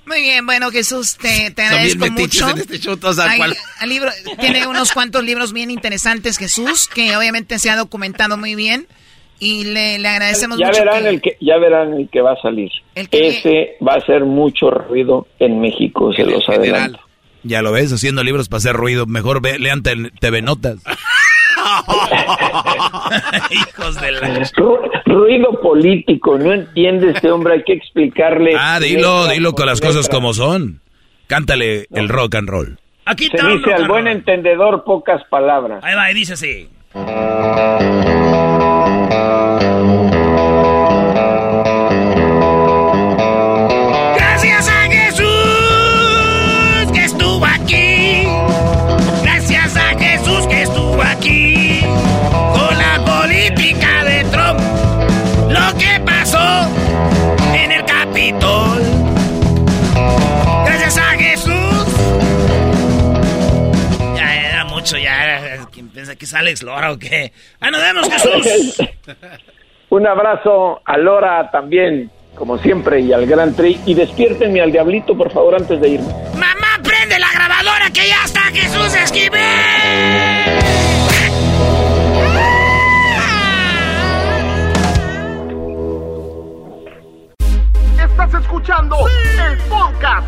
[SPEAKER 2] Muy bien, bueno, Jesús, te, te agradezco mucho.
[SPEAKER 3] en este show, todos al
[SPEAKER 2] Hay-
[SPEAKER 3] cual.
[SPEAKER 2] al libro, tiene unos cuantos libros bien interesantes, Jesús, que obviamente se ha documentado muy bien. Y le, le agradecemos
[SPEAKER 18] Ya
[SPEAKER 2] mucho.
[SPEAKER 18] verán
[SPEAKER 2] que-
[SPEAKER 18] el que ya verán el que va a salir. Ese va a hacer mucho ruido en México, se los adelanto.
[SPEAKER 6] Ya lo ves, haciendo libros para hacer ruido. Mejor ve, lean te- TV Notas.
[SPEAKER 2] Hijos de la...
[SPEAKER 18] Ru- ruido político, no entiende este hombre, hay que explicarle.
[SPEAKER 6] Ah, dilo, dilo con las cosas como son. Cántale el rock and roll.
[SPEAKER 2] Aquí
[SPEAKER 18] Se dice al buen entendedor pocas palabras.
[SPEAKER 2] Ahí va, y dice así. Que es Alex Lora o qué? ¡Ah, nos vemos, Jesús!
[SPEAKER 18] Un abrazo a Lora también, como siempre, y al Gran Tri. Y despiértenme al diablito, por favor, antes de irme.
[SPEAKER 2] ¡Mamá, prende la grabadora que ya está Jesús Esquivel!
[SPEAKER 1] Estás escuchando el podcast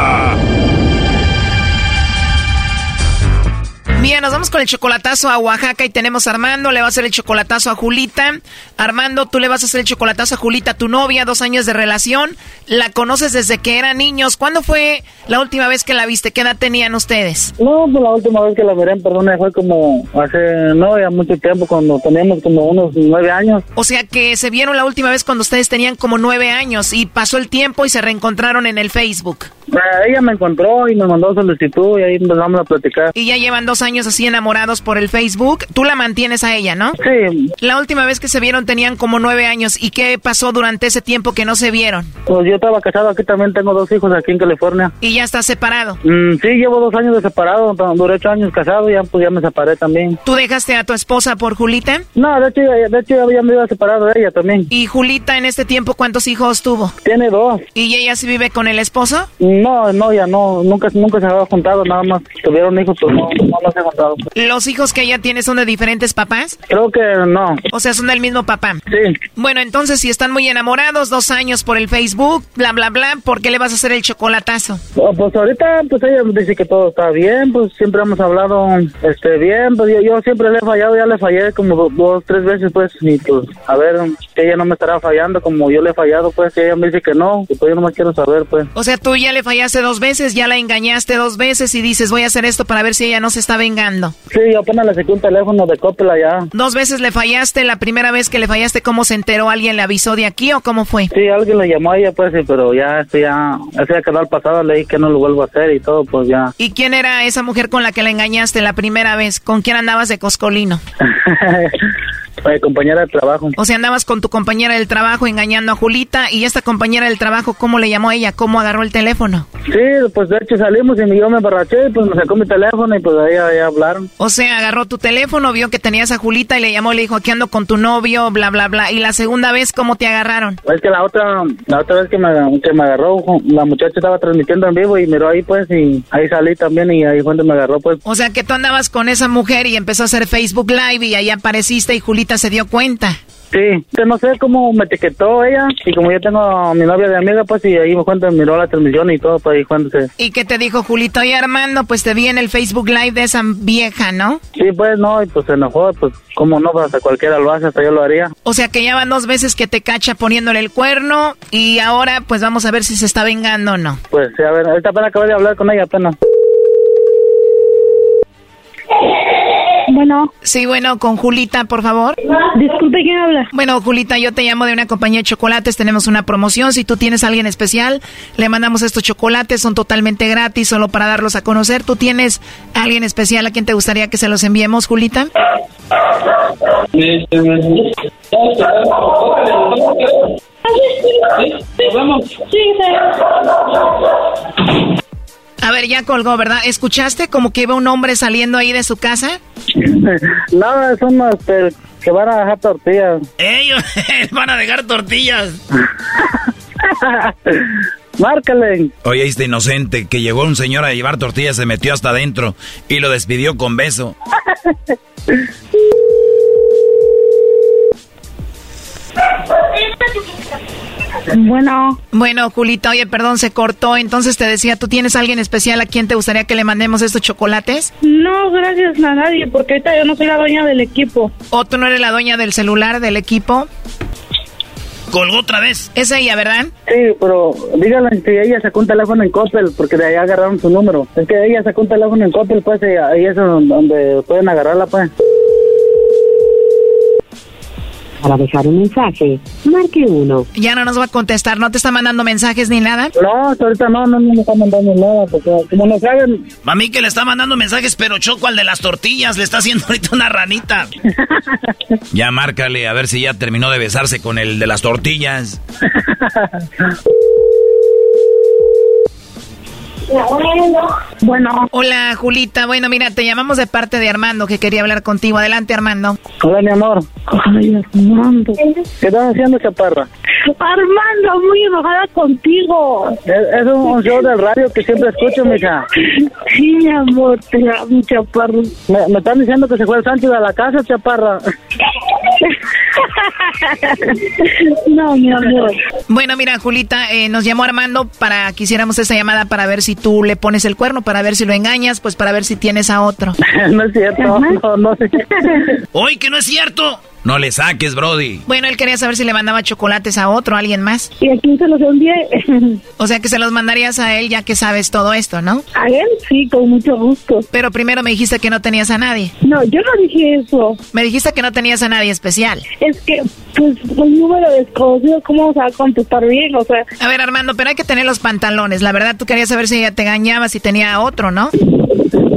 [SPEAKER 16] Bien, nos vamos con el chocolatazo a Oaxaca y tenemos a Armando, le va a hacer el chocolatazo a Julita. Armando, tú le vas a hacer el chocolatazo a Julita, tu novia, dos años de relación. La conoces desde que eran niños. ¿Cuándo fue la última vez que la viste? ¿Qué edad tenían ustedes?
[SPEAKER 19] No, pues la última vez que la miré en persona fue como hace, no, ya mucho tiempo, cuando teníamos como unos nueve años.
[SPEAKER 16] O sea que se vieron la última vez cuando ustedes tenían como nueve años y pasó el tiempo y se reencontraron en el Facebook.
[SPEAKER 19] Eh, ella me encontró y me mandó solicitud y ahí empezamos a platicar.
[SPEAKER 16] Y ya llevan dos años así enamorados por el Facebook. Tú la mantienes a ella, ¿no?
[SPEAKER 19] Sí.
[SPEAKER 16] La última vez que se vieron tenían como nueve años. ¿Y qué pasó durante ese tiempo que no se vieron?
[SPEAKER 19] Pues yo estaba casado, aquí también tengo dos hijos aquí en California.
[SPEAKER 16] ¿Y ya estás separado?
[SPEAKER 19] Mm, sí, llevo dos años de separado, duré ocho años casado y ya, pues ya me separé también.
[SPEAKER 16] ¿Tú dejaste a tu esposa por Julita?
[SPEAKER 19] No, de hecho, de hecho ya me iba separado de ella también.
[SPEAKER 16] ¿Y Julita en este tiempo cuántos hijos tuvo?
[SPEAKER 19] Tiene dos.
[SPEAKER 16] ¿Y ella sí vive con el esposo?
[SPEAKER 19] No, no, ya no, nunca, nunca se había juntado, nada más tuvieron hijos, pero no, no, no se juntado.
[SPEAKER 16] ¿Los hijos que ella tiene son de diferentes papás?
[SPEAKER 19] Creo que no.
[SPEAKER 16] O sea, son del mismo papá.
[SPEAKER 19] Sí.
[SPEAKER 16] Bueno, entonces si están muy enamorados, dos años por el Facebook, bla, bla, bla, ¿por qué le vas a hacer el chocolatazo?
[SPEAKER 19] Oh, pues ahorita, pues ella dice que todo está bien, pues siempre hemos hablado este bien, pues yo, yo siempre le he fallado, ya le fallé como do- dos, tres veces, pues, y pues, a ver, que ella no me estará fallando como yo le he fallado, pues, que ella me dice que no, y pues yo no me quiero saber, pues.
[SPEAKER 16] O sea, tú ya le fallaste dos veces, ya la engañaste dos veces y dices, voy a hacer esto para ver si ella no se está vengando.
[SPEAKER 19] Sí, yo apenas le saqué un teléfono de Coppel allá.
[SPEAKER 16] Dos veces le fallaste, la primera vez que le fallaste, ¿cómo se enteró? ¿Alguien le avisó de aquí o cómo fue?
[SPEAKER 19] Sí, alguien le llamó a ella, pues, sí, pero ya, este, ya, ese ya quedó al pasado, le dije que no lo vuelvo a hacer y todo, pues ya.
[SPEAKER 16] ¿Y quién era esa mujer con la que la engañaste la primera vez? ¿Con quién andabas de coscolino?
[SPEAKER 19] Mi compañera de trabajo.
[SPEAKER 16] O sea, andabas con tu compañera del trabajo engañando a Julita y esta compañera del trabajo, ¿cómo le llamó a ella? ¿Cómo agarró el teléfono?
[SPEAKER 19] Sí, pues de hecho salimos y yo me emborraché y pues me sacó mi teléfono y pues ahí ahí hablaron.
[SPEAKER 16] O sea, agarró tu teléfono, vio que tenías a Julita y le llamó y le dijo, aquí ando con tu novio, bla, bla, bla. Y la segunda vez, ¿cómo te agarraron?
[SPEAKER 19] Es que la otra, la otra vez que me, que me agarró, la muchacha estaba transmitiendo en vivo y miró ahí pues y ahí salí también y ahí fue donde me agarró pues.
[SPEAKER 16] O sea, que tú andabas con esa mujer y empezó a hacer Facebook Live y ahí apareciste y Julita se dio cuenta.
[SPEAKER 19] Sí, que no sé cómo me etiquetó ella y como yo tengo a mi novia de amiga pues y ahí me cuenta, miró la transmisión y todo pues ahí cuando se...
[SPEAKER 16] ¿Y qué te dijo Julita? Oye, Armando, pues te vi en el Facebook Live de esa vieja, ¿no?
[SPEAKER 19] Sí, pues no, y pues se enojó, pues cómo no, pues hasta cualquiera lo hace, hasta yo lo haría.
[SPEAKER 16] O sea, que ya van dos veces que te cacha poniéndole el cuerno y ahora pues vamos a ver si se está vengando o no.
[SPEAKER 19] Pues sí, a ver, ahorita apenas acabé de hablar con ella apenas.
[SPEAKER 20] Bueno.
[SPEAKER 16] Sí, bueno, con Julita, por favor.
[SPEAKER 20] Disculpe, ¿quién habla?
[SPEAKER 16] Bueno, Julita, yo te llamo de una compañía de chocolates. Tenemos una promoción. Si tú tienes a alguien especial, le mandamos estos chocolates. Son totalmente gratis, solo para darlos a conocer. ¿Tú tienes a alguien especial a quien te gustaría que se los enviemos, Julita? A ver, ya colgó, ¿verdad? ¿Escuchaste como que iba un hombre saliendo ahí de su casa?
[SPEAKER 19] Nada, son los este, que van a dejar tortillas.
[SPEAKER 2] Ellos van a dejar tortillas.
[SPEAKER 19] Márcale.
[SPEAKER 6] Oye, este inocente que llegó un señor a llevar tortillas, se metió hasta adentro y lo despidió con beso.
[SPEAKER 20] Bueno.
[SPEAKER 16] Bueno, Julita, oye, perdón, se cortó. Entonces te decía, ¿tú tienes a alguien especial a quien te gustaría que le mandemos estos chocolates?
[SPEAKER 20] No, gracias a nadie, porque ahorita yo no soy la dueña del equipo.
[SPEAKER 16] ¿O tú no eres la dueña del celular del equipo?
[SPEAKER 2] Colgó otra vez.
[SPEAKER 16] Es ella, ¿verdad?
[SPEAKER 19] Sí, pero díganle que ella sacó un teléfono en Coppel, porque de ahí agarraron su número. Es que ella sacó un teléfono en Coppel, pues, y ahí es donde pueden agarrarla, pues.
[SPEAKER 11] Para dejar un mensaje, marque uno.
[SPEAKER 16] Ya no nos va a contestar, ¿no te está mandando mensajes ni nada?
[SPEAKER 19] No, ahorita no, no, no me está mandando nada, porque como no saben...
[SPEAKER 2] A mí que le está mandando mensajes, pero Choco al de las tortillas, le está haciendo ahorita una ranita.
[SPEAKER 6] ya márcale, a ver si ya terminó de besarse con el de las tortillas.
[SPEAKER 20] Bueno.
[SPEAKER 16] Hola, Julita. Bueno, mira, te llamamos de parte de Armando, que quería hablar contigo. Adelante, Armando.
[SPEAKER 19] Hola, mi amor.
[SPEAKER 20] Ay, Armando.
[SPEAKER 19] ¿Qué estás haciendo, chaparra?
[SPEAKER 20] Armando, muy enojada contigo.
[SPEAKER 19] Es, es un, show del radio que siempre escucho, mija.
[SPEAKER 20] Sí, mi amor, te amo, chaparro.
[SPEAKER 19] Me, me están diciendo que se fue el Sánchez a la casa, chaparra.
[SPEAKER 20] no, mi amor.
[SPEAKER 16] Bueno, mira, Julita, eh, nos llamó Armando para que hiciéramos esa llamada para ver si tú le pones el cuerno, para ver si lo engañas, pues para ver si tienes a otro.
[SPEAKER 19] no es cierto, no, no sé.
[SPEAKER 2] Hoy que no es cierto.
[SPEAKER 6] No le saques, Brody.
[SPEAKER 16] Bueno, él quería saber si le mandaba chocolates a otro, a alguien más.
[SPEAKER 20] ¿Y a quién se los envié?
[SPEAKER 16] o sea que se los mandarías a él ya que sabes todo esto, ¿no?
[SPEAKER 20] A él sí, con mucho gusto.
[SPEAKER 16] Pero primero me dijiste que no tenías a nadie.
[SPEAKER 20] No, yo no dije eso.
[SPEAKER 16] Me dijiste que no tenías a nadie especial.
[SPEAKER 20] Es que, pues, un número desconocido, ¿cómo se va a contestar bien? O sea...
[SPEAKER 16] A ver, Armando, pero hay que tener los pantalones. La verdad, tú querías saber si ella te engañaba, si tenía a otro, ¿no?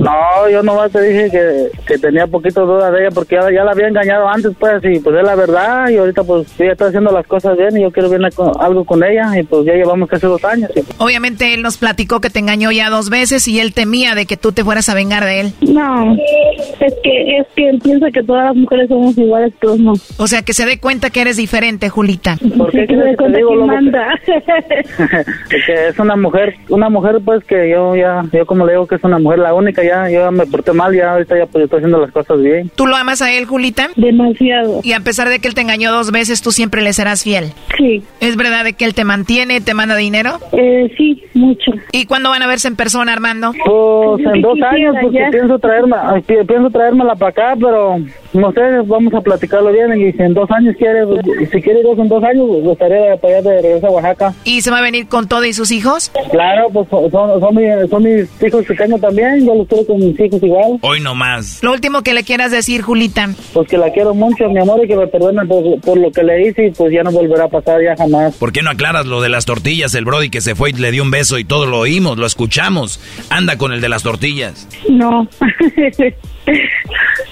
[SPEAKER 19] No, yo nomás te dije que, que tenía poquito duda de ella porque ya, ya la había engañado antes, pues, y pues es la verdad, y ahorita pues ella está haciendo las cosas bien y yo quiero ver algo con ella, y pues ya llevamos casi dos años. Y...
[SPEAKER 16] Obviamente él nos platicó que te engañó ya dos veces y él temía de que tú te fueras a vengar de él.
[SPEAKER 20] No, es que, es que él piensa que todas las mujeres somos iguales, pero no.
[SPEAKER 16] O sea, que se dé cuenta que eres diferente, Julita.
[SPEAKER 19] ¿Por qué
[SPEAKER 20] se dé cuenta que manda?
[SPEAKER 19] que es una mujer, una mujer pues que yo ya, yo como le digo que es una mujer la única ya, yo ya me porté mal, ya ahorita ya pues estoy haciendo las cosas bien.
[SPEAKER 16] ¿Tú lo amas a él, Julita?
[SPEAKER 20] Demasiado.
[SPEAKER 16] Y a pesar de que él te engañó dos veces, tú siempre le serás fiel.
[SPEAKER 20] Sí.
[SPEAKER 16] ¿Es verdad de que él te mantiene, te manda dinero?
[SPEAKER 20] Eh, sí, mucho.
[SPEAKER 16] ¿Y cuándo van a verse en persona, Armando?
[SPEAKER 19] Pues en dos años, porque ya. pienso traerme, pienso traérmela para acá, pero no sé, vamos a platicarlo bien y si en dos años quiere, si quiere ir en dos años, pues estaría para allá de regreso a Oaxaca.
[SPEAKER 16] ¿Y se va a venir con todo y sus hijos?
[SPEAKER 19] Claro, pues son, son, mis, son mis hijos pequeños también, yo los quiero con mis hijos igual.
[SPEAKER 6] Hoy no más.
[SPEAKER 16] Lo último que le quieras decir, Julita.
[SPEAKER 19] Pues que la quiero mucho, mi amor, y que me perdone por, por lo que le hice y pues ya no volverá a pasar ya jamás.
[SPEAKER 6] ¿Por qué no aclaras lo de las tortillas? El Brody que se fue y le dio un beso y todo lo oímos, lo escuchamos. Anda con el de las tortillas.
[SPEAKER 20] No.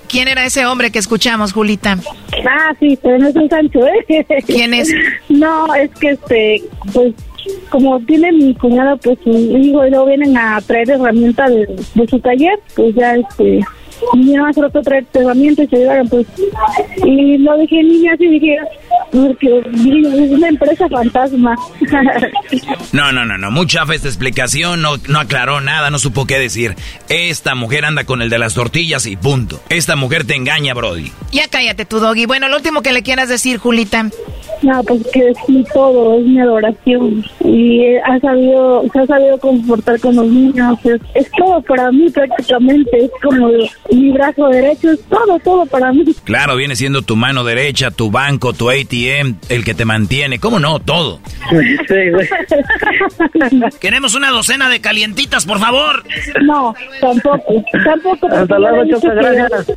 [SPEAKER 16] ¿Quién era ese hombre que escuchamos, Julita?
[SPEAKER 20] Ah, sí, pero no es un Sancho, ¿eh?
[SPEAKER 16] ¿Quién es?
[SPEAKER 20] No, es que este, pues como tiene mi cuñada pues su hijo y luego vienen a traer herramientas de, de su taller, pues ya este vinieron a hacer otro traer herramientas y se llevaron pues. Y lo dije niña así dije porque es una empresa fantasma.
[SPEAKER 6] No no no no mucha fe esta explicación no no aclaró nada no supo qué decir. Esta mujer anda con el de las tortillas y punto. Esta mujer te engaña Brody.
[SPEAKER 16] Ya cállate tu doggy. Bueno lo último que le quieras decir Julita
[SPEAKER 20] no, pues que es mi todo, es mi adoración. Y ha sabido, se ha sabido comportar con los niños. Es, es, todo para mí prácticamente. Es como mi brazo derecho, es todo, todo para mí.
[SPEAKER 6] Claro, viene siendo tu mano derecha, tu banco, tu ATM, el que te mantiene. ¿Cómo no? Todo.
[SPEAKER 19] Sí, güey.
[SPEAKER 2] Queremos una docena de calientitas, por favor.
[SPEAKER 20] No, tampoco. Tampoco.
[SPEAKER 19] Hasta luego, Choca, gracias.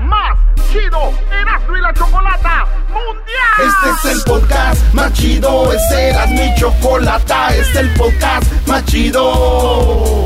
[SPEAKER 21] más chido Erasmo y la Chocolata Mundial. Este es el podcast más chido, este era mi chocolata, este es el podcast más chido.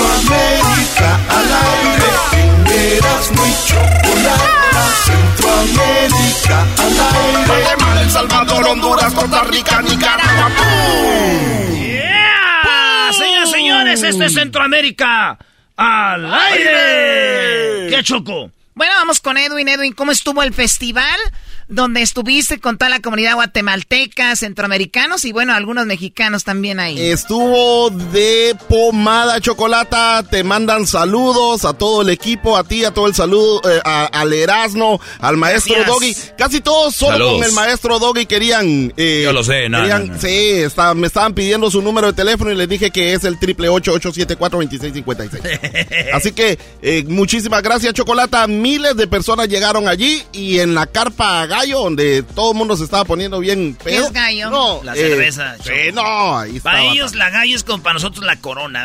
[SPEAKER 21] Centroamérica al aire, eras muy chocolata. Centroamérica al aire. Guatemala, El Salvador, Honduras, Costa Rica, Nicaragua.
[SPEAKER 2] ¡Yeah! Señoras señores, este es Centroamérica al aire. ¿Qué choco?
[SPEAKER 16] Bueno, vamos con Edwin. Edwin, ¿cómo estuvo el festival? Donde estuviste con toda la comunidad guatemalteca, centroamericanos y bueno, algunos mexicanos también ahí.
[SPEAKER 17] Estuvo de pomada chocolata, te mandan saludos a todo el equipo, a ti, a todo el saludo, eh, a- al Erasmo, al maestro
[SPEAKER 6] Gracias.
[SPEAKER 17] Doggy. Casi todos solo
[SPEAKER 6] Saludos.
[SPEAKER 17] con el maestro Doggy querían... eh,
[SPEAKER 6] Yo lo sé, no,
[SPEAKER 17] querían-
[SPEAKER 6] no, no.
[SPEAKER 17] Sí, está- me estaban pidiendo su número de teléfono y les dije que es el triple ocho ocho siete cuatro veintiséis cincuenta y seis. Así que eh, muchísimas gracias, Chocolata. Miles de personas llegaron allí y en la carpa gallo, donde todo el mundo se estaba poniendo bien
[SPEAKER 2] ¿Qué
[SPEAKER 17] pedo.
[SPEAKER 2] es gallo?
[SPEAKER 17] No,
[SPEAKER 2] La
[SPEAKER 17] eh,
[SPEAKER 2] cerveza.
[SPEAKER 17] sí,
[SPEAKER 2] Choco.
[SPEAKER 17] no, ahí
[SPEAKER 2] Para
[SPEAKER 17] estaba
[SPEAKER 2] ellos la gallo es como para nosotros la corona,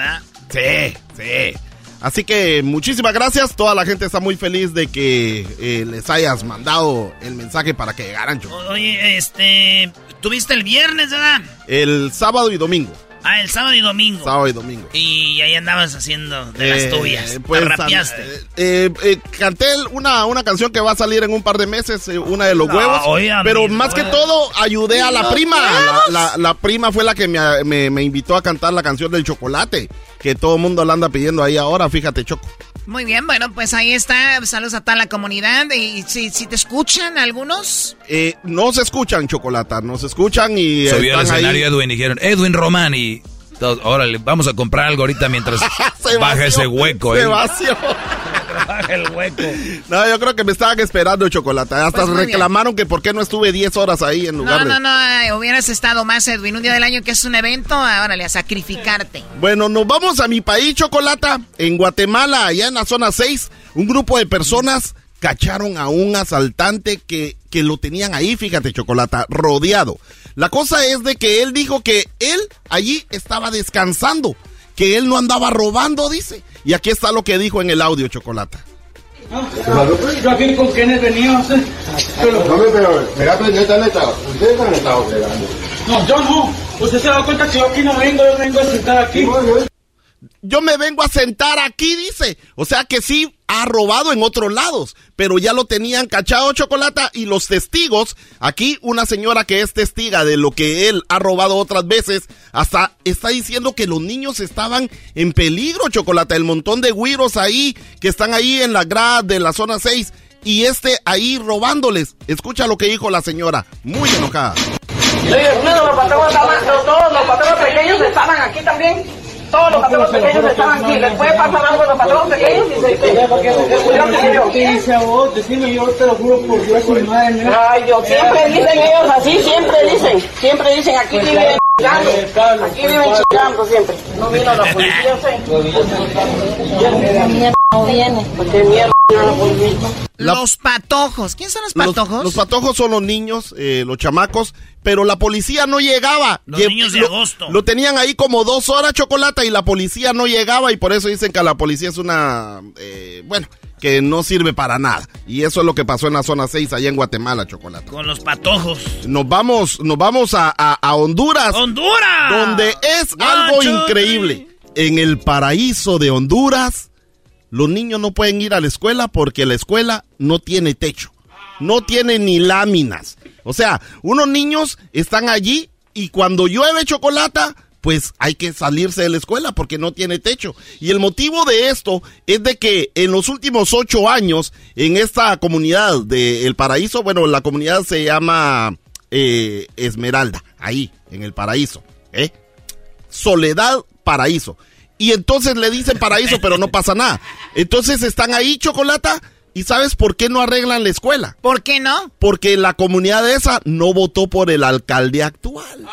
[SPEAKER 2] ¿verdad?
[SPEAKER 17] Sí, sí. Así que muchísimas gracias. Toda la gente está muy feliz de que eh, les hayas mandado el mensaje para que llegaran.
[SPEAKER 2] Oye, este, tuviste el viernes, ¿verdad?
[SPEAKER 17] El sábado y domingo.
[SPEAKER 2] Ah, el sábado y domingo.
[SPEAKER 17] Sábado y domingo.
[SPEAKER 2] Y ahí andabas haciendo de las
[SPEAKER 17] Eh,
[SPEAKER 2] tuyas.
[SPEAKER 17] pues,
[SPEAKER 2] Te rapeaste.
[SPEAKER 17] Eh, eh, canté una, una canción que va a salir en un par de meses, eh, una de los
[SPEAKER 2] No,
[SPEAKER 17] huevos. pero más que todo, ayudé a la
[SPEAKER 2] ¿Los
[SPEAKER 17] prima. La,
[SPEAKER 2] huevos?
[SPEAKER 17] la- la prima fue la que me, me- me invitó a cantar la canción del chocolate, que todo el mundo la anda pidiendo ahí ahora, fíjate, Choco.
[SPEAKER 16] Muy bien, bueno, pues ahí está. Saludos a toda la comunidad. Y si, si te escuchan algunos,
[SPEAKER 17] Eh, no se escuchan, Chocolata, no se escuchan y
[SPEAKER 6] Subió al
[SPEAKER 17] ahí.
[SPEAKER 6] escenario Edwin y dijeron, Edwin Román y... todos, Órale, vamos a comprar algo ahorita mientras baja
[SPEAKER 17] vació,
[SPEAKER 6] ese hueco,
[SPEAKER 17] se
[SPEAKER 6] ¿eh?
[SPEAKER 17] vació.
[SPEAKER 2] El hueco.
[SPEAKER 17] No, yo creo que me estaban esperando, Chocolata. Hasta
[SPEAKER 16] Pues
[SPEAKER 17] reclamaron que por qué no estuve 10 horas ahí en lugar
[SPEAKER 16] no,
[SPEAKER 17] de...
[SPEAKER 16] no, no, eh, hubieras estado más, Edwin. Un día del año que es un evento, órale, a sacrificarte.
[SPEAKER 17] Bueno, nos vamos a mi país, Chocolata. En Guatemala, allá en la zona 6, un grupo de personas cacharon a un asaltante que, que lo tenían ahí, fíjate, Chocolata, rodeado. La cosa es de que él dijo que él allí estaba descansando, que él no andaba robando, dice. Y aquí está lo que dijo en el audio, Chocolata.
[SPEAKER 22] Yo aquí con quiénes veníamos.
[SPEAKER 23] No pero, mira, pues, neta, neta, ustedes.
[SPEAKER 22] No, yo no. Usted se da cuenta que yo aquí no vengo, yo vengo a sentar aquí.
[SPEAKER 17] Yo me vengo a sentar aquí, dice. O sea que sí ha robado en otros lados, pero ya lo tenían cachado chocolata y los testigos, aquí una señora que es testiga de lo que él ha robado otras veces, hasta está diciendo que los niños estaban en peligro, chocolata, el montón de güiros ahí que están ahí en la grada de la zona 6 y este ahí robándoles. Escucha lo que dijo la señora, muy enojada.
[SPEAKER 22] Todos los patrones pequeños estaban aquí también. Todos los patrones pequeños estaban aquí. ¿Les puede pasar algo a los patrones pequeños? Dice
[SPEAKER 23] ¿Qué a vos? Decime, yo te lo juro por Dios y mi madre. mira.
[SPEAKER 22] Ay, Dios, siempre dicen ellos así, siempre dicen. Siempre dicen, aquí viven chingando. Aquí viven chingando siempre. No vino la policía, sé. No viene. Porque mierda vino la policía.
[SPEAKER 16] Los patojos. ¿Quién son los patojos?
[SPEAKER 17] Los, patojos son los niños, eh, los chamacos, pero la policía no llegaba.
[SPEAKER 2] Los
[SPEAKER 17] Lle-
[SPEAKER 2] niños de
[SPEAKER 17] lo,
[SPEAKER 2] agosto.
[SPEAKER 17] Lo tenían ahí como dos horas chocolate y la policía no llegaba y por eso dicen que la policía es una, eh, bueno, que no sirve para nada. Y eso es lo que pasó en la zona 6 allá en Guatemala, chocolate.
[SPEAKER 2] Con los patojos.
[SPEAKER 17] Nos vamos, nos vamos a, a- a Honduras.
[SPEAKER 2] ¡Honduras!
[SPEAKER 17] Donde es algo increíble. En el paraíso de Honduras, los niños no pueden ir a la escuela porque la escuela no tiene techo, no tiene ni láminas. O sea, unos niños están allí y cuando llueve chocolata, pues hay que salirse de la escuela porque no tiene techo. Y el motivo de esto es de que en los últimos ocho años, en esta comunidad de El Paraíso, bueno, la comunidad se llama eh, Esmeralda, ahí, en El Paraíso, ¿eh? Soledad Paraíso. Y entonces le dicen paraíso, pero no pasa nada. Entonces están ahí, Chocolata, ¿y sabes por qué no arreglan la escuela?
[SPEAKER 16] ¿Por qué no?
[SPEAKER 17] Porque la comunidad esa no votó por el alcalde actual.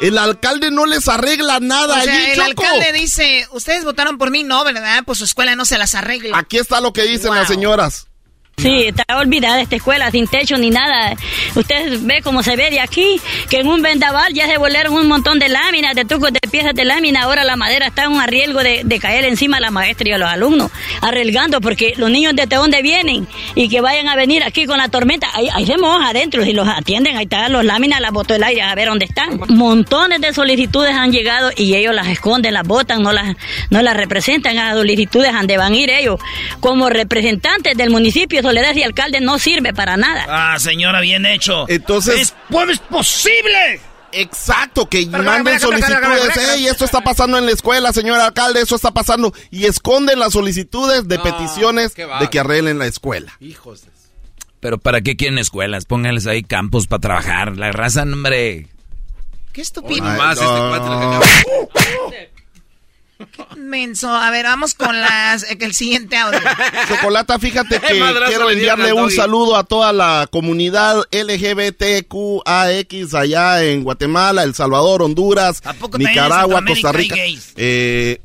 [SPEAKER 17] El alcalde no les arregla nada
[SPEAKER 16] O sea,
[SPEAKER 17] allí,
[SPEAKER 16] el
[SPEAKER 17] Choco.
[SPEAKER 16] alcalde dice, ustedes votaron por mí, no, ¿verdad? Pues su escuela no se las arregla.
[SPEAKER 17] Aquí está lo que dicen las señoras.
[SPEAKER 24] Sí, está olvidada esta escuela, sin techo ni nada. Usted ve cómo se ve de aquí, que en un vendaval ya se volaron un montón de láminas, de tucos de piezas de lámina. Ahora la madera está en un arriesgo de, caer encima a la maestra y a los alumnos, arriesgando porque los niños desde dónde vienen y que vayan a venir aquí con la tormenta, ahí, ahí se moja adentro, si los atienden, ahí están los láminas, las botó el aire a ver dónde están. Montones de solicitudes han llegado y ellos las esconden, las botan, no las, no las representan a las solicitudes, a donde van a ir ellos. Como representantes del municipio, Soledad y alcalde no sirve para nada.
[SPEAKER 2] Ah, señora, bien hecho.
[SPEAKER 17] Entonces.
[SPEAKER 2] Es, ¿Cómo es posible?
[SPEAKER 17] Exacto, que
[SPEAKER 2] Pero,
[SPEAKER 17] manden
[SPEAKER 2] pero, pero,
[SPEAKER 17] solicitudes.
[SPEAKER 2] pero, pero,
[SPEAKER 17] Ey, esto está pasando en la escuela, señor alcalde, eso está pasando. Y esconden las solicitudes de peticiones de que arreglen la escuela.
[SPEAKER 3] Hijos de...
[SPEAKER 6] Pero ¿para qué quieren escuelas? Pónganles ahí campos para trabajar. La raza, hombre.
[SPEAKER 16] Qué estúpido.
[SPEAKER 6] Ay, Nomás este
[SPEAKER 17] no.
[SPEAKER 6] cuate le acaba-
[SPEAKER 16] Menso. A ver, vamos con las, eh, el siguiente audio.
[SPEAKER 17] Chocolata, fíjate que quiero enviarle un saludo a toda la comunidad LGBTQAX allá en Guatemala, El Salvador, Honduras, Nicaragua, Costa Rica. Eh,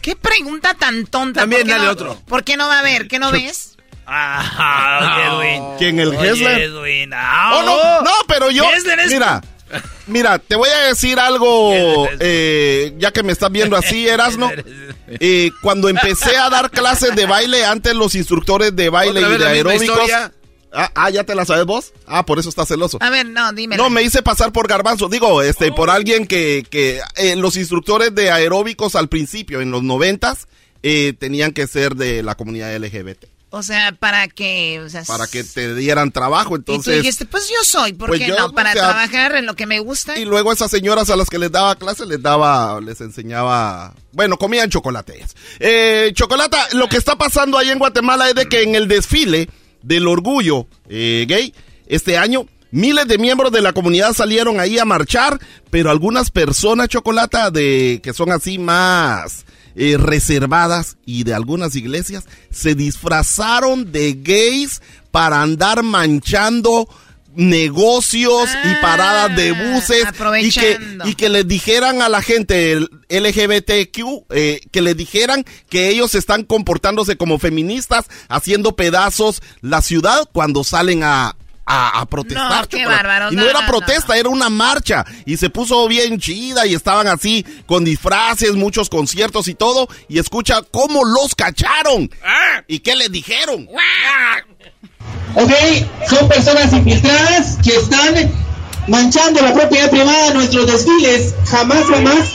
[SPEAKER 16] ¿Qué pregunta tan tonta?
[SPEAKER 17] También
[SPEAKER 16] ¿Por qué
[SPEAKER 17] dale
[SPEAKER 16] no-
[SPEAKER 17] otro.
[SPEAKER 16] ¿Por qué no va a haber? ¿Qué no ves?
[SPEAKER 2] Ah, Edwin.
[SPEAKER 17] ¿Quién, el
[SPEAKER 2] Oye,
[SPEAKER 17] Hessler?
[SPEAKER 2] Edwin, ah,
[SPEAKER 17] Oh, no, no, pero yo. Mira, mira, te voy a decir algo, eh, ya que me estás viendo así, Erasno. Eh, cuando empecé a dar clases de baile, antes los instructores de baile
[SPEAKER 3] ¿Otra
[SPEAKER 17] y de aeróbicos. Ah, ah, ¿ya te la sabes vos? Ah, por eso estás celoso.
[SPEAKER 16] A ver, no, dime.
[SPEAKER 17] No, me hice pasar por garbanzo. Digo, este, por alguien que, que eh, los instructores de aeróbicos al principio, en los noventas, eh, tenían que ser de la comunidad LGBT.
[SPEAKER 16] O sea, para que... O sea,
[SPEAKER 17] Para que te dieran trabajo,
[SPEAKER 16] y tú
[SPEAKER 17] entonces...
[SPEAKER 16] dijiste, pues yo soy, ¿por
[SPEAKER 17] Pues
[SPEAKER 16] qué
[SPEAKER 17] yo,
[SPEAKER 16] no?
[SPEAKER 17] o
[SPEAKER 16] Para
[SPEAKER 17] sea,
[SPEAKER 16] trabajar en lo que me gusta.
[SPEAKER 17] Y luego esas señoras a las que les daba clase les daba, les enseñaba, bueno, comían chocolate ellas. Eh, chocolata, lo que está pasando ahí en Guatemala es de que en el desfile del orgullo eh, gay este año, miles de miembros de la comunidad salieron ahí a marchar, pero algunas personas, chocolata, de que son así más eh, reservadas y de algunas iglesias, se disfrazaron de gays para andar manchando negocios y paradas de buses y que,
[SPEAKER 16] Ah,
[SPEAKER 17] y que les dijeran a la gente LGBTQ eh, que les dijeran que ellos están comportándose como feministas haciendo pedazos la ciudad cuando salen a a, a protestar.
[SPEAKER 16] No, qué bárbaro,
[SPEAKER 17] Y no,
[SPEAKER 16] no,
[SPEAKER 17] era
[SPEAKER 16] no,
[SPEAKER 17] protesta, era una marcha. Y se puso bien chida y estaban así con disfraces, muchos conciertos y todo. Y escucha cómo los cacharon. ¿Y qué les dijeron?
[SPEAKER 22] Ok, son personas infiltradas que están manchando la propiedad privada de nuestros desfiles. Jamás, jamás.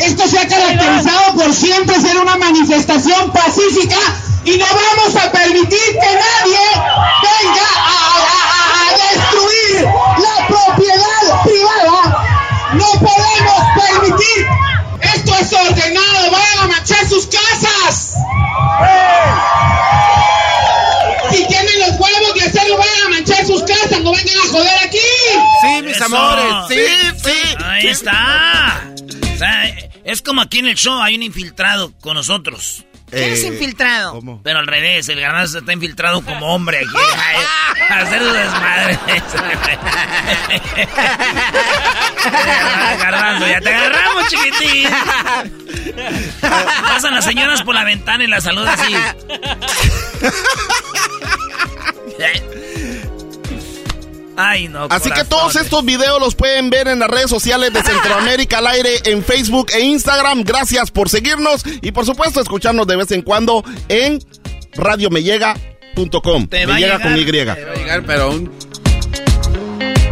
[SPEAKER 22] Esto se ha caracterizado por siempre ser una manifestación pacífica y no vamos a permitir que nadie venga a, a- a destruir la propiedad privada. No podemos permitir. Esto es ordenado. Vayan a manchar sus casas. Si tienen los huevos de hacerlo, vayan a manchar sus casas, no vengan a joder aquí.
[SPEAKER 3] Sí, mis
[SPEAKER 2] Eso.
[SPEAKER 3] amores. Sí, sí.
[SPEAKER 2] Ahí está. O sea, es como aquí en el show hay un infiltrado con nosotros.
[SPEAKER 16] ¿Quién es infiltrado?
[SPEAKER 2] Pero al revés, el garbanzo está infiltrado como hombre aquí. ay, a hacer su desmadre. garbanzo, ya te agarramos, chiquitín. Pasan las señoras por la ventana y la saludan así. Ay, no.
[SPEAKER 17] Así que todos estos videos los pueden ver en las redes sociales de Centroamérica al aire, en Facebook e Instagram. Gracias por seguirnos y por supuesto escucharnos de vez en cuando en radiomellega.com.
[SPEAKER 16] Te
[SPEAKER 17] Me
[SPEAKER 16] va a
[SPEAKER 17] llega con Y.
[SPEAKER 16] llegar.
[SPEAKER 3] pero un...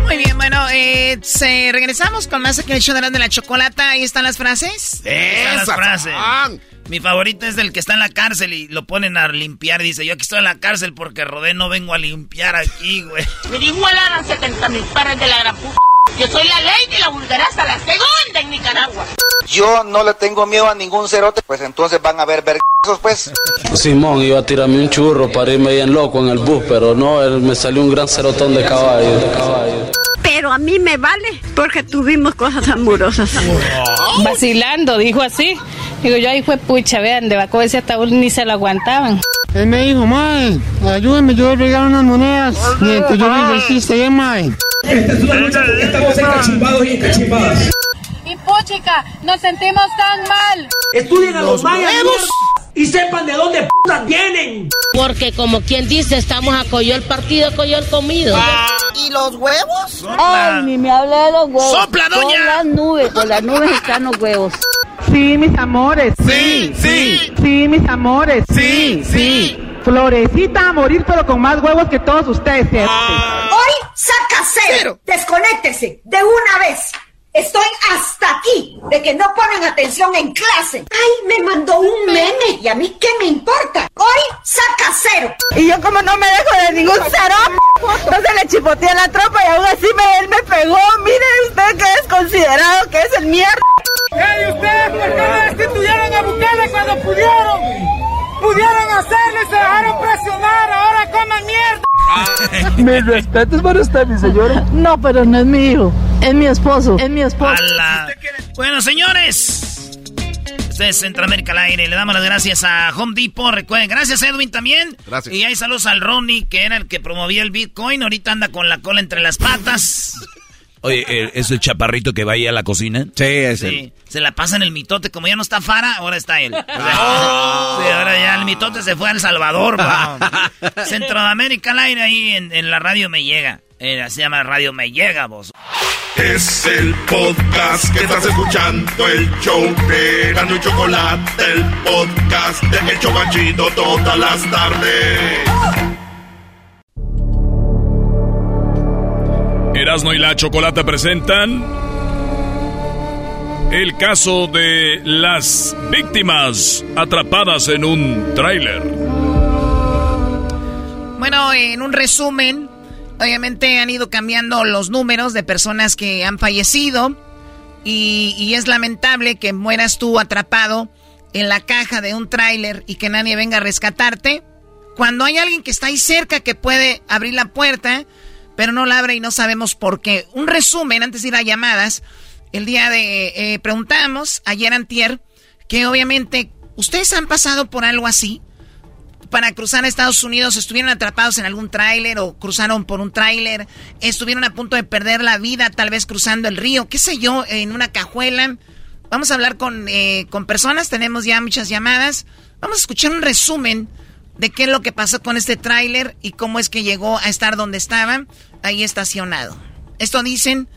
[SPEAKER 16] Muy bien, bueno, eh, se, regresamos con más aquí en el show de la, de la chocolata. Ahí están las frases.
[SPEAKER 2] Están las frases. Mi favorito es el que está en la cárcel y lo ponen a limpiar. Dice, yo aquí estoy en la cárcel porque rodé, no vengo a limpiar aquí, güey.
[SPEAKER 25] Me igualaron 70 mil pares de la gran puta. Yo soy la ley de la vulgaraza, la segunda en Nicaragua.
[SPEAKER 26] Yo no le tengo miedo a ningún cerote, pues entonces van a ver vergazos, pues.
[SPEAKER 27] Simón iba a tirarme un churro para irme bien loco en el bus, pero no, él me salió un gran cerotón de caballo. De caballo.
[SPEAKER 28] Pero a mí me vale porque tuvimos cosas amorosas.
[SPEAKER 29] Vacilando, dijo así. Digo, yo ahí fue pucha, vean, de Baco ese ataúd ni se lo aguantaban.
[SPEAKER 30] Él me dijo, mae, ayúdame, yo voy a regalar unas monedas. Y entonces yo le dije, sí, está bien, mae.
[SPEAKER 31] Esta es una lucha, estamos encachimbados y encachimbadas.
[SPEAKER 32] Y puchica, nos sentimos tan mal.
[SPEAKER 31] Estudien a los, mayas y sepan de dónde putas vienen.
[SPEAKER 33] Porque como quien dice, estamos a coyol partido, coyol comido.
[SPEAKER 25] ¿Y los huevos?
[SPEAKER 28] Ay, ni me hable de los huevos.
[SPEAKER 2] ¡Sopla, doña!
[SPEAKER 28] Con las nubes, con las nubes están los huevos.
[SPEAKER 30] Sí, mis amores.
[SPEAKER 25] Sí, sí.
[SPEAKER 30] Sí, mis amores. Sí, sí. Florecita a morir, pero con más huevos que todos ustedes.
[SPEAKER 34] Hoy saca cero. Desconéctese de una vez. Estoy hasta aquí de que no ponen atención en clase. Ay, me mandó un meme y a mí qué me importa. Hoy saca cero.
[SPEAKER 30] Y yo como no me dejo de ningún cero, entonces le chipoteé a la tropa y aún así me, él me pegó. Mire usted que es considerado que es el mierda.
[SPEAKER 31] ¡Ey, ustedes por qué no destituyeron a Bukele cuando pudieron! ¡Pudieron hacerlo y se dejaron presionar! ¡Ahora coman mierda!
[SPEAKER 30] Mis respetos para usted, mi señora. No, pero no es mi hijo. Es mi esposo. Es mi esposo.
[SPEAKER 2] ¡Hala! Bueno, señores. Este es Centroamérica al aire. Le damos las gracias a Home Depot. Recuerden, gracias Edwin también.
[SPEAKER 17] Gracias.
[SPEAKER 2] Y hay saludos al Ronnie, que era el que promovía el Bitcoin. Ahorita anda con la cola entre las patas.
[SPEAKER 6] Oye, eh, ¿es el chaparrito que va ahí a la cocina?
[SPEAKER 3] Sí, es
[SPEAKER 2] Sí,
[SPEAKER 3] él.
[SPEAKER 2] se la pasa en el mitote. Como ya no está Fara, ahora está él. O sea,
[SPEAKER 3] Ah.
[SPEAKER 2] sí, ahora ya el mitote se fue a El Salvador. va. Centroamérica al aire ahí en, en la radio me llega. Eh, se llama Radio Me Llega, vos.
[SPEAKER 1] Es el podcast que estás escuchando, el show de Gano y Chocolate, el podcast de El Chobachito todas las tardes.
[SPEAKER 13] Erasmo y la Chocolata presentan el caso de las víctimas atrapadas en un tráiler.
[SPEAKER 16] Bueno, en un resumen, obviamente han ido cambiando los números de personas que han fallecido y, y es lamentable que mueras tú atrapado en la caja de un tráiler y que nadie venga a rescatarte. Cuando hay alguien que está ahí cerca que puede abrir la puerta, pero no la abre y no sabemos por qué. Un resumen, antes de ir a llamadas, el día de... eh, preguntamos ayer antier que obviamente ustedes han pasado por algo así para cruzar a Estados Unidos estuvieron atrapados en algún tráiler o cruzaron por un tráiler, estuvieron a punto de perder la vida tal vez cruzando el río, qué sé yo, en una cajuela. Vamos a hablar con, eh, con personas, tenemos ya muchas llamadas. Vamos a escuchar un resumen de qué es lo que pasó con este tráiler y cómo es que llegó a estar donde estaba, ahí estacionado. Esto dicen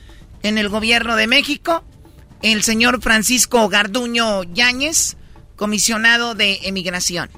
[SPEAKER 16] en el gobierno de México, el señor Francisco Garduño Yáñez, comisionado de emigración.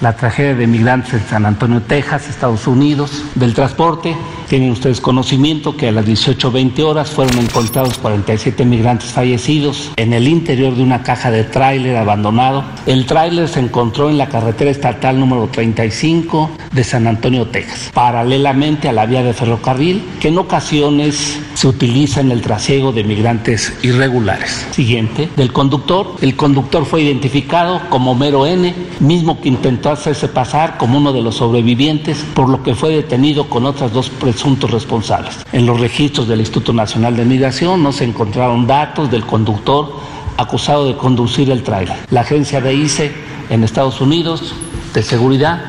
[SPEAKER 35] La tragedia de migrantes en San Antonio, Texas, Estados Unidos, del transporte. Tienen ustedes conocimiento que a las 18.20 horas fueron encontrados 47 migrantes fallecidos en el interior de una caja de tráiler abandonado. El tráiler se encontró en la carretera estatal número 35 de San Antonio, Texas, paralelamente a la vía de ferrocarril, que en ocasiones se utiliza en el trasiego de migrantes irregulares. Siguiente, del conductor. El conductor fue identificado como Mero N, mismo que intentó hacerse pasar como uno de los sobrevivientes, por lo que fue detenido con otras dos presuntos responsables. En los registros del Instituto Nacional de Migración no se encontraron datos del conductor acusado de conducir el tráiler. La agencia de ICE en Estados Unidos de seguridad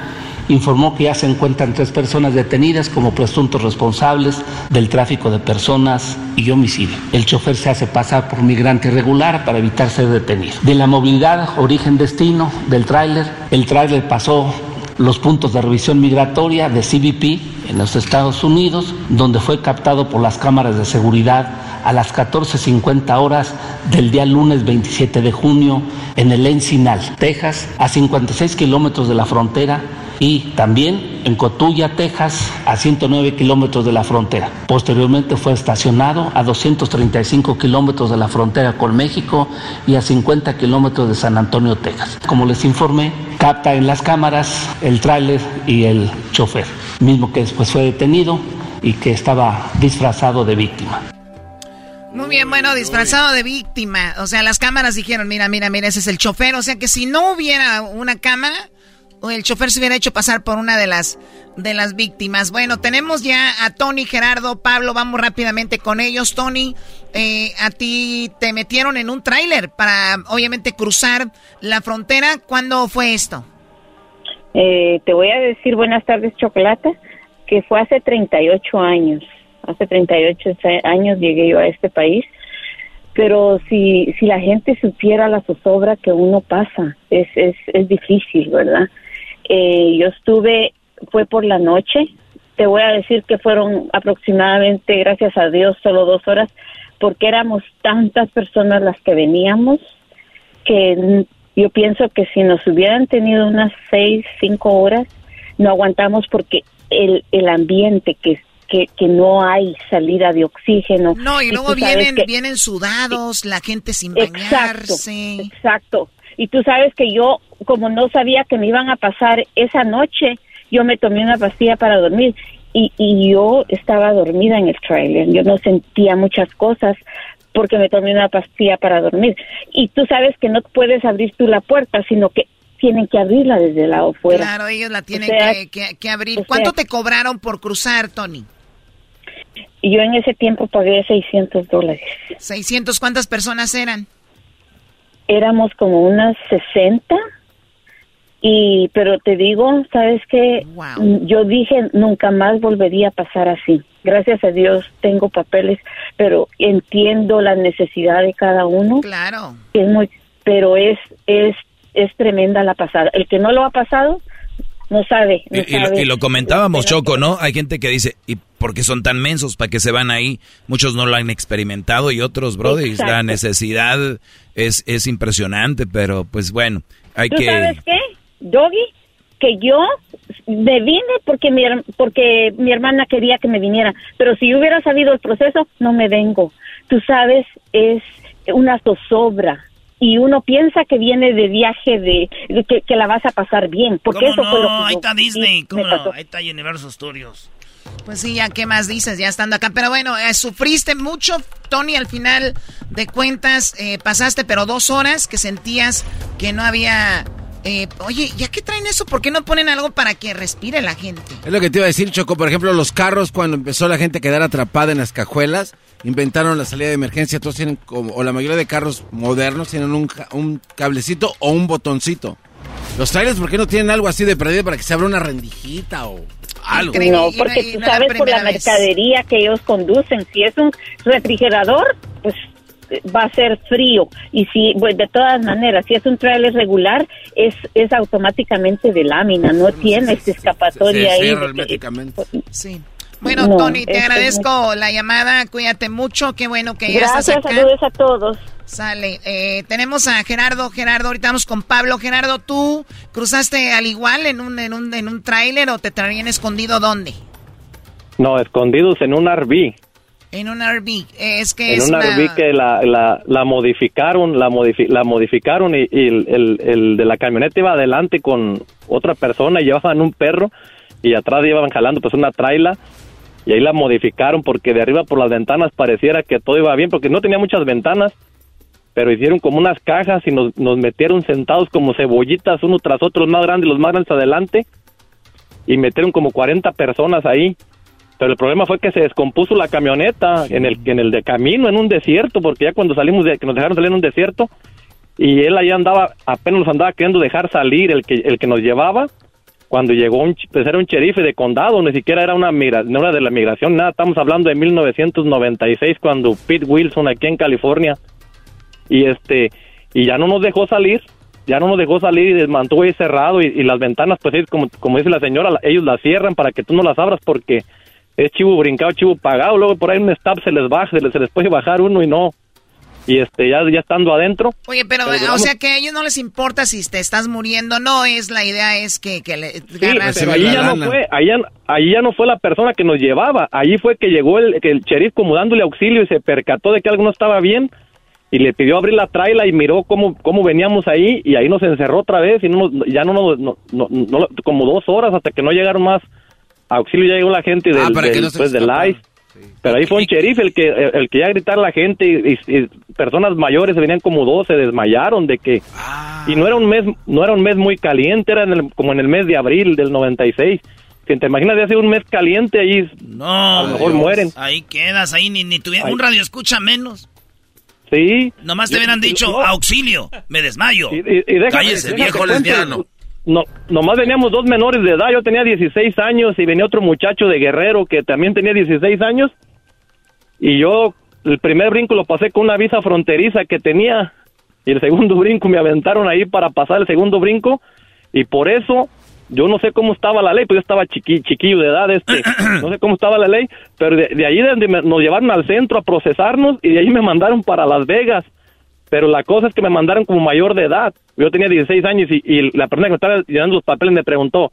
[SPEAKER 35] informó que ya se encuentran tres personas detenidas como presuntos responsables del tráfico de personas y homicidio. El chofer se hace pasar por migrante irregular para evitar ser detenido. De la movilidad origen-destino del tráiler, el tráiler pasó los puntos de revisión migratoria de CBP en los Estados Unidos, donde fue captado por las cámaras de seguridad a las 14.50 horas del día lunes 27 de junio en el Encinal, Texas, a 56 kilómetros de la frontera y también en Cotulla, Texas, a 109 kilómetros de la frontera. Posteriormente fue estacionado a 235 kilómetros de la frontera con México y a 50 kilómetros de San Antonio, Texas. Como les informé, capta en las cámaras el tráiler y el chofer, mismo que después fue detenido y que estaba disfrazado de víctima.
[SPEAKER 16] Muy bien, bueno, disfrazado de víctima. O sea, las cámaras dijeron, mira, mira, mira, ese es el chofer. O sea que si no hubiera una cámara, el chofer se hubiera hecho pasar por una de las de las víctimas. Bueno, tenemos ya a Tony, Gerardo, Pablo, vamos rápidamente con ellos. Tony, eh, a ti te metieron en un tráiler para, obviamente, cruzar la frontera. ¿Cuándo fue esto?
[SPEAKER 36] Eh, te voy a decir buenas tardes, Chocolata, que fue hace 38 años. Hace 38 años llegué yo a este país pero si, si la gente supiera la zozobra que uno pasa, es, es, es difícil, ¿verdad? Eh, yo estuve, fue por la noche, te voy a decir que fueron aproximadamente, gracias a Dios, solo dos horas, porque éramos tantas personas las que veníamos, que yo pienso que si nos hubieran tenido unas seis, cinco horas, no aguantamos porque el, el ambiente que, que, que no hay salida de oxígeno.
[SPEAKER 16] No, y, luego vienen, vienen sudados, la gente sin bañarse.
[SPEAKER 36] Exacto, exacto. Y tú sabes que yo, como no sabía que me iban a pasar esa noche, yo me tomé una pastilla para dormir y, y yo estaba dormida en el trailer. Yo no sentía muchas cosas porque me tomé una pastilla para dormir. Y tú sabes que no puedes abrir tú la puerta, sino que tienen que abrirla desde el lado fuera.
[SPEAKER 16] Claro, ellos la tienen que, que, abrir. ¿Cuánto te cobraron por cruzar, Tony?
[SPEAKER 36] Yo en ese tiempo pagué 600 dólares.
[SPEAKER 16] ¿600? ¿Cuántas personas eran?
[SPEAKER 36] éramos como unas 60 y pero te digo, sabes que yo dije nunca más volvería a pasar así. Gracias a Dios tengo papeles, pero entiendo la necesidad de cada uno.
[SPEAKER 16] Claro.
[SPEAKER 36] Es muy, pero es es es tremenda la pasada. El que no lo ha pasado no sabe.
[SPEAKER 6] y, Lo, comentábamos, Choco, ¿no? Hay gente que dice, ¿y por qué son tan mensos? ¿Para que se van ahí? Muchos no lo han experimentado y otros, brody, la necesidad es, es impresionante, pero pues bueno, hay que...
[SPEAKER 36] ¿Sabes qué, Doggy? Que yo me vine porque mi, porque mi hermana quería que me viniera, pero si yo hubiera sabido el proceso, no me vengo. Tú sabes, es una zozobra y uno piensa que viene de viaje de, que, la vas a pasar bien, porque eso fue lo que
[SPEAKER 16] ahí está Disney, ¿cómo no? Ahí está Universal Studios. Pues sí, ya qué más dices, ya estando acá. Pero bueno, eh, sufriste mucho, Tony, al final de cuentas eh, pasaste, pero dos horas que sentías que no había... Eh, oye, ¿ya qué traen eso? ¿Por qué no ponen algo para que respire la gente?
[SPEAKER 3] Es lo que te iba a decir, Choco. Por ejemplo, los carros, cuando empezó la gente a quedar atrapada en las cajuelas, inventaron la salida de emergencia. Todos tienen, como, o la mayoría de carros modernos tienen un, un cablecito o un botoncito. Los trailers, ¿por qué no tienen algo así de perdido para que se abra una rendijita o algo?
[SPEAKER 36] No, porque tú sabes por la mercadería que ellos conducen. Si es un refrigerador, pues va a ser frío y si pues, de todas maneras si es un trailer regular es es automáticamente de lámina no tiene esta escapatoria ahí
[SPEAKER 16] sí bueno, Tony, te agradezco la llamada. Cuídate mucho. Qué bueno que ya estás acá.
[SPEAKER 36] Saludos a todos.
[SPEAKER 16] Sale. Eh, tenemos a Gerardo. Gerardo, ahorita vamos con Pablo. Gerardo, ¿tú cruzaste al igual en un, en un, en un tráiler o te traían escondido dónde?
[SPEAKER 37] No, escondidos en un RV.
[SPEAKER 16] En un RV. Es que
[SPEAKER 37] en un RV que la, la, la, modificaron, la, la modificaron y, el, el, el, de la camioneta iba adelante con otra persona y llevaban un perro y atrás iban jalando pues una traila y ahí la modificaron porque de arriba por las ventanas pareciera que todo iba bien porque no tenía muchas ventanas pero hicieron como unas cajas y nos, nos metieron sentados como cebollitas uno tras otro, los más grandes, los más grandes adelante y metieron como 40 personas ahí. Pero el problema fue que se descompuso la camioneta en el en el de camino en un desierto porque ya cuando salimos de que nos dejaron salir en un desierto y él ahí andaba apenas nos andaba queriendo dejar salir el que el que nos llevaba cuando llegó un, pues era un sheriff de condado, ni siquiera era una, migra, era de la migración, nada, estamos hablando de 1996 cuando Pete Wilson aquí en California y este y ya no nos dejó salir, ya no nos dejó salir y mantuvo ahí cerrado y, las ventanas pues como, como dice la señora, ellos las cierran para que tú no las abras porque es chivo brincado, chivo pagado, luego por ahí un stop se les baja, se les, se les puede bajar uno y no. Y este, ya, ya estando adentro.
[SPEAKER 16] Oye, pero,
[SPEAKER 37] Pero
[SPEAKER 16] o sea que a ellos no les importa si te estás muriendo, no es, la idea es que, que le
[SPEAKER 37] Sí,
[SPEAKER 16] ganas-
[SPEAKER 37] pero ahí ya no fue, ahí ya, ahí ya no fue la persona que nos llevaba, ahí fue que llegó el, que el sheriff como dándole auxilio y se percató de que algo no estaba bien y le pidió abrir la traila y miró cómo, cómo veníamos ahí y ahí nos encerró otra vez y no nos- ya no nos, no, no- no- como dos horas hasta que no llegaron más auxilio, ya llegó la gente del,
[SPEAKER 3] Ah, para que
[SPEAKER 37] del-
[SPEAKER 3] no se
[SPEAKER 37] pues, del
[SPEAKER 3] escaparan.
[SPEAKER 37] ICE. Pero ahí fue un sheriff el que el, que ya gritar a la gente y, y- y personas mayores se venían como dos se desmayaron de que y no era un mes no era un mes muy caliente era en el- como en el mes de abril del 96 que te imaginas de hace un mes caliente ahí
[SPEAKER 2] No.
[SPEAKER 37] a lo mejor
[SPEAKER 2] Dios.
[SPEAKER 37] mueren
[SPEAKER 2] Ahí quedas, ahí ni, ni tuviera un radio escucha menos.
[SPEAKER 37] sí
[SPEAKER 2] Nomás te hubieran dicho,
[SPEAKER 37] no.
[SPEAKER 2] auxilio, me desmayo.
[SPEAKER 37] Y- y- y déjame-
[SPEAKER 2] Cállese,
[SPEAKER 37] déjame
[SPEAKER 2] viejo lesbiano.
[SPEAKER 37] No, nomás veníamos dos menores de edad. Yo tenía 16 años y venía otro muchacho de Guerrero que también tenía 16 años. Y yo el primer brinco lo pasé con una visa fronteriza que tenía. Y el segundo brinco me aventaron ahí para pasar el segundo brinco. Y por eso yo no sé cómo estaba la ley, pues yo estaba chiqui, chiquillo de edad, este, no sé cómo estaba la ley, pero de, de ahí de donde me- nos llevaron al centro a procesarnos y de ahí me mandaron para Las Vegas. Pero la cosa es que me mandaron como mayor de edad. Yo tenía 16 años y, y la persona que me estaba llenando los papeles me preguntó,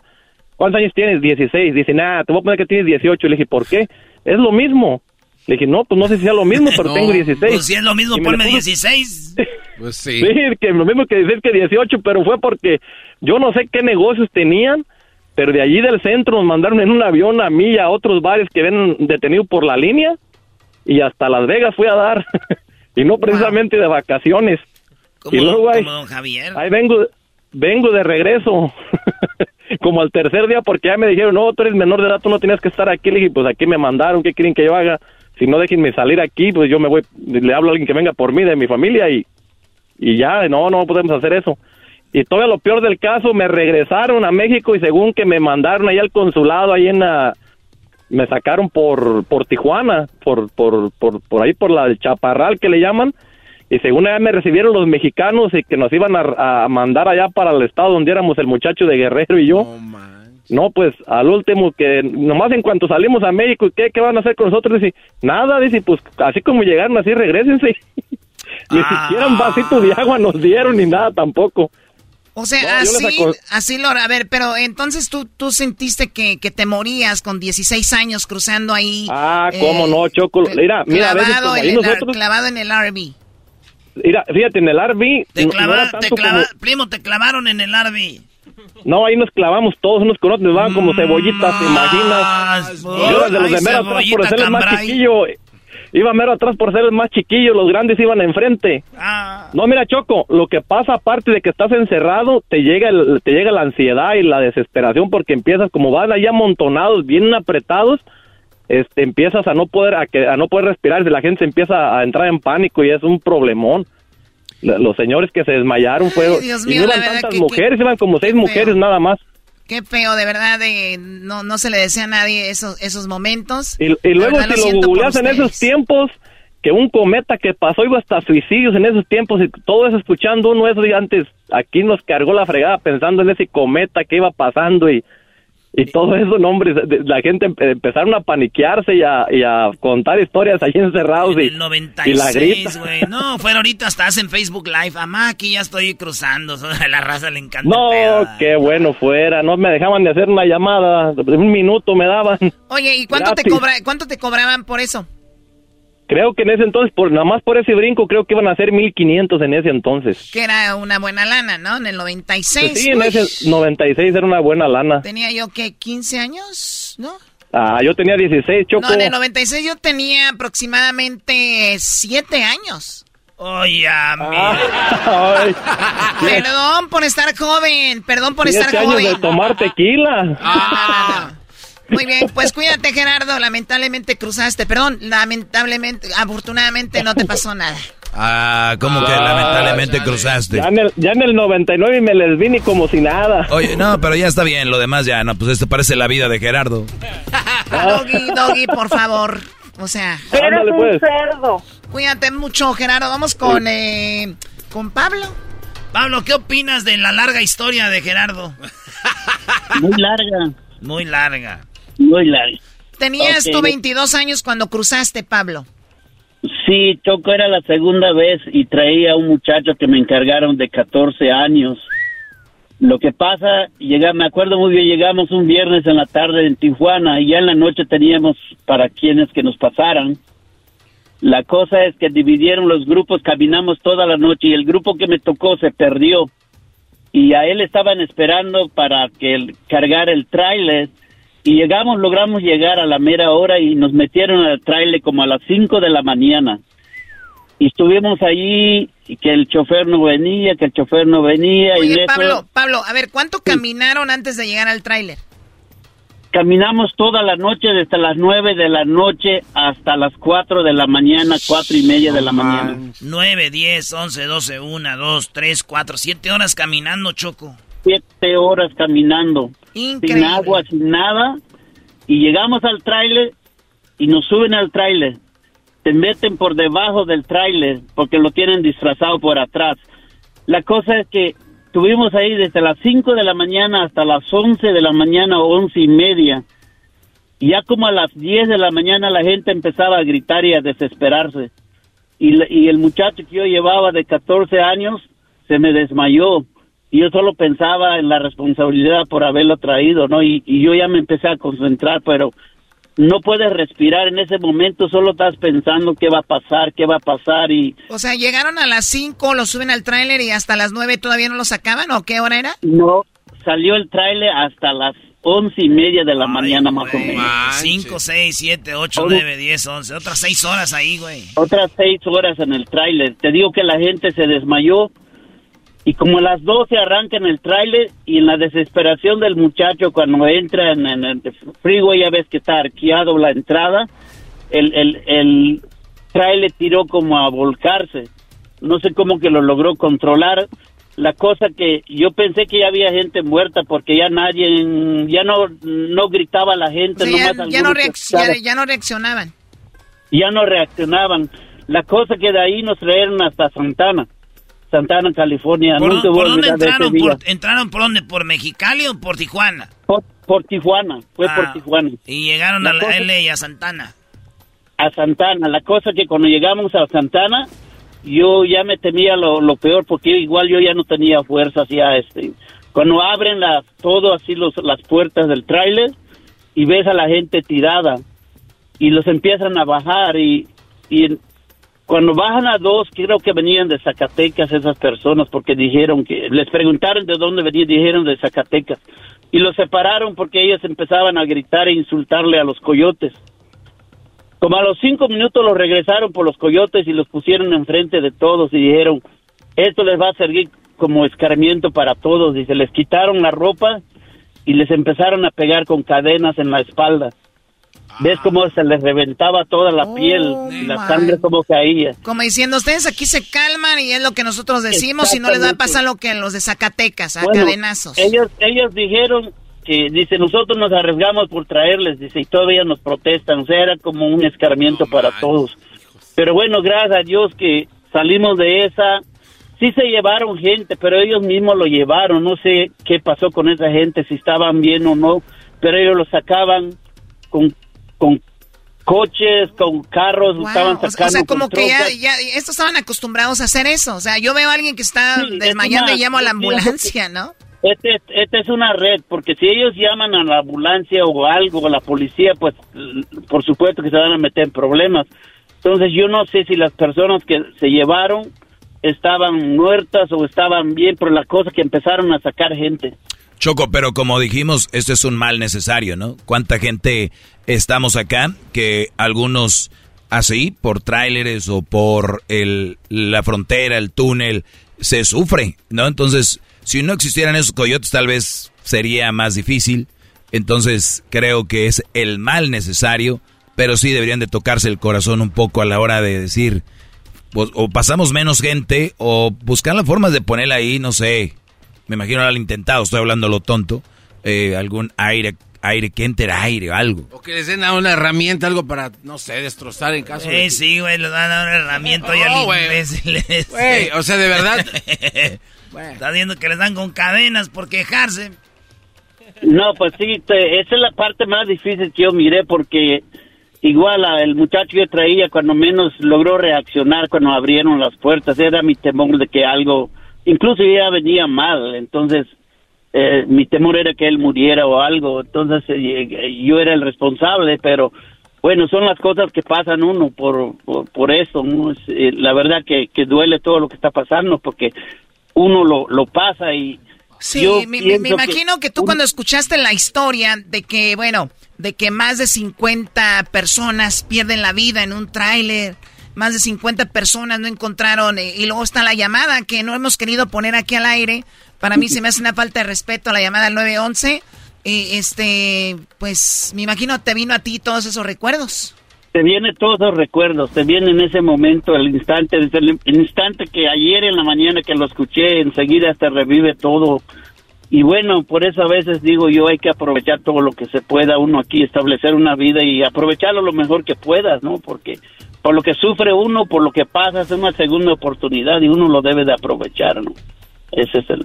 [SPEAKER 37] ¿cuántos años tienes? 16. Dice, nada, te voy a poner que tienes 18. Le dije, ¿por qué? Es lo mismo. Le dije, no, pues no sé si sea lo mismo, pero
[SPEAKER 2] No,
[SPEAKER 37] tengo 16.
[SPEAKER 2] Pues si es lo mismo, ponme
[SPEAKER 37] puso-
[SPEAKER 2] 16.
[SPEAKER 3] Pues
[SPEAKER 37] Sí, que lo mismo que decir que 18, pero fue porque yo no sé qué negocios tenían, pero de allí del centro nos mandaron en un avión a mí y a otros bares que ven detenidos por la línea y hasta Las Vegas fui a dar y no precisamente de vacaciones. y luego ahí,
[SPEAKER 2] Como don Javier.
[SPEAKER 37] ahí vengo vengo de regreso como al tercer día porque ya me dijeron, no, tú eres menor de edad, tú no tienes que estar aquí. Le dije, pues aquí me mandaron, ¿qué quieren que yo haga? Si no déjenme salir aquí, pues yo me voy, le hablo a alguien que venga por mí, de mi familia y, y ya, no, no podemos hacer eso. Y todavía lo peor del caso, me regresaron a México y según que me mandaron ahí al consulado, ahí en la, me sacaron por, por Tijuana, por, por, por, por ahí por la el Chaparral que le llaman, y según allá me recibieron los mexicanos y que nos iban a, a mandar allá para el estado donde éramos el muchacho de Guerrero y yo. No, pues al último que nomás en cuanto salimos a México, ¿qué, qué van a hacer con nosotros? Dice, nada, dice, pues así como llegaron, así regresense. Ni siquiera un vasito de agua nos dieron ni nada tampoco.
[SPEAKER 16] O sea,
[SPEAKER 37] No,
[SPEAKER 16] así, así lo... A ver, pero entonces tú, tú sentiste que, que te morías con 16 años cruzando ahí.
[SPEAKER 37] Ah, cómo no, Choco. Mira, mira, a veces
[SPEAKER 16] clavado, en
[SPEAKER 37] ahí
[SPEAKER 16] el,
[SPEAKER 37] nosotros,
[SPEAKER 16] clavado en el RV.
[SPEAKER 37] mira, fíjate, en el RV,
[SPEAKER 2] Te
[SPEAKER 37] no- no
[SPEAKER 2] clava-
[SPEAKER 37] era
[SPEAKER 2] te
[SPEAKER 37] tanto como-
[SPEAKER 2] clava- Primo, te clavaron en el Arby.
[SPEAKER 37] No, ahí nos clavamos todos unos con otros, nos daban como cebollitas, ¿te imaginas? Yo era de los de atrás por el más chiquillo. Iba mero atrás por ser el más chiquillo, los grandes iban enfrente.
[SPEAKER 2] Ah.
[SPEAKER 37] No, mira, Choco, lo que pasa aparte de que estás encerrado, te llega el- te llega la ansiedad y la desesperación porque empiezas como van ahí amontonados, bien apretados, este empiezas a no poder a, que, a no poder respirar, la gente se empieza a entrar en pánico y es un problemón. Los señores que se desmayaron fueron
[SPEAKER 16] Dios
[SPEAKER 37] y
[SPEAKER 16] mío,
[SPEAKER 37] iban
[SPEAKER 16] verdad
[SPEAKER 37] tantas
[SPEAKER 16] que-
[SPEAKER 37] mujeres, iban como seis mujeres nada más.
[SPEAKER 16] Qué feo, de verdad, de, no, no se le desea a nadie esos, esos momentos.
[SPEAKER 37] Y, luego
[SPEAKER 16] verdad,
[SPEAKER 37] si lo
[SPEAKER 16] por
[SPEAKER 37] googleas en esos tiempos, que un cometa que pasó iba hasta suicidios en esos tiempos y todo eso escuchando uno eso y antes aquí nos cargó la fregada pensando en ese cometa que iba pasando y, y todo eso, no hombre, la gente empe- empezaron a paniquearse y a, y a contar historias allí encerrados y,
[SPEAKER 2] El 96,
[SPEAKER 37] y la grita.
[SPEAKER 2] güey. No, fuera ahorita hasta hacen Facebook Live. Amá, aquí ya estoy cruzando. A la raza le encanta.
[SPEAKER 37] No, qué bueno fuera, no me dejaban de hacer una llamada, un minuto me daban.
[SPEAKER 16] Oye, ¿y cuánto te, cobra, cuánto te cobraban por eso?
[SPEAKER 37] Creo que en ese entonces, por nada más por ese brinco, creo que iban a ser 1500 en ese entonces.
[SPEAKER 16] Que era una buena lana, ¿no? En el 96.
[SPEAKER 37] Pues sí, en
[SPEAKER 16] uy,
[SPEAKER 37] ese 96 era una buena lana.
[SPEAKER 16] Tenía yo, ¿qué? ¿15 años? ¿No?
[SPEAKER 37] Ah, yo tenía 16, Choco.
[SPEAKER 16] No, en el 96 yo tenía aproximadamente 7 años.
[SPEAKER 2] Oye,
[SPEAKER 37] Ay,
[SPEAKER 16] Perdón por estar joven, perdón por estar
[SPEAKER 37] años
[SPEAKER 16] joven.
[SPEAKER 37] de tomar tequila.
[SPEAKER 16] Ah, Muy bien, pues cuídate Gerardo, lamentablemente cruzaste, perdón, lamentablemente, afortunadamente no te pasó nada.
[SPEAKER 6] Ah, ¿cómo que lamentablemente cruzaste?
[SPEAKER 37] Ya en, el, ya en el 99 me les vi ni como si nada.
[SPEAKER 6] Oye, no, pero ya está bien, lo demás ya, no, pues esto parece la vida de Gerardo.
[SPEAKER 16] Doggy, Doggy, por favor, o sea.
[SPEAKER 37] Ándale, pues.
[SPEAKER 16] cerdo. Cuídate mucho, Gerardo, vamos con, eh, con Pablo.
[SPEAKER 2] Pablo, ¿qué opinas de la larga historia de Gerardo?
[SPEAKER 38] Muy larga,
[SPEAKER 2] Muy larga.
[SPEAKER 38] Muy larga.
[SPEAKER 16] Tenías
[SPEAKER 38] Ok.
[SPEAKER 16] tú 22 años cuando cruzaste, Pablo.
[SPEAKER 38] Sí, Choco era la segunda vez y traía a un muchacho que me encargaron de 14 años. Lo que pasa, llega, me acuerdo muy bien, llegamos un viernes en la tarde en Tijuana y ya en la noche teníamos para quienes que nos pasaran. La cosa es que dividieron los grupos, caminamos toda la noche y el grupo que me tocó se perdió. Y a él estaban esperando para que él cargara el tráiler. Y llegamos, logramos llegar a la mera hora y nos metieron al tráiler como a las 5 de la mañana. Y estuvimos allí y que el chofer no venía, que el chofer no venía. y
[SPEAKER 16] Oye,
[SPEAKER 38] en eso
[SPEAKER 16] Pablo, Pablo, a ver, ¿cuánto caminaron antes de llegar al tráiler?
[SPEAKER 38] caminamos toda la noche, desde las 9 de la noche hasta las 4 de la mañana, cuatro y media de la mañana.
[SPEAKER 2] 9, 10, 11, 12, 1, 2, 3, 4, 7 horas caminando, Choco.
[SPEAKER 38] siete horas caminando,
[SPEAKER 2] Increíble.
[SPEAKER 38] sin agua, sin nada, y llegamos al tráiler y nos suben al tráiler. Te meten por debajo del tráiler porque lo tienen disfrazado por atrás. La cosa es que estuvimos ahí desde las 5 de la mañana hasta las 11 de la mañana o once y media. Y ya como a las 10 de la mañana la gente empezaba a gritar y a desesperarse. Y el muchacho que yo llevaba de 14 años se me desmayó. Y yo solo pensaba en la responsabilidad por haberlo traído, ¿no? Y, y yo ya me empecé a concentrar, pero no puedes respirar en ese momento, solo estás pensando qué va a pasar, qué va a pasar y
[SPEAKER 16] O sea, llegaron a las 5, lo suben al tráiler y hasta las 9 todavía no lo sacaban, ¿o qué hora era?
[SPEAKER 38] no salió el tráiler hasta las once y media de la mañana más o menos.
[SPEAKER 2] 5, 6, 7, 8,
[SPEAKER 38] Todo-
[SPEAKER 2] 9, 10, 11. Otras 6 horas ahí, güey.
[SPEAKER 38] Otras seis horas en el tráiler. Te digo que la gente se desmayó y como a las 12 arrancan el tráiler y en la desesperación del muchacho cuando entra en, en el freeway ya ves que está arqueado la entrada, el, el, el tráiler tiró como a volcarse. No sé cómo que lo logró controlar. La cosa que yo pensé que ya había gente muerta porque ya nadie, ya no, no gritaba la gente.
[SPEAKER 16] Ya, no ya no reaccionaban.
[SPEAKER 38] ya no reaccionaban. La cosa que de ahí nos trajeron hasta Santana, Santana, California.
[SPEAKER 2] ¿Por,
[SPEAKER 38] Nunca
[SPEAKER 2] por dónde entraron? Por, ¿Entraron por dónde? ¿Por Mexicali o por Tijuana?
[SPEAKER 38] Por, por Tijuana, fue
[SPEAKER 2] Ah,
[SPEAKER 38] por Tijuana.
[SPEAKER 2] Y llegaron
[SPEAKER 38] La
[SPEAKER 2] a la
[SPEAKER 38] cosa-
[SPEAKER 2] L y a Santana.
[SPEAKER 38] A Santana. La cosa que cuando llegamos a Santana, yo ya me temía lo, lo peor porque igual yo ya no tenía fuerzas ya este. Cuando abren las, todo así los, las puertas del tráiler y ves a la gente tirada y los empiezan a bajar y, y cuando bajan a dos, creo que venían de Zacatecas esas personas porque dijeron que, les preguntaron de dónde venían, dijeron de Zacatecas. Y los separaron porque ellos empezaban a gritar e insultarle a los coyotes. Como a los cinco minutos los regresaron por los coyotes y los pusieron enfrente de todos y dijeron, esto les va a servir como escarmiento para todos. Y se les quitaron la ropa y les empezaron a pegar con cadenas en la espalda. ¿Ves cómo se les reventaba toda la piel y la sangre como caía?
[SPEAKER 16] Como diciendo, ustedes aquí se calman y es lo que nosotros decimos y no les va a pasar lo que a los de Zacatecas, a
[SPEAKER 38] Bueno,
[SPEAKER 16] cadenazos.
[SPEAKER 38] Ellos, ellos dijeron que, dice, nosotros nos arriesgamos por traerles, dice, y todavía nos protestan. O sea, era como un escarmiento para todos. Pero bueno, gracias a Dios que salimos de esa. Sí se llevaron gente, pero ellos mismos lo llevaron. No sé qué pasó con esa gente, si estaban bien o no, pero ellos lo sacaban con, con coches, con carros,
[SPEAKER 16] Wow,
[SPEAKER 38] estaban sacando
[SPEAKER 16] o sea, como
[SPEAKER 38] con
[SPEAKER 16] que ya,
[SPEAKER 38] trocas.
[SPEAKER 16] ya, estos estaban acostumbrados a hacer eso. O sea, yo veo a alguien que está
[SPEAKER 38] Sí, es
[SPEAKER 16] desmayando
[SPEAKER 38] una-
[SPEAKER 16] y llamo a la ambulancia, ¿no?
[SPEAKER 38] Este, este es una red, porque si ellos llaman a la ambulancia o algo, a la policía, pues por supuesto que se van a meter en problemas. Entonces yo no sé si las personas que se llevaron estaban muertas o estaban bien, pero la cosa que empezaron a sacar gente.
[SPEAKER 6] Choco, pero como dijimos, esto es un mal necesario, ¿no? ¿Cuánta gente estamos acá que algunos así, por tráileres o por el, la frontera, el túnel, se sufre, ¿no? Entonces, si no existieran esos coyotes, tal vez sería más difícil. Entonces, creo que es el mal necesario, pero sí deberían de tocarse el corazón un poco a la hora de decir, pues, o pasamos menos gente, o buscar las formas de ponerla ahí, no sé, me imagino al intentado, estoy hablando lo tonto, eh, algún aire, aire que entre aire, algo.
[SPEAKER 3] O que les den a una herramienta, algo para, no sé, destrozar en caso de...
[SPEAKER 2] Eh, sí, güey, les van a una herramienta y
[SPEAKER 3] No,
[SPEAKER 2] al
[SPEAKER 3] güey.
[SPEAKER 2] imbéciles.
[SPEAKER 3] Güey, o sea, de verdad.
[SPEAKER 2] Está viendo que les dan con cadenas por quejarse.
[SPEAKER 38] No, pues sí, te- esa es la parte más difícil que yo miré porque igual a- el muchacho que traía cuando menos logró reaccionar cuando abrieron las puertas, era mi temor de que algo, incluso ya venía mal, entonces eh, mi temor era que él muriera o algo, entonces eh, yo era el responsable, pero bueno, son las cosas que pasan uno por, por, por eso, ¿no? Es, eh, la verdad que, que duele todo lo que está pasando porque uno lo, lo pasa y
[SPEAKER 16] Sí,
[SPEAKER 38] yo
[SPEAKER 16] me, me imagino que, tú cuando escuchaste la historia de que, bueno, de que más de 50 personas pierden la vida en un tráiler, más de 50 personas no encontraron, eh, y luego está la llamada que no hemos querido poner aquí al aire, para mí se me hace una falta de respeto la llamada al 911, y este, pues me imagino te vino a ti todos esos recuerdos.
[SPEAKER 38] te viene todos los recuerdos, te viene en ese momento, el instante, el, instante que ayer en la mañana que lo escuché, enseguida te revive todo. Y bueno, por eso a veces digo yo hay que aprovechar todo lo que se pueda uno aquí, establecer una vida y aprovecharlo lo mejor que puedas, ¿no? Porque por lo que sufre uno, por lo que pasa, es una segunda oportunidad y uno lo debe de aprovechar, ¿no? Ese es el...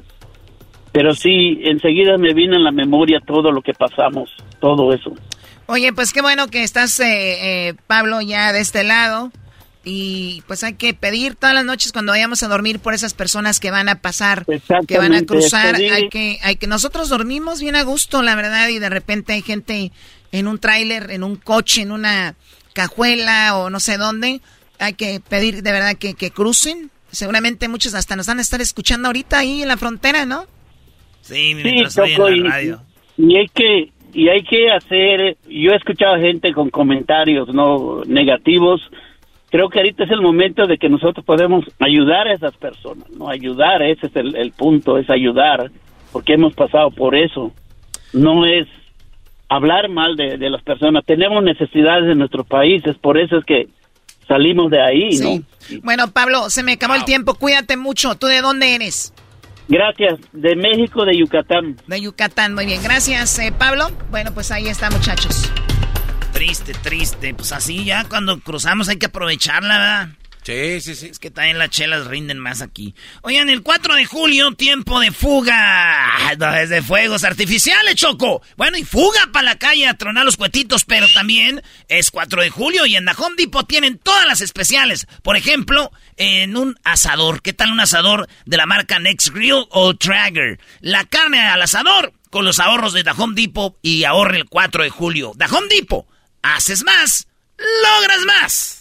[SPEAKER 38] Pero sí, enseguida me viene en la memoria todo lo que pasamos, todo eso.
[SPEAKER 16] Oye, pues qué bueno que estás, eh, eh, Pablo, ya de este lado. Y pues hay que pedir todas las noches cuando vayamos a dormir por esas personas que van a pasar, que van a cruzar.
[SPEAKER 38] pedir.
[SPEAKER 16] Hay que, hay que nosotros dormimos bien a gusto, la verdad, y de repente hay gente en un tráiler, en un coche, en una cajuela o no sé dónde. Hay que pedir de verdad que, que crucen. Seguramente muchos hasta nos van a estar escuchando ahorita ahí en la frontera, ¿no?
[SPEAKER 39] Sí,
[SPEAKER 38] Sí, Choco, y, y hay que y hay que hacer yo he escuchado gente con comentarios no negativos creo que ahorita es el momento de que nosotros podemos ayudar a esas personas no ayudar ese es el, el punto es ayudar porque hemos pasado por eso no es hablar mal de, de las personas tenemos necesidades en nuestros países por eso es que salimos de ahí no
[SPEAKER 16] Bueno, Pablo, se me acabó el tiempo. Cuídate mucho. ¿Tú de dónde eres?
[SPEAKER 38] gracias de México de Yucatán
[SPEAKER 16] De Yucatán. Muy bien. Gracias, eh, Pablo. Bueno, pues ahí está, muchachos.
[SPEAKER 39] Triste, triste. Pues así ya cuando cruzamos hay que aprovecharla, ¿verdad?
[SPEAKER 3] Sí, sí, sí.
[SPEAKER 39] Es que también las chelas rinden más aquí. Oigan, el 4 de julio, tiempo de fuga. No, es de fuegos artificiales, Choco. Bueno, y fuga para la calle a tronar los cuetitos, pero también es 4 de julio y en The Home Depot tienen todas las especiales. Por ejemplo, en un asador. ¿Qué tal un asador de la marca Next Grill o Traeger? La carne al asador con los ahorros de The Home Depot y ahorre el 4 de julio. The Home Depot. Haces más, logras más.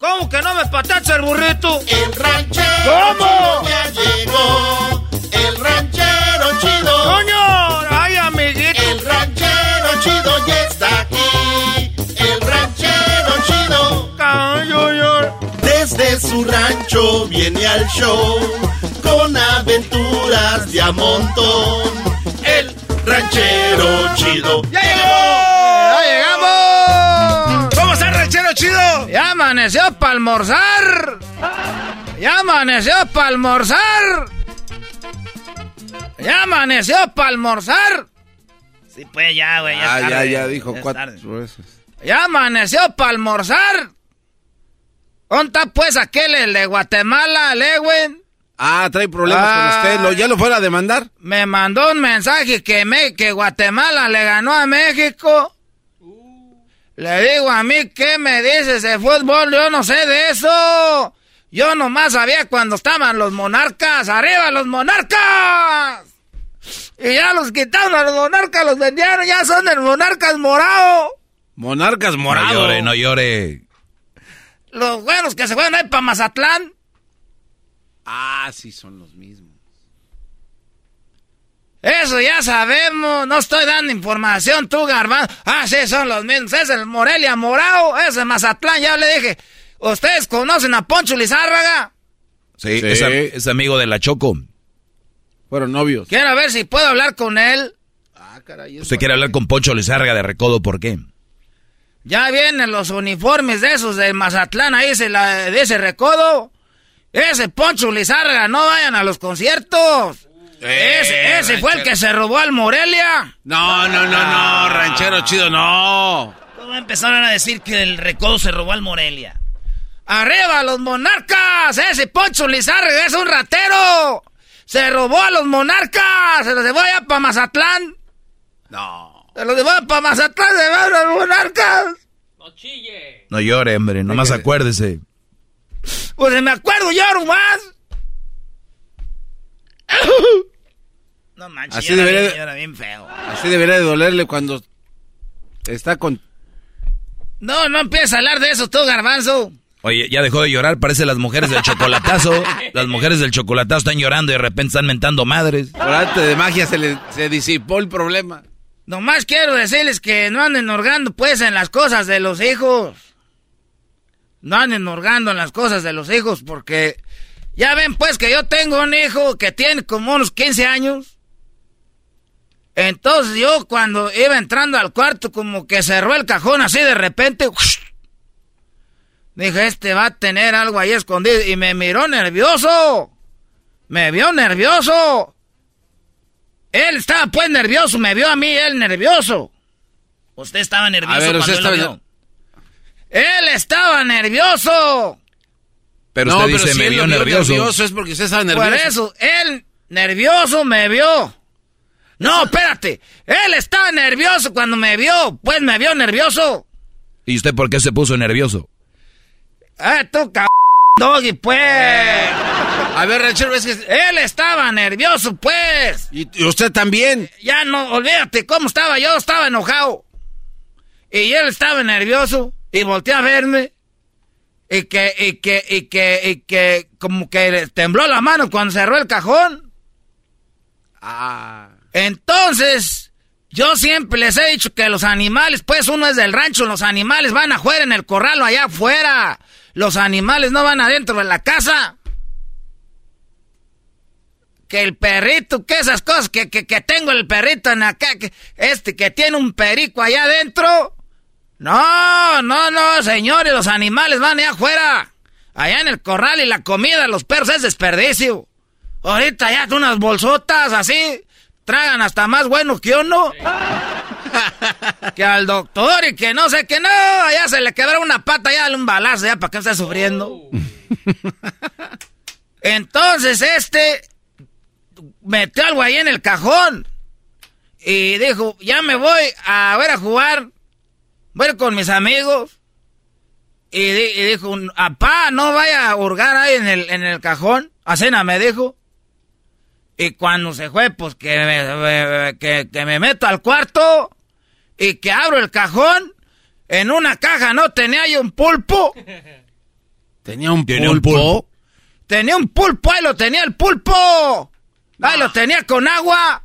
[SPEAKER 2] ¿Cómo que no me patacha el burrito?
[SPEAKER 17] El ranchero
[SPEAKER 2] ¿Cómo?
[SPEAKER 17] chido ya llegó. El ranchero chido.
[SPEAKER 2] ¡Coño! ¡Ay, amiguito!
[SPEAKER 17] El ranchero chido ya está aquí. El ranchero chido. Desde su rancho viene al show con aventuras de a montón. El ranchero chido.
[SPEAKER 2] ¡Ya llegó! ¡Ya llegamos!
[SPEAKER 39] ¿Cómo está el ranchero chido?
[SPEAKER 2] ¡Ya amaneció para almorzar! ¡Ya amaneció para almorzar! ¡Ya amaneció para almorzar!
[SPEAKER 39] Sí, pues ya, güey. Ya
[SPEAKER 3] Ah, ya, ya dijo cuatro
[SPEAKER 39] tarde.
[SPEAKER 3] veces.
[SPEAKER 2] ¡Ya amaneció para almorzar! ¿Dónde está pues aquel el de Guatemala, Lewin?
[SPEAKER 3] Ah, trae problemas
[SPEAKER 2] Ah.
[SPEAKER 3] con usted. ¿Lo, ¿Ya lo fuera a demandar?
[SPEAKER 2] Me mandó un mensaje que, me, que Guatemala le ganó a México. Le digo a mí, ¿qué me dices de fútbol? Yo no sé de eso. Yo nomás sabía cuando estaban los monarcas. ¡Arriba los monarcas! Y ya los quitaron a los monarcas, los vendieron, ya son el monarcas morado.
[SPEAKER 3] Monarcas
[SPEAKER 6] No
[SPEAKER 3] morado.
[SPEAKER 6] llore, no llore.
[SPEAKER 2] Los buenos que se fueron ahí para Mazatlán.
[SPEAKER 3] Ah, sí, son los mismos.
[SPEAKER 2] Eso ya sabemos, no estoy dando información, tú, Garbanzo. Ah, sí, son los mismos. Es el Morelia Morao, es el Mazatlán, ya le dije. ¿Ustedes conocen a Poncho Lizárraga?
[SPEAKER 6] Sí, Es, es amigo de la Choco.
[SPEAKER 3] Fueron novios.
[SPEAKER 2] Quiero ver si puedo hablar con él.
[SPEAKER 6] ¿Usted quiere hablar con Poncho Lizárraga de Recodo? ¿Por qué?
[SPEAKER 2] Ya vienen los uniformes de esos de Mazatlán, ahí se la, de ese Recodo. Ese Poncho Lizárraga, no vayan a los conciertos. Ese ese fue el que se robó al Morelia.
[SPEAKER 3] No, no, no, no, ranchero chido, no.
[SPEAKER 40] ¿Cómo empezaron a decir que el recodo se robó al Morelia?
[SPEAKER 2] ¡Arriba los monarcas! ¡Ese Poncho Lizárraga es un ratero! ¡Se robó a los monarcas! ¡Se los llevó allá para Mazatlán!
[SPEAKER 3] No.
[SPEAKER 2] ¡Se los llevó para Mazatlán! ¡Se van a los monarcas!
[SPEAKER 6] ¡No chille! No llore, hombre, nomás acuérdese.
[SPEAKER 2] Pues me acuerdo lloro más.
[SPEAKER 40] No manches,
[SPEAKER 3] Así
[SPEAKER 40] llora
[SPEAKER 3] debería
[SPEAKER 40] bien,
[SPEAKER 3] de-
[SPEAKER 40] llora bien feo.
[SPEAKER 3] Así debería de dolerle cuando está con...
[SPEAKER 2] No, no empieza a hablar de eso tú, garbanzo.
[SPEAKER 6] Oye, ya dejó de llorar, parece las mujeres del chocolatazo. las mujeres del chocolatazo están llorando y de repente están mentando madres.
[SPEAKER 3] Por arte de magia se le se disipó el problema.
[SPEAKER 2] Nomás quiero decirles que no anden hurgando pues en las cosas de los hijos. No anden hurgando en las cosas de los hijos porque ya ven pues que yo tengo un hijo que tiene como unos 15 años. Entonces yo cuando iba entrando al cuarto como que cerró el cajón así de repente. Dije, este va a tener algo ahí escondido y me miró nervioso. Me vio nervioso. Él estaba pues nervioso, me vio a mí él nervioso.
[SPEAKER 40] Usted estaba nervioso
[SPEAKER 3] A ver,
[SPEAKER 40] cuando
[SPEAKER 3] usted
[SPEAKER 40] él lo
[SPEAKER 3] estaba-
[SPEAKER 40] vio.
[SPEAKER 2] Él estaba nervioso.
[SPEAKER 6] Pero
[SPEAKER 3] no,
[SPEAKER 6] usted
[SPEAKER 3] pero
[SPEAKER 6] dice,
[SPEAKER 3] si
[SPEAKER 6] me
[SPEAKER 3] él
[SPEAKER 6] vio
[SPEAKER 3] lo
[SPEAKER 6] nervioso.
[SPEAKER 3] es porque usted estaba nervioso.
[SPEAKER 2] Por eso, él nervioso me vio. No, espérate. Él estaba nervioso cuando me vio. Pues me vio nervioso.
[SPEAKER 6] ¿Y usted por qué se puso nervioso?
[SPEAKER 2] Ah, tú, c doggy, pues.
[SPEAKER 3] A ver, ranchero, es que...
[SPEAKER 2] Él estaba nervioso, pues.
[SPEAKER 3] Y, usted también.
[SPEAKER 2] Ya no, olvídate cómo estaba yo, estaba enojado. Y él estaba nervioso y volteé a verme. Y que, y que, y que, y que, como que le tembló la mano cuando cerró el cajón.
[SPEAKER 3] Ah.
[SPEAKER 2] Entonces, yo siempre les he dicho que los animales, pues uno es del rancho, los animales van afuera en el corral o allá afuera. Los animales no van adentro de la casa. Que el perrito, que esas cosas, que, que, que tengo el perrito en acá, que este que tiene un perico allá adentro. No, no, no, señores, los animales van allá afuera. Allá en el corral y la comida, los perros es desperdicio. Ahorita ya unas bolsotas así, tragan hasta más bueno que uno. que al doctor y que no sé qué, no, allá se le quebró una pata, ya dale un balazo, ya para que esté sufriendo. Entonces este metió algo ahí en el cajón y dijo, ya me voy a ver a jugar, voy a ir con mis amigos. Y, di- y dijo, apá, no vaya a hurgar ahí en el, en el cajón. A cena me dijo. Y cuando se fue, pues que me, que, que me meto al cuarto y que abro el cajón. En una caja no tenía yo un pulpo.
[SPEAKER 3] Tenía un pulpo.
[SPEAKER 2] Tenía un pulpo, ahí lo tenía el pulpo. Ahí lo tenía con agua.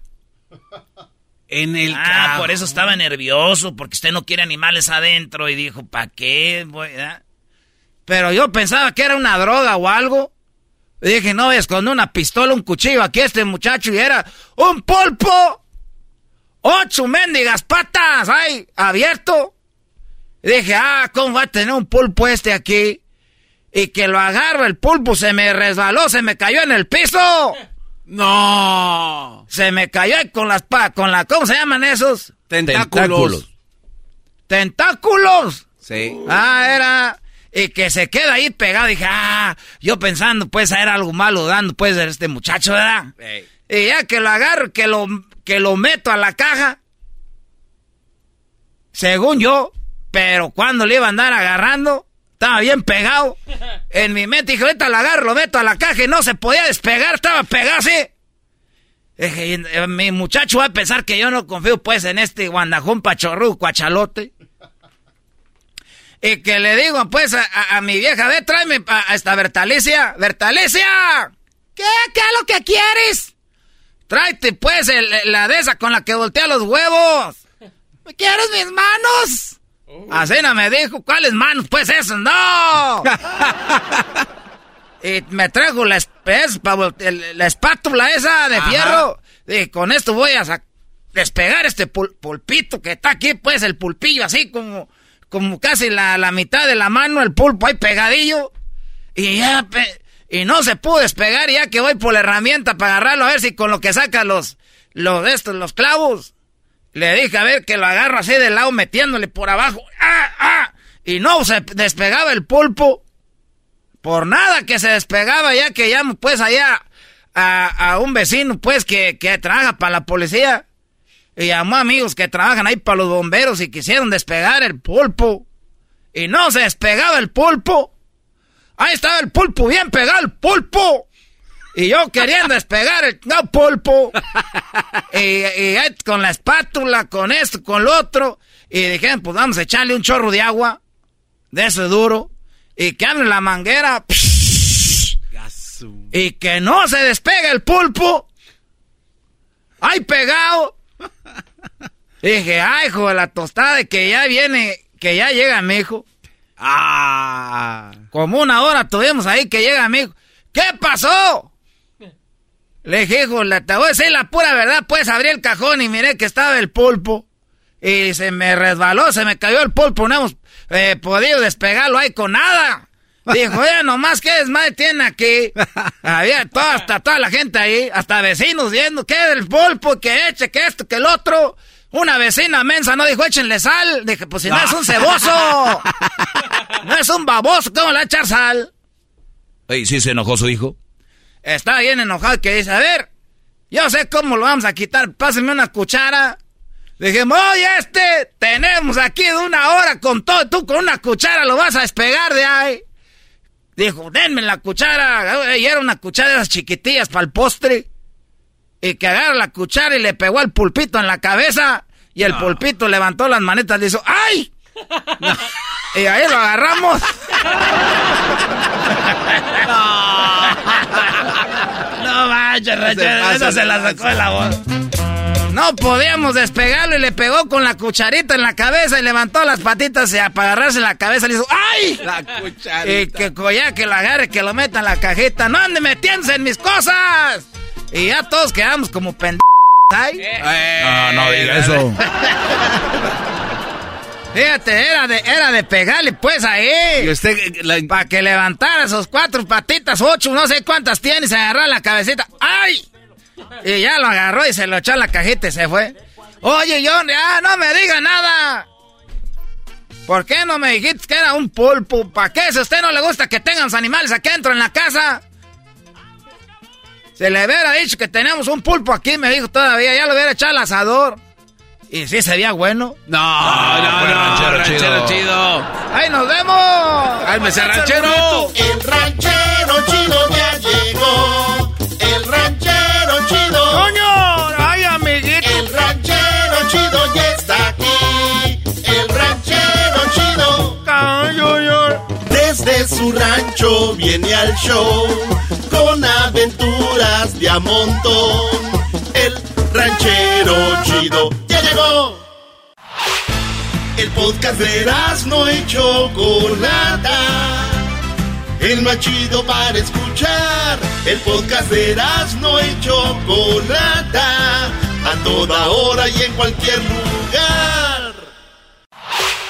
[SPEAKER 3] En el
[SPEAKER 40] Ah,
[SPEAKER 3] cajón.
[SPEAKER 40] por eso estaba nervioso, porque usted no quiere animales adentro. Y dijo, ¿para qué? voy a-?"
[SPEAKER 2] Pero yo pensaba que era una droga o algo. Dije, no, es con una pistola, un cuchillo aquí este muchacho y era un pulpo. Ocho mendigas patas, ay, abierto. Dije, ah, ¿cómo va a tener un pulpo este aquí? Y que lo agarro, el pulpo se me resbaló, se me cayó en el piso.
[SPEAKER 3] No.
[SPEAKER 2] Se me cayó ahí con las pa, con la, ¿cómo se llaman esos?
[SPEAKER 3] Tentáculos.
[SPEAKER 2] Tentáculos.
[SPEAKER 3] Sí.
[SPEAKER 2] Ah, era. Y que se queda ahí pegado. Dije, ah, yo pensando, pues, era algo malo dando, pues, de este muchacho, ¿verdad? Y ya que lo agarro, que lo, que lo meto a la caja. Según yo, pero cuando le iba a andar agarrando, estaba bien pegado. En mi mente dije, ahorita lo agarro, lo meto a la caja y no se podía despegar, estaba pegado así. Dije, eh, mi muchacho va a pensar que yo no confío pues en este guandajón pachorru, cuachalote. Y que le digo pues a, a- a mi vieja, ve, tráeme a, a esta Bertalicia. ¡Bertalicia! ¿Qué? ¿Qué es lo que quieres? Tráete pues el- la de esa con la que voltea los huevos. ¿Quieres mis manos? Así no me dijo, ¿cuáles manos? Pues eso, no. y me trajo la, la espátula esa de fierro. Y con esto voy a despegar este pul- pulpito que está aquí, pues el pulpillo así como, como casi la, la mitad de la mano, el pulpo ahí pegadillo. Y ya, y no se pudo despegar, ya que voy por la herramienta para agarrarlo, a ver si con lo que saca los, los estos, los clavos. Le dije, a ver, que lo agarro así de lado, metiéndole por abajo. ¡Ah, ah! Y no se despegaba el pulpo. Por nada que se despegaba, ya que llamo pues allá a, a un vecino, pues, que, que trabaja para la policía. Y llamó a amigos que trabajan ahí para los bomberos y quisieron despegar el pulpo. Y no se despegaba el pulpo. Ahí estaba el pulpo, bien pegado el pulpo. Y yo queriendo despegar el no, pulpo. y, y con la espátula, con esto, con lo otro. Y dijeron, pues vamos a echarle un chorro de agua. De ese duro. Y que abre la manguera. y que no se despegue el pulpo. Ahí pegado. Dije, ay, hijo de la tostada, que ya viene, que ya llega mi hijo. Ah. Como una hora tuvimos ahí que llega mi hijo. ¿Qué pasó? Le dije, hijo, le- te voy a decir la pura verdad, pues abrí el cajón y miré que estaba el pulpo. Y se me resbaló, se me cayó el pulpo, no hemos eh, podido despegarlo ahí con nada. Dijo, oye, nomás qué desmadre tiene aquí. Había toda, hasta toda la gente ahí, hasta vecinos viendo, ¿qué del pulpo? Que eche, que esto, que el otro. Una vecina mensa no dijo, échenle sal. Dije, pues si no es un ceboso. No es un baboso, ¿cómo le va a echar sal?
[SPEAKER 6] Ey, ¿sí se enojó su hijo?
[SPEAKER 2] Está bien enojado que dice, a ver, yo sé cómo lo vamos a quitar, pásenme una cuchara. Dijimos, oye, este, tenemos aquí de una hora con todo, tú con una cuchara lo vas a despegar de ahí. Dijo, denme la cuchara, y era una cuchara de esas chiquitillas para el postre. Y que agarra la cuchara y le pegó al pulpito en la cabeza, y el pulpito levantó las manetas y le hizo, ¡ay! Y ahí lo agarramos. No manches, ranchero,
[SPEAKER 41] pasa,
[SPEAKER 2] esa se la sacó de la voz. No podíamos despegarlo y le pegó con la cucharita en la cabeza y levantó las patitas y para agarrarse la cabeza le hizo ¡Ay!
[SPEAKER 41] La cucharita.
[SPEAKER 2] Y que ya que lo agarre, que lo meta en la cajita. ¡No ande metiéndose en mis cosas! Y ya todos quedamos como pendejos. ¿Ay?
[SPEAKER 6] No, no diga eso.
[SPEAKER 2] Fíjate, era de, era de pegarle pues ahí. Para que levantara sus cuatro patitas, ocho, no sé cuántas tiene y se agarró la cabecita. ¡Ay! Y ya lo agarró y se lo echó a la cajita y se fue. Oye, John, ya no me diga nada. ¿Por qué no me dijiste que era un pulpo? ¿Para qué? Si a usted no le gusta que tengan los animales aquí dentro en la casa. Se le hubiera dicho que tenemos un pulpo aquí, me dijo todavía. Ya lo hubiera echado al asador. Y sí sería bueno.
[SPEAKER 3] No, no,
[SPEAKER 6] pues,
[SPEAKER 3] no,
[SPEAKER 6] ranchero
[SPEAKER 3] ranchero,
[SPEAKER 6] chido.
[SPEAKER 3] chido.
[SPEAKER 2] ¡Ay, nos vemos!
[SPEAKER 3] ¡Cálmese, ranchero!
[SPEAKER 17] El ranchero chido ya llegó. El ranchero chido.
[SPEAKER 2] ¡Coño!
[SPEAKER 17] Desde su rancho viene al show. Con aventuras de a montón. El ranchero chido ya llegó. El podcast de no y Chocolata. El más chido para escuchar. El podcast de no y Chocolata. A toda hora y en cualquier lugar.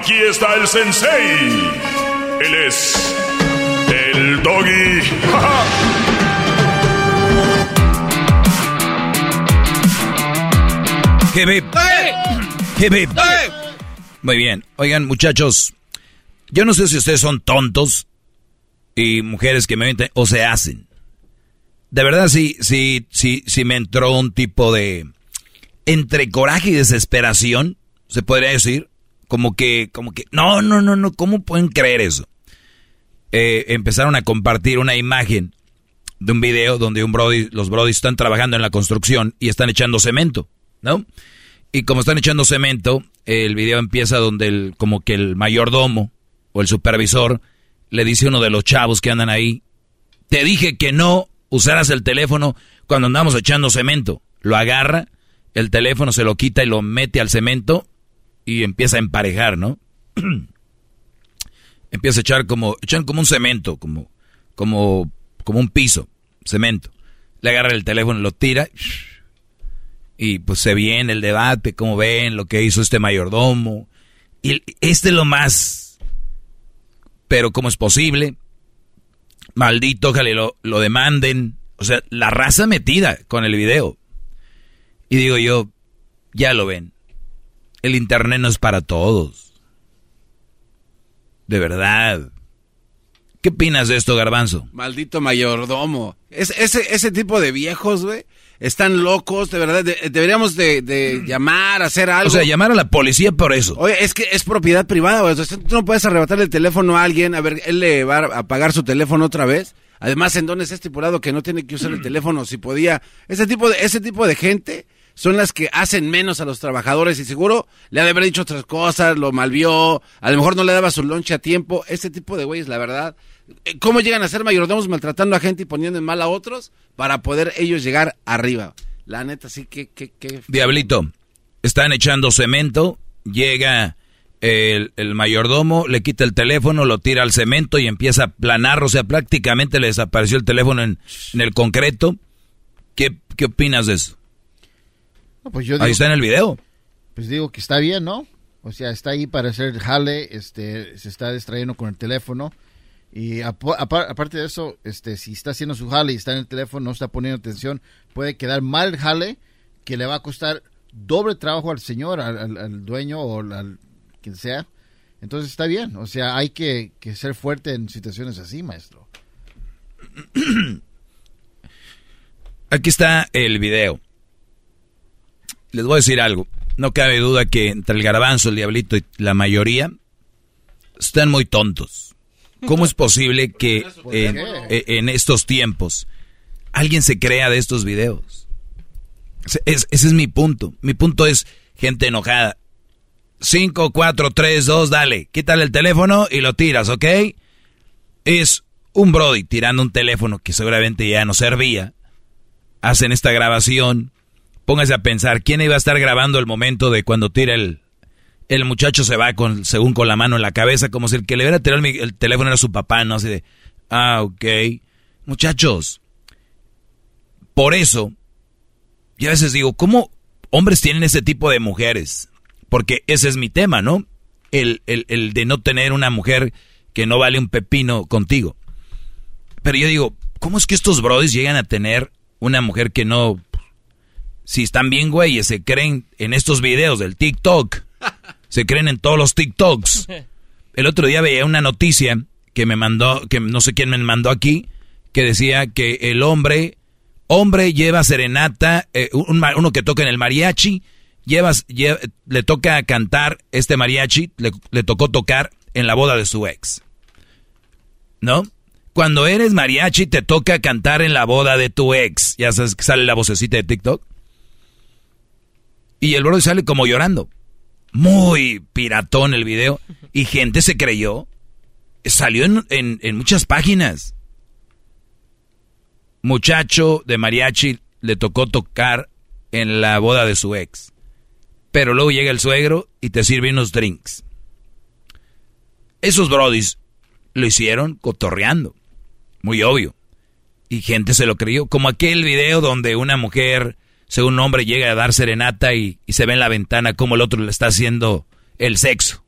[SPEAKER 13] Aquí está el sensei. Él es. El doggy.
[SPEAKER 6] Hip, hip. Hip, hip. Muy bien. Oigan, muchachos, yo no sé si ustedes son tontos y mujeres que me meten o se hacen. De verdad, sí, sí, sí, sí me entró un tipo de entre coraje y desesperación, se podría decir, como que, como que, no, no, no, no, ¿cómo pueden creer eso? Eh, empezaron a compartir una imagen de un video donde un brody, los brodis están trabajando en la construcción y están echando cemento, ¿no? Y como están echando cemento, el video empieza donde el, como que el mayordomo o el supervisor le dice a uno de los chavos que andan ahí, te dije que no usaras el teléfono cuando andamos echando cemento. Lo agarra, el teléfono se lo quita y lo mete al cemento y empieza a emparejar, ¿no? empieza a echar como, echan como un cemento, como, como, como un piso, cemento. Le agarra el teléfono, lo tira y pues se viene el debate, como ven lo que hizo este mayordomo. Y este es lo más, pero ¿cómo es posible? Maldito, ojalá lo, lo demanden. O sea, la raza metida con el video. Y digo yo, ya lo ven. El internet no es para todos. De verdad. ¿Qué opinas de esto, Garbanzo?
[SPEAKER 3] Maldito mayordomo. Es, ese, ese tipo de viejos, güey, están locos, de verdad. deberíamos de, de, llamar, hacer algo.
[SPEAKER 6] O sea, llamar a la policía por eso.
[SPEAKER 3] Oye, es que es propiedad privada, güey. tú no puedes arrebatarle el teléfono a alguien, a ver, él le va a pagar su teléfono otra vez. Además, en donde está estipulado que no tiene que usar el teléfono si podía. Ese tipo de, ese tipo de gente son las que hacen menos a los trabajadores y seguro le ha de haber dicho otras cosas, lo malvió, a lo mejor no le daba su lonche a tiempo. Ese tipo de güeyes, la verdad. Eh, ¿Cómo llegan a ser mayordomos maltratando a gente y poniendo en mal a otros para poder ellos llegar arriba? La neta, sí que... que, que...
[SPEAKER 6] Diablito, están echando cemento, llega el, el, mayordomo, le quita el teléfono, lo tira al cemento y empieza a planar, o sea, prácticamente le desapareció el teléfono en, en el concreto. ¿Qué, ¿Qué opinas de eso?
[SPEAKER 42] Pues
[SPEAKER 6] ahí está en el video.
[SPEAKER 42] Pues digo que está bien, ¿no? O sea, está ahí para hacer jale, este, se está distrayendo con el teléfono. Y aparte de eso, este, si está haciendo su jale y está en el teléfono, no está poniendo atención, puede quedar mal el jale que le va a costar doble trabajo al señor, al, dueño o al quien sea. Entonces está bien, o sea, hay que, que ser fuerte en situaciones así, maestro.
[SPEAKER 6] Aquí está el video les voy a decir algo. No cabe duda que entre el garbanzo, el diablito y la mayoría están muy tontos. ¿Cómo es posible que eh, en, estos tiempos alguien se crea de estos videos? ese es mi punto. Mi punto es gente enojada. 5, 4, 3, 2, dale. Quítale el teléfono y lo tiras, ¿ok? Es un Brody tirando un teléfono que seguramente ya no servía. Hacen esta grabación Póngase a pensar, ¿quién iba a estar grabando el momento de cuando tira el... El muchacho se va con, según con la mano en la cabeza, como si el que le hubiera tirado el, teléfono era su papá, ¿no? Así de, ah, ok. Muchachos, por eso, yo a veces digo, ¿cómo hombres tienen ese tipo de mujeres? Porque ese es mi tema, ¿no? El, el, el, de no tener una mujer que no vale un pepino contigo. Pero yo digo, ¿cómo es que estos brodis llegan a tener una mujer que no si están bien güeyes, se creen en estos videos del TikTok. Se creen en todos los TikToks. El otro día veía una noticia que me mandó, que no sé quién me mandó aquí, que decía que el hombre, hombre lleva serenata, eh, uno que toca en el mariachi, le toca cantar este mariachi, le, le tocó tocar en la boda de su ex. ¿No? Cuando eres mariachi te toca cantar en la boda de tu ex. Ya sabes que sale la vocecita de TikTok. Y el brother sale como llorando. Muy piratón el video. Y gente se creyó. Salió en, muchas páginas. Muchacho de mariachi le tocó tocar en la boda de su ex. Pero luego llega el suegro y te sirve unos drinks. Esos brodis lo hicieron cotorreando. Muy obvio. Y gente se lo creyó. Como aquel video donde una mujer según un hombre llega a dar serenata y, se ve en la ventana como el otro le está haciendo el sexo.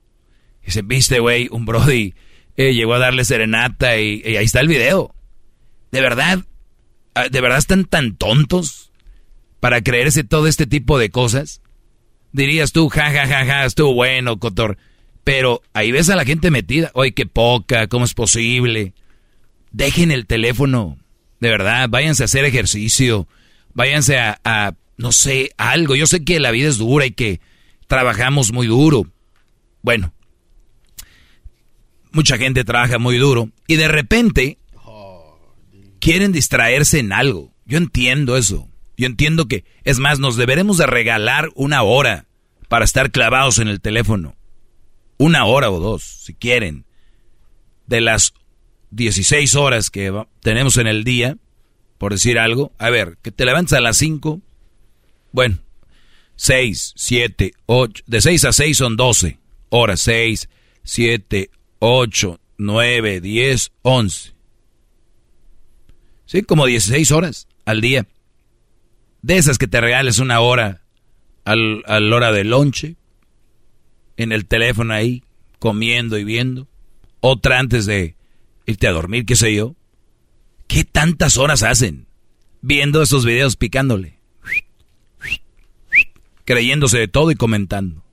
[SPEAKER 6] Y se viste, güey, un brody eh, llegó a darle serenata y, ahí está el video. De verdad, ah, de verdad están tan tontos para creerse todo este tipo de cosas. Dirías tú, ja, ja, ja, ja, estuvo bueno, Cotor. Pero ahí ves a la gente metida. Oye, qué poca, ¿cómo es posible? Dejen el teléfono. De verdad, váyanse a hacer ejercicio váyanse a, no sé, algo. Yo sé que la vida es dura y que trabajamos muy duro. Bueno, mucha gente trabaja muy duro y de repente quieren distraerse en algo. Yo entiendo eso. Yo entiendo que, es más, nos deberemos de regalar una hora para estar clavados en el teléfono. Una hora o dos, si quieren. De las 16 horas que tenemos en el día, por decir algo. A ver, que te levantas a las 5. Bueno, 6, 7, 8. De 6 a 6 son 12 horas. 6, 7, 8, 9, 10, 11. Sí, como 16 horas al día. De esas que te regales una hora al, a la hora del lonche, en el teléfono ahí, comiendo y viendo. Otra antes de irte a dormir, qué sé yo. ¿Qué tantas horas hacen viendo esos videos picándole? Creyéndose de todo y comentando.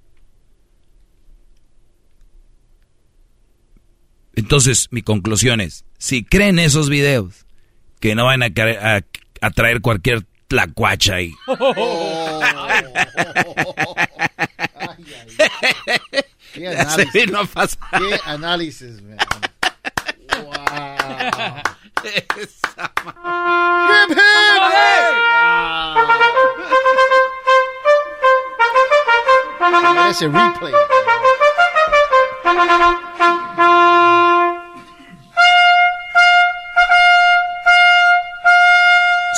[SPEAKER 6] Entonces, mi conclusión es, si creen esos videos, que no van a, a, traer cualquier tlacuacha ahí.
[SPEAKER 42] ¿Qué análisis? No pasa. ¿Qué análisis, man? Wow. ¡Hip, hip! Ese replay.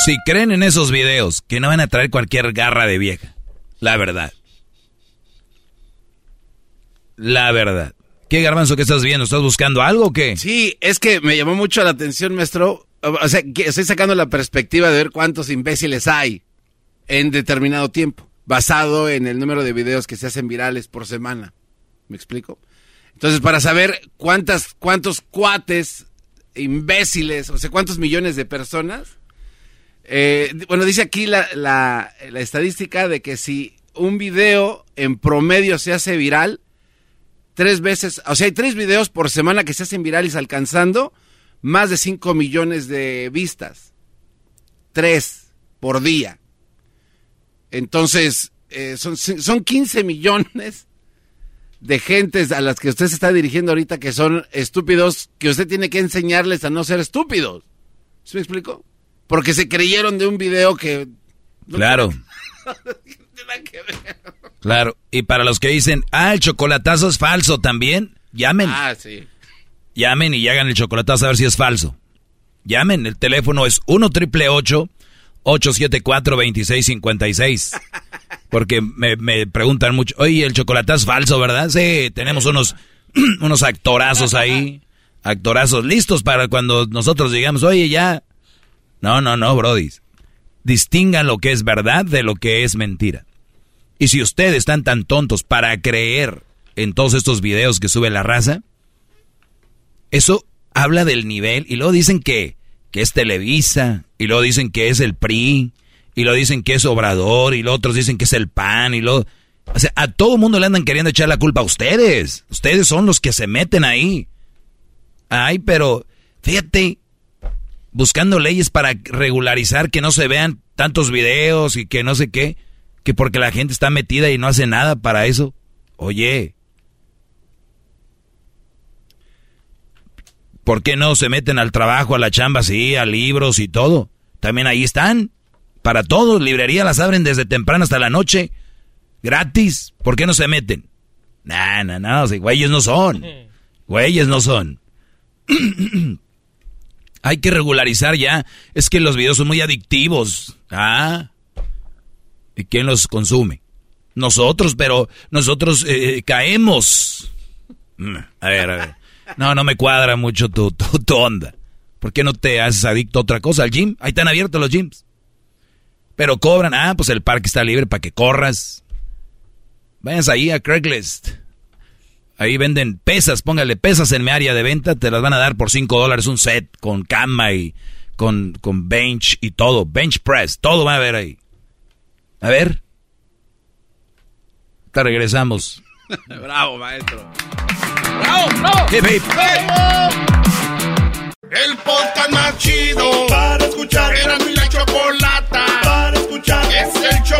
[SPEAKER 6] Si creen en esos videos, que no van a traer cualquier garra de vieja. La verdad. La verdad. ¿Qué garbanzo que estás viendo? ¿Estás buscando algo o qué?
[SPEAKER 3] Sí, es que me llamó mucho la atención, maestro. O sea, que estoy sacando la perspectiva de ver cuántos imbéciles hay en determinado tiempo, basado en el número de videos que se hacen virales por semana. ¿Me explico? Entonces, para saber cuántas, cuántos cuates imbéciles, o sea, cuántos millones de personas eh, bueno, dice aquí la, la, estadística de que si un video en promedio se hace viral, tres veces, o sea, hay tres videos por semana que se hacen virales alcanzando más de 5 millones de vistas. Tres por día. Entonces, eh, son, son 15 millones de gentes a las que usted se está dirigiendo ahorita que son estúpidos, que usted tiene que enseñarles a no ser estúpidos. ¿Se me explico? porque se creyeron de un video que...
[SPEAKER 6] Claro. claro. Y para los que dicen, ah, el chocolatazo es falso también, llamen.
[SPEAKER 3] Ah, sí.
[SPEAKER 6] Llamen y hagan el chocolatazo a ver si es falso. Llamen, el teléfono es 1 triple 874 2656. Porque me, me, preguntan mucho, oye, el chocolatazo es falso, ¿verdad? Sí, tenemos unos, unos actorazos ahí, actorazos listos para cuando nosotros digamos, oye, ya, no, no, no, Brody. Distingan lo que es verdad de lo que es mentira. Y si ustedes están tan tontos para creer en todos estos videos que sube la raza, eso habla del nivel. Y luego dicen que, que es Televisa, y luego dicen que es el PRI, y luego dicen que es Obrador, y los otros dicen que es el PAN, y luego... O sea, a todo mundo le andan queriendo echar la culpa a ustedes. Ustedes son los que se meten ahí. Ay, pero fíjate, buscando leyes para regularizar que no se vean tantos videos y que no sé qué, que porque la gente está metida y no hace nada para eso. Oye, ¿por qué no se meten al trabajo, a la chamba, sí, a libros y todo? También ahí están. Para todos, librerías las abren desde temprano hasta la noche. Gratis. ¿Por qué no se meten? No, no, no, güeyes no son. Güeyes no son. Hay que regularizar ya. Es que los videos son muy adictivos. Ah. ¿Y quién los consume? Nosotros, pero nosotros eh, caemos. Mm, a ver, a ver. No, no me cuadra mucho tu, tu, onda. ¿Por qué no te haces adicto a otra cosa? ¿Al gym? Ahí están abiertos los gyms. Pero cobran. Ah, pues el parque está libre para que corras. Váyanse ahí a Craigslist. Ahí venden pesas, póngale pesas en mi área de venta, te las van a dar por 5 dólares un set con cama y con, con bench y todo, bench press, todo va a haber ahí. A ver. Te regresamos.
[SPEAKER 3] bravo, maestro.
[SPEAKER 1] Bravo, bravo. El podcast más chido para escuchar. Era mi la chocolata para escuchar. Es el show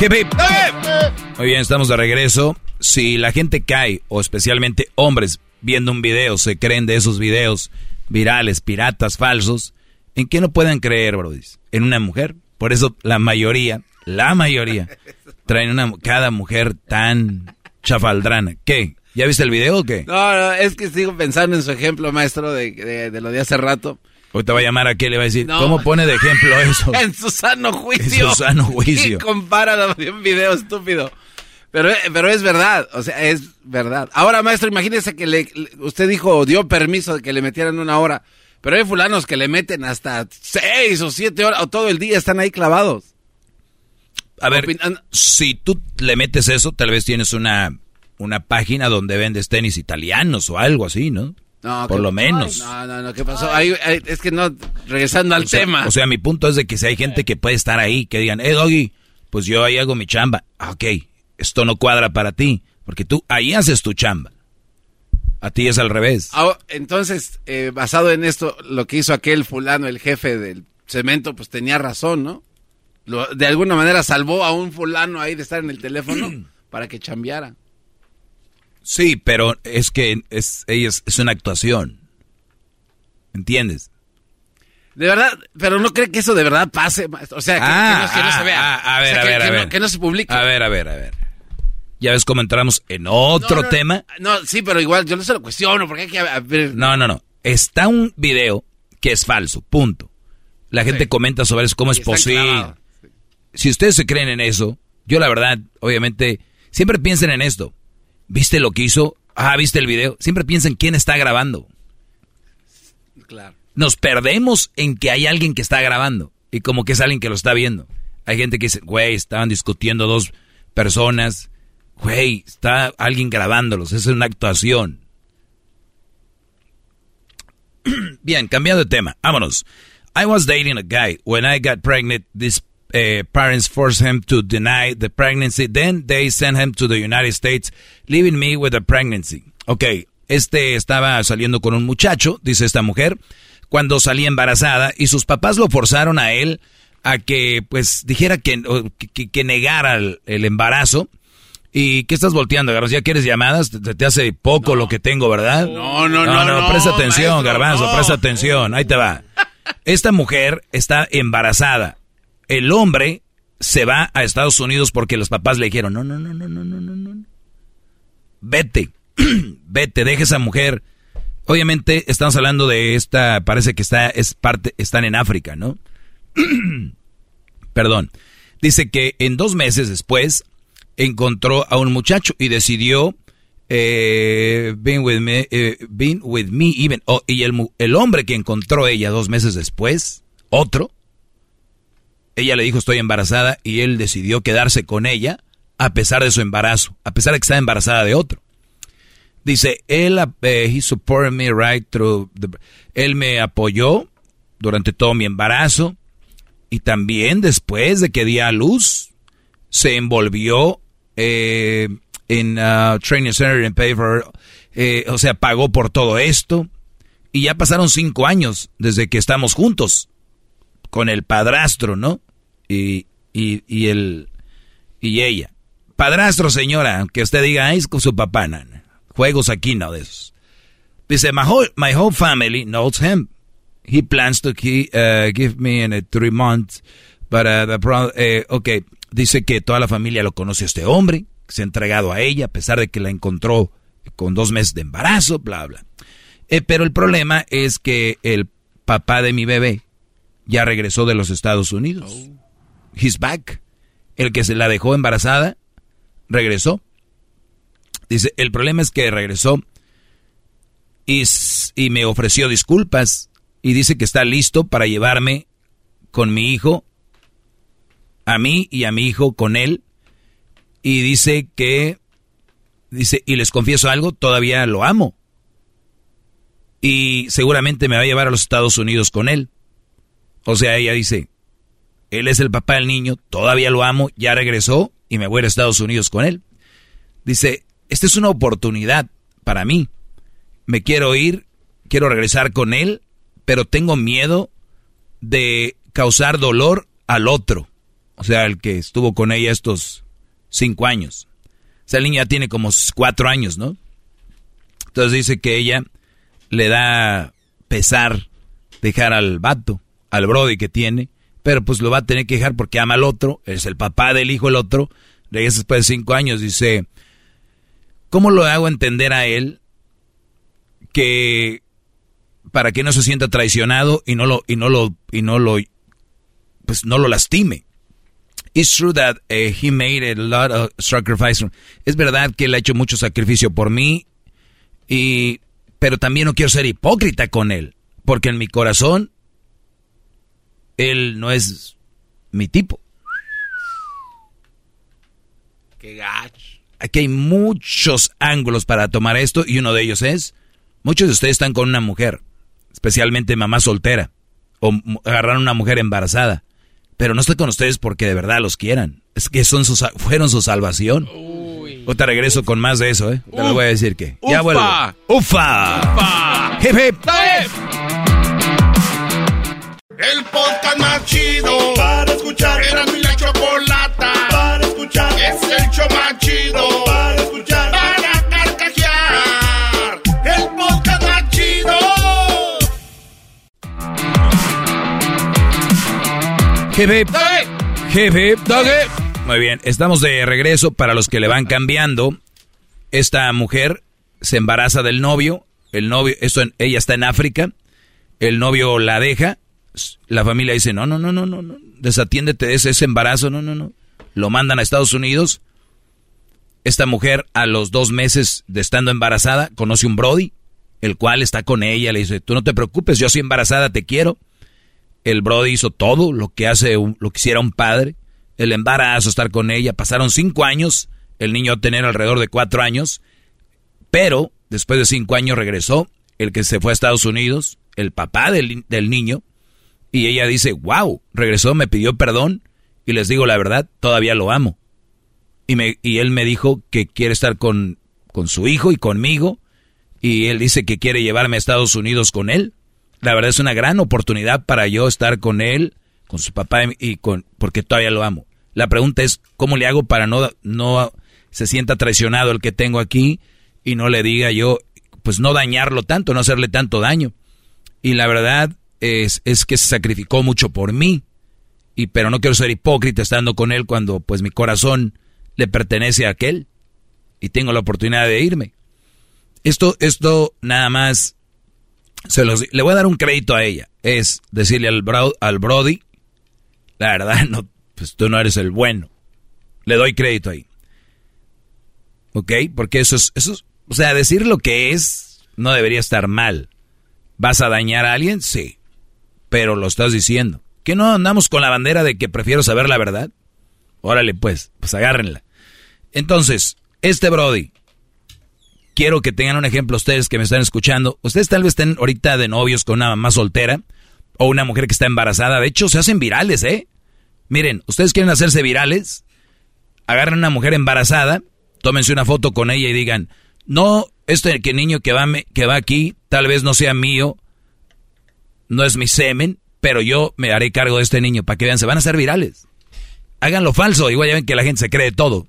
[SPEAKER 6] Hip. Muy bien, estamos de regreso. Si la gente cae, o especialmente hombres, viendo un video, se creen de esos videos virales, piratas, falsos, ¿en qué no pueden creer, Brody? En una mujer. Por eso la mayoría, la mayoría, traen una, cada mujer tan chafaldrana. ¿Qué? ¿Ya viste el video o qué?
[SPEAKER 3] No, no, es que sigo pensando en su ejemplo, maestro, de, de, de lo de hace rato.
[SPEAKER 6] Hoy te va a llamar a qué le va a decir, ¿cómo pone de ejemplo eso?
[SPEAKER 3] en su sano juicio.
[SPEAKER 6] En su sano juicio.
[SPEAKER 3] Y compara un video estúpido. Pero, pero es verdad, o sea, es verdad. Ahora, maestro, imagínese que le, usted dijo, dio permiso de que le metieran una hora, pero hay fulanos que le meten hasta seis o siete horas, o todo el día están ahí clavados.
[SPEAKER 6] A ver, si tú le metes eso, tal vez tienes una, una página donde vendes tenis italianos o algo así, ¿no?
[SPEAKER 3] No,
[SPEAKER 6] Por
[SPEAKER 3] ¿qué-
[SPEAKER 6] lo menos.
[SPEAKER 3] No, no, no, ¿qué pasó? Es que no, regresando al
[SPEAKER 6] O sea,
[SPEAKER 3] tema.
[SPEAKER 6] O sea, mi punto es de que si hay gente que puede estar ahí, que digan, eh, Doggy, pues yo ahí hago mi chamba. Ah, Ok, esto no cuadra para ti, porque tú ahí haces tu chamba. A ti es al revés.
[SPEAKER 3] Ah, entonces, eh, basado en esto, lo que hizo aquel fulano, el jefe del cemento, pues tenía razón, ¿no? Lo- de alguna manera salvó a un fulano ahí de estar en el teléfono para que chambeara.
[SPEAKER 6] Sí, pero es que es, ella es, es una actuación. ¿Entiendes?
[SPEAKER 3] De verdad, pero no cree que eso de verdad pase, o sea, que,
[SPEAKER 6] Ah,
[SPEAKER 3] que no, que no se
[SPEAKER 6] ah,
[SPEAKER 3] vea.
[SPEAKER 6] ah, a ver,
[SPEAKER 3] O sea,
[SPEAKER 6] a
[SPEAKER 3] que-
[SPEAKER 6] ver, a
[SPEAKER 3] no-
[SPEAKER 6] ver.
[SPEAKER 3] que no se publique.
[SPEAKER 6] A ver, a ver, a ver. ¿Ya ves cómo entramos en otro
[SPEAKER 3] No, no,
[SPEAKER 6] tema?
[SPEAKER 3] No, sí, pero igual yo no se lo cuestiono, porque hay que a- ver.
[SPEAKER 6] No, no, no. Está un video que es falso, punto. La gente comenta sobre eso, cómo es
[SPEAKER 3] Y
[SPEAKER 6] posible.
[SPEAKER 3] clavados.
[SPEAKER 6] Si ustedes se creen en eso, yo la verdad, obviamente, siempre piensen en esto. ¿Viste lo que hizo? Ah, ¿viste el video? Siempre piensen quién está grabando.
[SPEAKER 3] Claro.
[SPEAKER 6] Nos perdemos en que hay alguien que está grabando y como que es alguien que lo está viendo. Hay gente que dice, güey, estaban discutiendo dos personas. Güey, está alguien grabándolos, es una actuación. Bien, cambiando de tema, vámonos. I was dating a guy. When I got pregnant, these uh, parents forced him to deny the pregnancy. Then they sent him to the United States, leaving me with a pregnancy. Ok, este estaba saliendo con un muchacho, dice esta mujer, cuando salía embarazada y sus papás lo forzaron a él a que, pues, dijera que, que, que negara el, el embarazo. ¿Y qué estás volteando, Garbanzo? ¿Ya quieres llamadas? Te, te hace poco lo que tengo, ¿verdad?
[SPEAKER 3] No, no, no, no,
[SPEAKER 6] presta atención,
[SPEAKER 3] maestro,
[SPEAKER 6] Garbanzo, presta atención. Ahí te va. Esta mujer está embarazada. El hombre se va a Estados Unidos porque los papás le dijeron, no, no, no, no, no, no, no, no. Vete, vete, deja esa mujer. Obviamente estamos hablando de esta, parece que está, es parte, están en África, ¿no? Perdón. Dice que en dos meses después encontró a un muchacho y decidió eh, with me, eh, with me even. Oh, y el, el hombre que encontró ella dos meses después, otro, ella le dijo estoy embarazada y él decidió quedarse con ella a pesar de su embarazo, a pesar de que estaba embarazada de otro. Dice, él, eh, he supported me right through the- él me apoyó durante todo mi embarazo y también después de que di a luz, se envolvió eh, en uh, Training Center and Pay for, eh, o sea, pagó por todo esto. Y ya pasaron cinco años desde que estamos juntos con el padrastro, ¿no? Y, y, y el y ella. Padrastro, señora, aunque usted diga, "Ay, es con su papá, nana. Juegos aquí, no de esos. Dice, my whole, my whole family knows him. He plans to ki- uh, give me in a three months, but uh, the pro- eh, okay, dice que toda la familia lo conoce a este hombre, que se ha entregado a ella a pesar de que la encontró con dos meses de embarazo, bla, bla. Eh, pero el problema es que el papá de mi bebé ya regresó de los Estados Unidos. He's back. El que se la dejó embarazada regresó. Dice, el problema es que regresó y, y me ofreció disculpas y dice que está listo para llevarme con mi hijo, a mí y a mi hijo con él, y dice que, dice, y les confieso algo, todavía lo amo. Y seguramente me va a llevar a los Estados Unidos con él. O sea, ella dice, él es el papá del niño, todavía lo amo, ya regresó y me voy a Estados Unidos con él. Dice, esta es una oportunidad para mí. Me quiero ir, quiero regresar con él, pero tengo miedo de causar dolor al otro. O sea, el que estuvo con ella estos cinco años. Esa niña tiene como cuatro años, ¿no? Entonces dice que ella le da pesar dejar al vato, al brody que tiene, pero pues lo va a tener que dejar porque ama al otro, es el papá del hijo el otro, regresa después de cinco años, dice, ¿cómo lo hago entender a él que para que no se sienta traicionado y no lo y no lo y no lo pues no lo lastime? It's true that uh, he made a lot of sacrifice. Es verdad que él ha hecho mucho sacrificio por mí y pero también no quiero ser hipócrita con él, porque en mi corazón él no es mi tipo.
[SPEAKER 3] Qué gacho.
[SPEAKER 6] Aquí hay muchos ángulos para tomar esto y uno de ellos es, muchos de ustedes están con una mujer, especialmente mamá soltera, o agarraron una mujer embarazada, pero no estoy con ustedes porque de verdad los quieran. Es que son sus, fueron su salvación. O te regreso con más de eso, ¿eh? Te lo voy a decir que. Ya vuelvo. ¡Ufa! ¡Ufa!
[SPEAKER 1] ¡Hip, hip! El podcast más chido para escuchar. Era mi la chocolata para escuchar. Es el show más chido para escuchar. Para carcajear. El podcast más chido.
[SPEAKER 6] Hip, hip. Muy bien, estamos de regreso para los que le van cambiando. Esta mujer se embaraza del novio. El novio, esto, ella está en África. El novio la deja. La familia dice, no, no, no, no, no. Desatiéndete de ese, embarazo, no, no, no. Lo mandan a Estados Unidos. Esta mujer, a los dos meses de estando embarazada, conoce un Brody, el cual está con ella. Le dice, tú no te preocupes, yo soy embarazada, te quiero. El Brody hizo todo lo que hace, lo que hiciera un padre. El embarazo, estar con ella. Pasaron cinco años. El niño a tener alrededor de cuatro años. Pero después de cinco años regresó. El que se fue a Estados Unidos, el papá del, del niño. Y ella dice, wow, regresó, me pidió perdón. Y les digo la verdad, todavía lo amo. Y, me, y él me dijo que quiere estar con, con su hijo y conmigo. Y él dice que quiere llevarme a Estados Unidos con él. La verdad es una gran oportunidad para yo estar con él, con su papá y con porque todavía lo amo. La pregunta es cómo le hago para no no se sienta traicionado el que tengo aquí y no le diga yo pues no dañarlo tanto, no hacerle tanto daño. Y la verdad es, es que se sacrificó mucho por mí. Y pero no quiero ser hipócrita estando con él cuando pues mi corazón le pertenece a aquel y tengo la oportunidad de irme. Esto esto nada más se los, le voy a dar un crédito a ella. Es decirle al, bro, al Brody, la verdad, no, pues tú no eres el bueno. Le doy crédito ahí. ¿Ok? Porque eso es, eso es, o sea, decir lo que es no debería estar mal. ¿Vas a dañar a alguien? Sí. Pero lo estás diciendo. ¿Que no andamos con la bandera de que prefiero saber la verdad? Órale, pues, pues agárrenla. Entonces, este Brody, quiero que tengan un ejemplo ustedes que me están escuchando. Ustedes tal vez estén ahorita de novios con una mamá soltera o una mujer que está embarazada. De hecho, se hacen virales, ¿eh? Miren, ustedes quieren hacerse virales, agarren a una mujer embarazada, tómense una foto con ella y digan, no, este niño que va, que va aquí tal vez no sea mío, no es mi semen, pero yo me haré cargo de este niño para que vean, se van a hacer virales. Háganlo falso, igual ya ven que la gente se cree todo.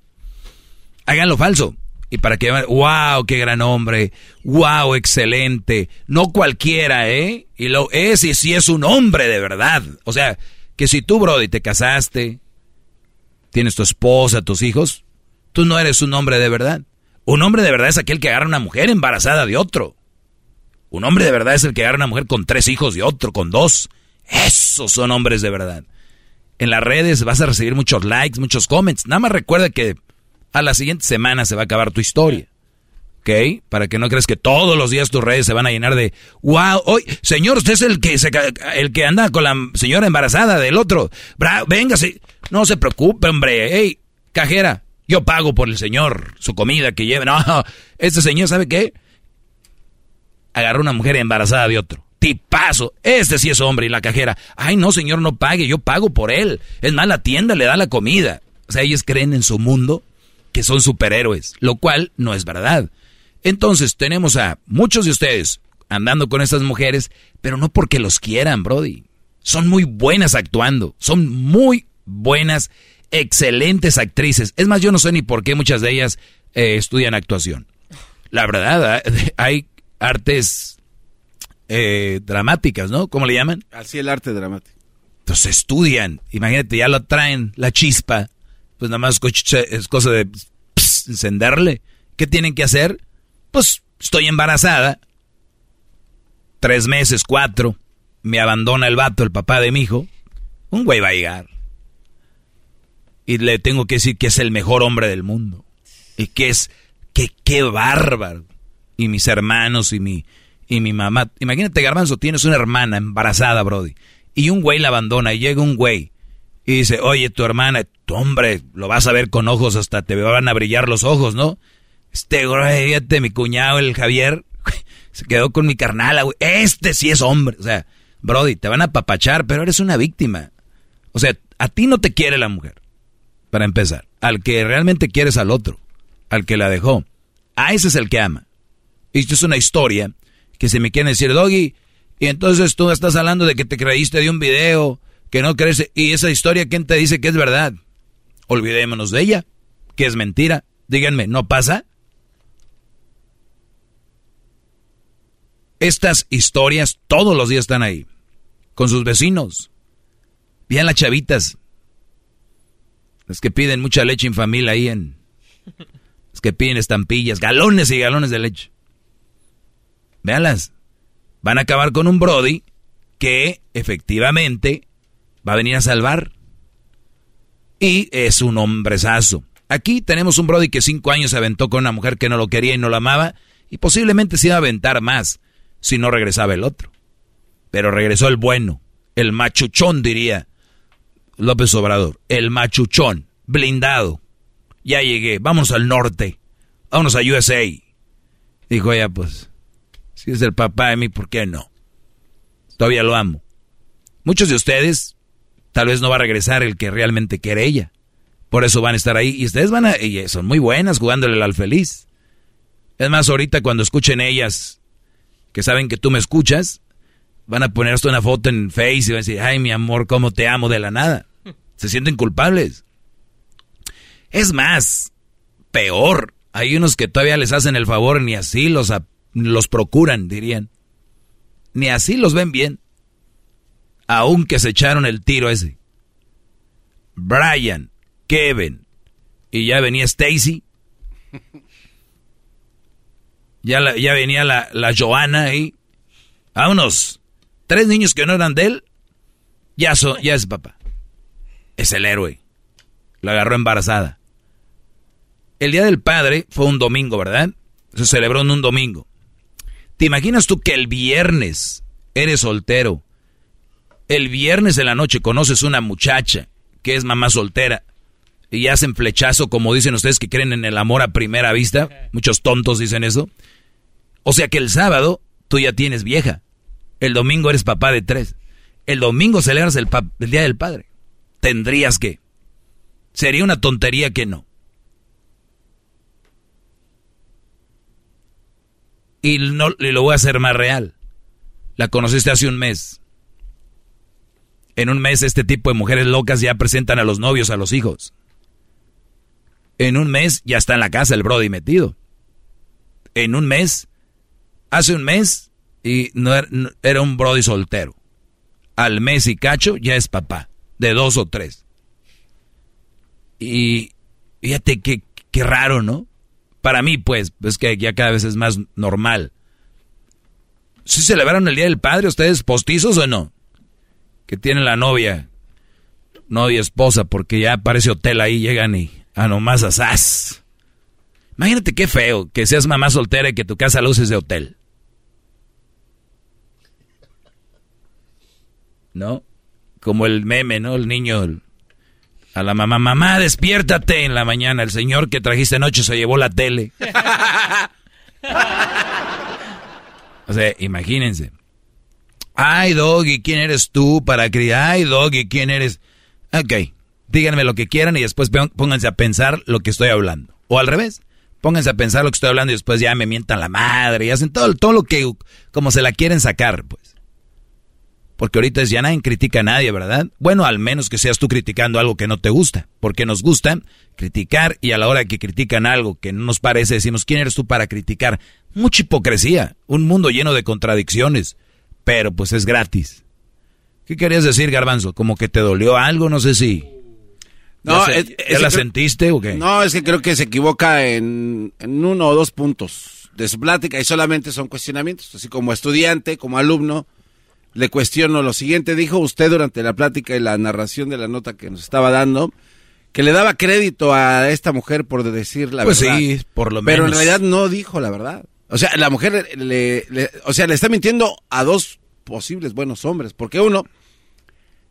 [SPEAKER 6] Háganlo falso. Y para que vean, wow, qué gran hombre, wow, excelente. No cualquiera, ¿eh? Y lo es y si es un hombre de verdad. O sea, que si tú, Brody, te casaste, tienes tu esposa, tus hijos, tú no eres un hombre de verdad. Un hombre de verdad es aquel que agarra una mujer embarazada de otro. Un hombre de verdad es el que agarra una mujer con tres hijos de otro, con dos. Esos son hombres de verdad. En las redes vas a recibir muchos likes, muchos comments. Nada más recuerda que a la siguiente semana se va a acabar tu historia. ¿Ok? ¿ok? Para que no creas que todos los días tus redes se van a llenar de, wow, hoy, señor, usted es el que se, el que anda con la señora embarazada del otro. Bra véngase. No se preocupe, hombre. Hey, cajera, yo pago por el señor, su comida que lleve. No, este señor, ¿sabe qué? Agarró una mujer embarazada de otro. Tipazo, este sí es hombre y la cajera. Ay, no, señor, no pague, yo pago por él. Es más, la tienda le da la comida. O sea, ellos creen en su mundo que son superhéroes, lo cual no es verdad. Entonces, tenemos a muchos de ustedes andando con estas mujeres, pero no porque los quieran, Brody. Son muy buenas actuando, son muy buenas, excelentes actrices. Es más, yo no sé ni por qué muchas de ellas eh, estudian actuación. La verdad, hay artes eh, dramáticas, ¿no? ¿Cómo le llaman?
[SPEAKER 3] Así el arte dramático.
[SPEAKER 6] Entonces estudian, imagínate, ya lo traen, la chispa, pues nada más es cosa de encenderle. ¿Qué tienen que hacer? Pues estoy embarazada, tres meses, cuatro, me abandona el vato, el papá de mi hijo, un güey va a llegar. Y le tengo que decir que es el mejor hombre del mundo. Y que es, que qué bárbaro. Y mis hermanos y mi, y mi mamá. Imagínate, Garbanzo, tienes una hermana embarazada, Brody. Y un güey la abandona y llega un güey y dice, oye, tu hermana, tu hombre, lo vas a ver con ojos, hasta te van a brillar los ojos, ¿no? Este güey, mi cuñado, el Javier, se quedó con mi carnala, güey. Este sí es hombre. O sea, Brody, te van a papachar, pero eres una víctima. O sea, a ti no te quiere la mujer, para empezar. Al que realmente quieres al otro, al que la dejó. A ese es el que ama. Esto es una historia que se me quieren decir, Doggy, y entonces tú estás hablando de que te creíste de un video, que no crees, y esa historia, ¿quién te dice que es verdad? Olvidémonos de ella, que es mentira. Díganme, ¿no pasa? Estas historias todos los días están ahí, con sus vecinos. Vean las chavitas, las que piden mucha leche en familia ahí en... Las que piden estampillas, galones y galones de leche. Véanlas. Van a acabar con un Brody que efectivamente va a venir a salvar. Y es un hombrezazo. Aquí tenemos un Brody que cinco años se aventó con una mujer que no lo quería y no lo amaba. Y posiblemente se iba a aventar más si no regresaba el otro. Pero regresó el bueno, el machuchón, diría López Obrador. El machuchón, blindado. Ya llegué, vamos al norte, vámonos a USA. Dijo ella, pues, si es el papá de mí, ¿por qué no? Todavía lo amo. Muchos de ustedes, tal vez no va a regresar el que realmente quiere ella. Por eso van a estar ahí. Y ustedes van a... Son muy buenas jugándole al feliz. Es más, ahorita cuando escuchen ellas, que saben que tú me escuchas, van a poner una foto en Face y van a decir, ay, mi amor, cómo te amo de la nada. Se sienten culpables. Es más, peor. Hay unos que todavía les hacen el favor ni así los, los procuran, dirían. Ni así los ven bien. Aunque se echaron el tiro ese. Brian, Kevin, y ya venía Stacy. Ya, ya venía la, la Joana ahí. A unos tres niños que no eran de él. Ya, ya es papá. Es el héroe. La agarró embarazada. El Día del Padre fue un domingo, ¿verdad? Se celebró en un domingo. ¿Te imaginas tú que el viernes eres soltero? El viernes en la noche conoces una muchacha que es mamá soltera y hacen flechazo como dicen ustedes que creen en el amor a primera vista. Muchos tontos dicen eso. O sea que el sábado tú ya tienes vieja. El domingo eres papá de tres. El domingo celebras el, Día del Padre. Tendrías que. Sería una tontería que no. Y, no, lo voy a hacer más real. La conociste hace un mes. En un mes este tipo de mujeres locas ya presentan a los novios, a los hijos. En un mes ya está en la casa el Brody metido. En un mes, hace un mes, y no era, era un Brody soltero. Al mes y cacho ya es papá, de dos o tres. Y fíjate qué, qué raro, ¿no? Para mí, pues, es que ya cada vez es más normal. ¿Sí celebraron el Día del Padre ustedes postizos o no? Que tienen la novia, novia, esposa, porque ya aparece hotel ahí, llegan y a nomás asás. Imagínate qué feo que seas mamá soltera y que tu casa luces de hotel. ¿No? Como el meme, ¿no? El niño a la mamá, mamá, despiértate en la mañana. El señor que trajiste anoche se llevó la tele. o sea, imagínense. Ay, Doggy, ¿quién eres tú para criar? Ay, Doggy, ¿quién eres? Ok, díganme lo que quieran y después pónganse a pensar lo que estoy hablando. O al revés, pónganse a pensar lo que estoy hablando y después ya me mientan la madre y hacen todo, todo lo que, como se la quieren sacar, pues. Porque ahorita ya nadie critica a nadie, ¿verdad? Bueno, al menos que seas tú criticando algo que no te gusta. Porque nos gusta criticar y a la hora que critican algo que no nos parece, decimos, ¿quién eres tú para criticar? Mucha hipocresía, un mundo lleno de contradicciones, pero pues es gratis. ¿Qué querías decir, Garbanzo? ¿Como que te dolió algo? No sé si... No, ¿Ya, la sentiste o qué?
[SPEAKER 3] No, es que creo que se equivoca en, en uno o dos puntos de su plática y solamente son cuestionamientos. Así como estudiante, como alumno, le cuestiono lo siguiente. Dijo usted durante la plática y la narración de la nota que nos estaba dando que le daba crédito a esta mujer por decir la
[SPEAKER 6] pues
[SPEAKER 3] verdad.
[SPEAKER 6] sí, por lo menos.
[SPEAKER 3] Pero en realidad no dijo la verdad. O sea, la mujer le, o sea, le está mintiendo a dos posibles buenos hombres. Porque uno,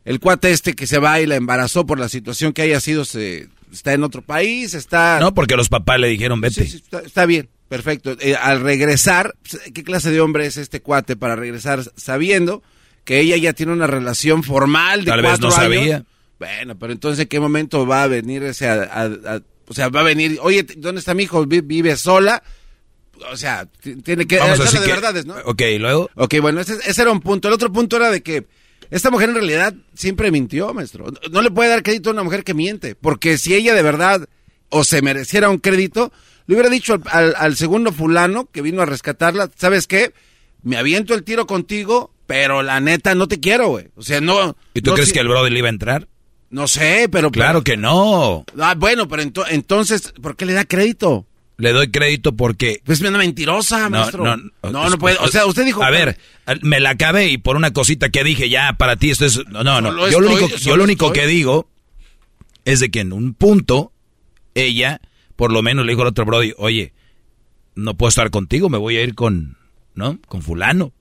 [SPEAKER 3] el cuate este que se va y la embarazó por la situación que haya sido, se, está en otro país, está...
[SPEAKER 6] No, porque los papás le dijeron, vete.
[SPEAKER 3] Sí, está, bien. Perfecto. Eh, al regresar, ¿qué clase de hombre es este cuate para regresar sabiendo que ella ya tiene una relación formal de
[SPEAKER 6] Tal
[SPEAKER 3] cuatro
[SPEAKER 6] vez no
[SPEAKER 3] años?
[SPEAKER 6] sabía.
[SPEAKER 3] Bueno, pero entonces, ¿en qué momento va a venir ese... o sea, va a venir, oye, ¿dónde está mi hijo? Vi- ¿Vive sola? O sea, tiene que...
[SPEAKER 6] Vamos a
[SPEAKER 3] de
[SPEAKER 6] que-
[SPEAKER 3] verdades, ¿no?
[SPEAKER 6] Ok, ¿y luego.
[SPEAKER 3] Ok, bueno, ese, ese era un punto. El otro punto era de que esta mujer en realidad siempre mintió, maestro. No- No le puede dar crédito a una mujer que miente, porque si ella de verdad o se mereciera un crédito, le hubiera dicho al, al- al segundo fulano que vino a rescatarla, ¿sabes qué? Me aviento el tiro contigo, pero la neta no te quiero, güey. O sea, no...
[SPEAKER 6] ¿Y tú
[SPEAKER 3] no
[SPEAKER 6] crees
[SPEAKER 3] si-
[SPEAKER 6] que el brother le iba a entrar?
[SPEAKER 3] No sé, pero...
[SPEAKER 6] Claro que no.
[SPEAKER 3] Ah, bueno, pero ento- entonces, ¿por qué le da crédito?
[SPEAKER 6] Le doy crédito porque...
[SPEAKER 3] Pues una mentirosa,
[SPEAKER 6] No,
[SPEAKER 3] maestro.
[SPEAKER 6] no,
[SPEAKER 3] no, no puede. O sea, usted dijo...
[SPEAKER 6] A ver, me la acabé y por una cosita que dije, ya, para ti esto es... No, no, no. Yo lo único, yo lo único
[SPEAKER 3] estoy.
[SPEAKER 6] que digo es de que en un punto, ella, por lo menos le dijo al otro brody, oye, no puedo estar contigo, me voy a ir con, ¿no? Con fulano.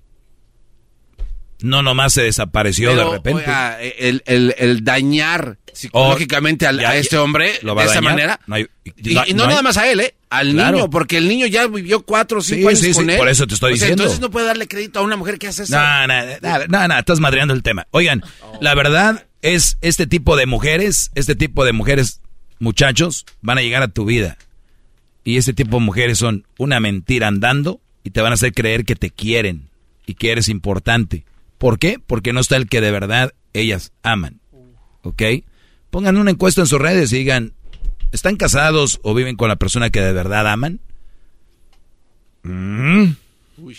[SPEAKER 6] No nomás se desapareció
[SPEAKER 3] Pero,
[SPEAKER 6] de repente.
[SPEAKER 3] oiga, el, el, el dañar psicológicamente al-
[SPEAKER 6] ya,
[SPEAKER 3] a este
[SPEAKER 6] ya,
[SPEAKER 3] hombre
[SPEAKER 6] ¿lo va
[SPEAKER 3] de
[SPEAKER 6] a
[SPEAKER 3] esa manera.
[SPEAKER 6] No hay-
[SPEAKER 3] y,
[SPEAKER 6] no-
[SPEAKER 3] y no,
[SPEAKER 6] no hay-
[SPEAKER 3] nada más a él, ¿eh? Al
[SPEAKER 6] Claro.
[SPEAKER 3] niño, porque el niño ya vivió cuatro o cinco
[SPEAKER 6] Sí,
[SPEAKER 3] años
[SPEAKER 6] sí,
[SPEAKER 3] con
[SPEAKER 6] sí,
[SPEAKER 3] él.
[SPEAKER 6] por eso te estoy
[SPEAKER 3] O sea,
[SPEAKER 6] diciendo.
[SPEAKER 3] Entonces no puede darle crédito a una mujer que hace eso.
[SPEAKER 6] No, no, no, no, no, estás madreando el tema. Oigan, la verdad es este tipo de mujeres, este tipo de mujeres, muchachos, van a llegar a tu vida. Y este tipo de mujeres son una mentira andando y te van a hacer creer que te quieren y que eres importante. ¿Por qué? Porque no está el que de verdad ellas aman. ¿Ok? Pongan una encuesta en sus redes y digan, ¿están casados o viven con la persona que de verdad aman? Mm.
[SPEAKER 3] Uy.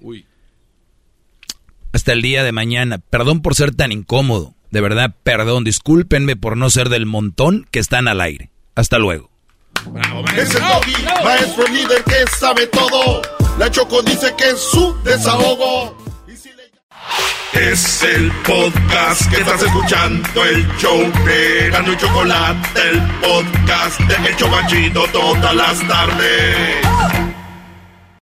[SPEAKER 3] Uy.
[SPEAKER 6] hasta el día de mañana. Perdón por ser tan incómodo. De verdad, perdón. Discúlpenme por no ser del montón que están al aire. Hasta luego.
[SPEAKER 1] Es el doggy, maestro líder que sabe todo. La Choco dice que es su desahogo. Es el podcast que estás escuchando, el show de Gano y Chocolate, el podcast de El Chocachito todas las tardes.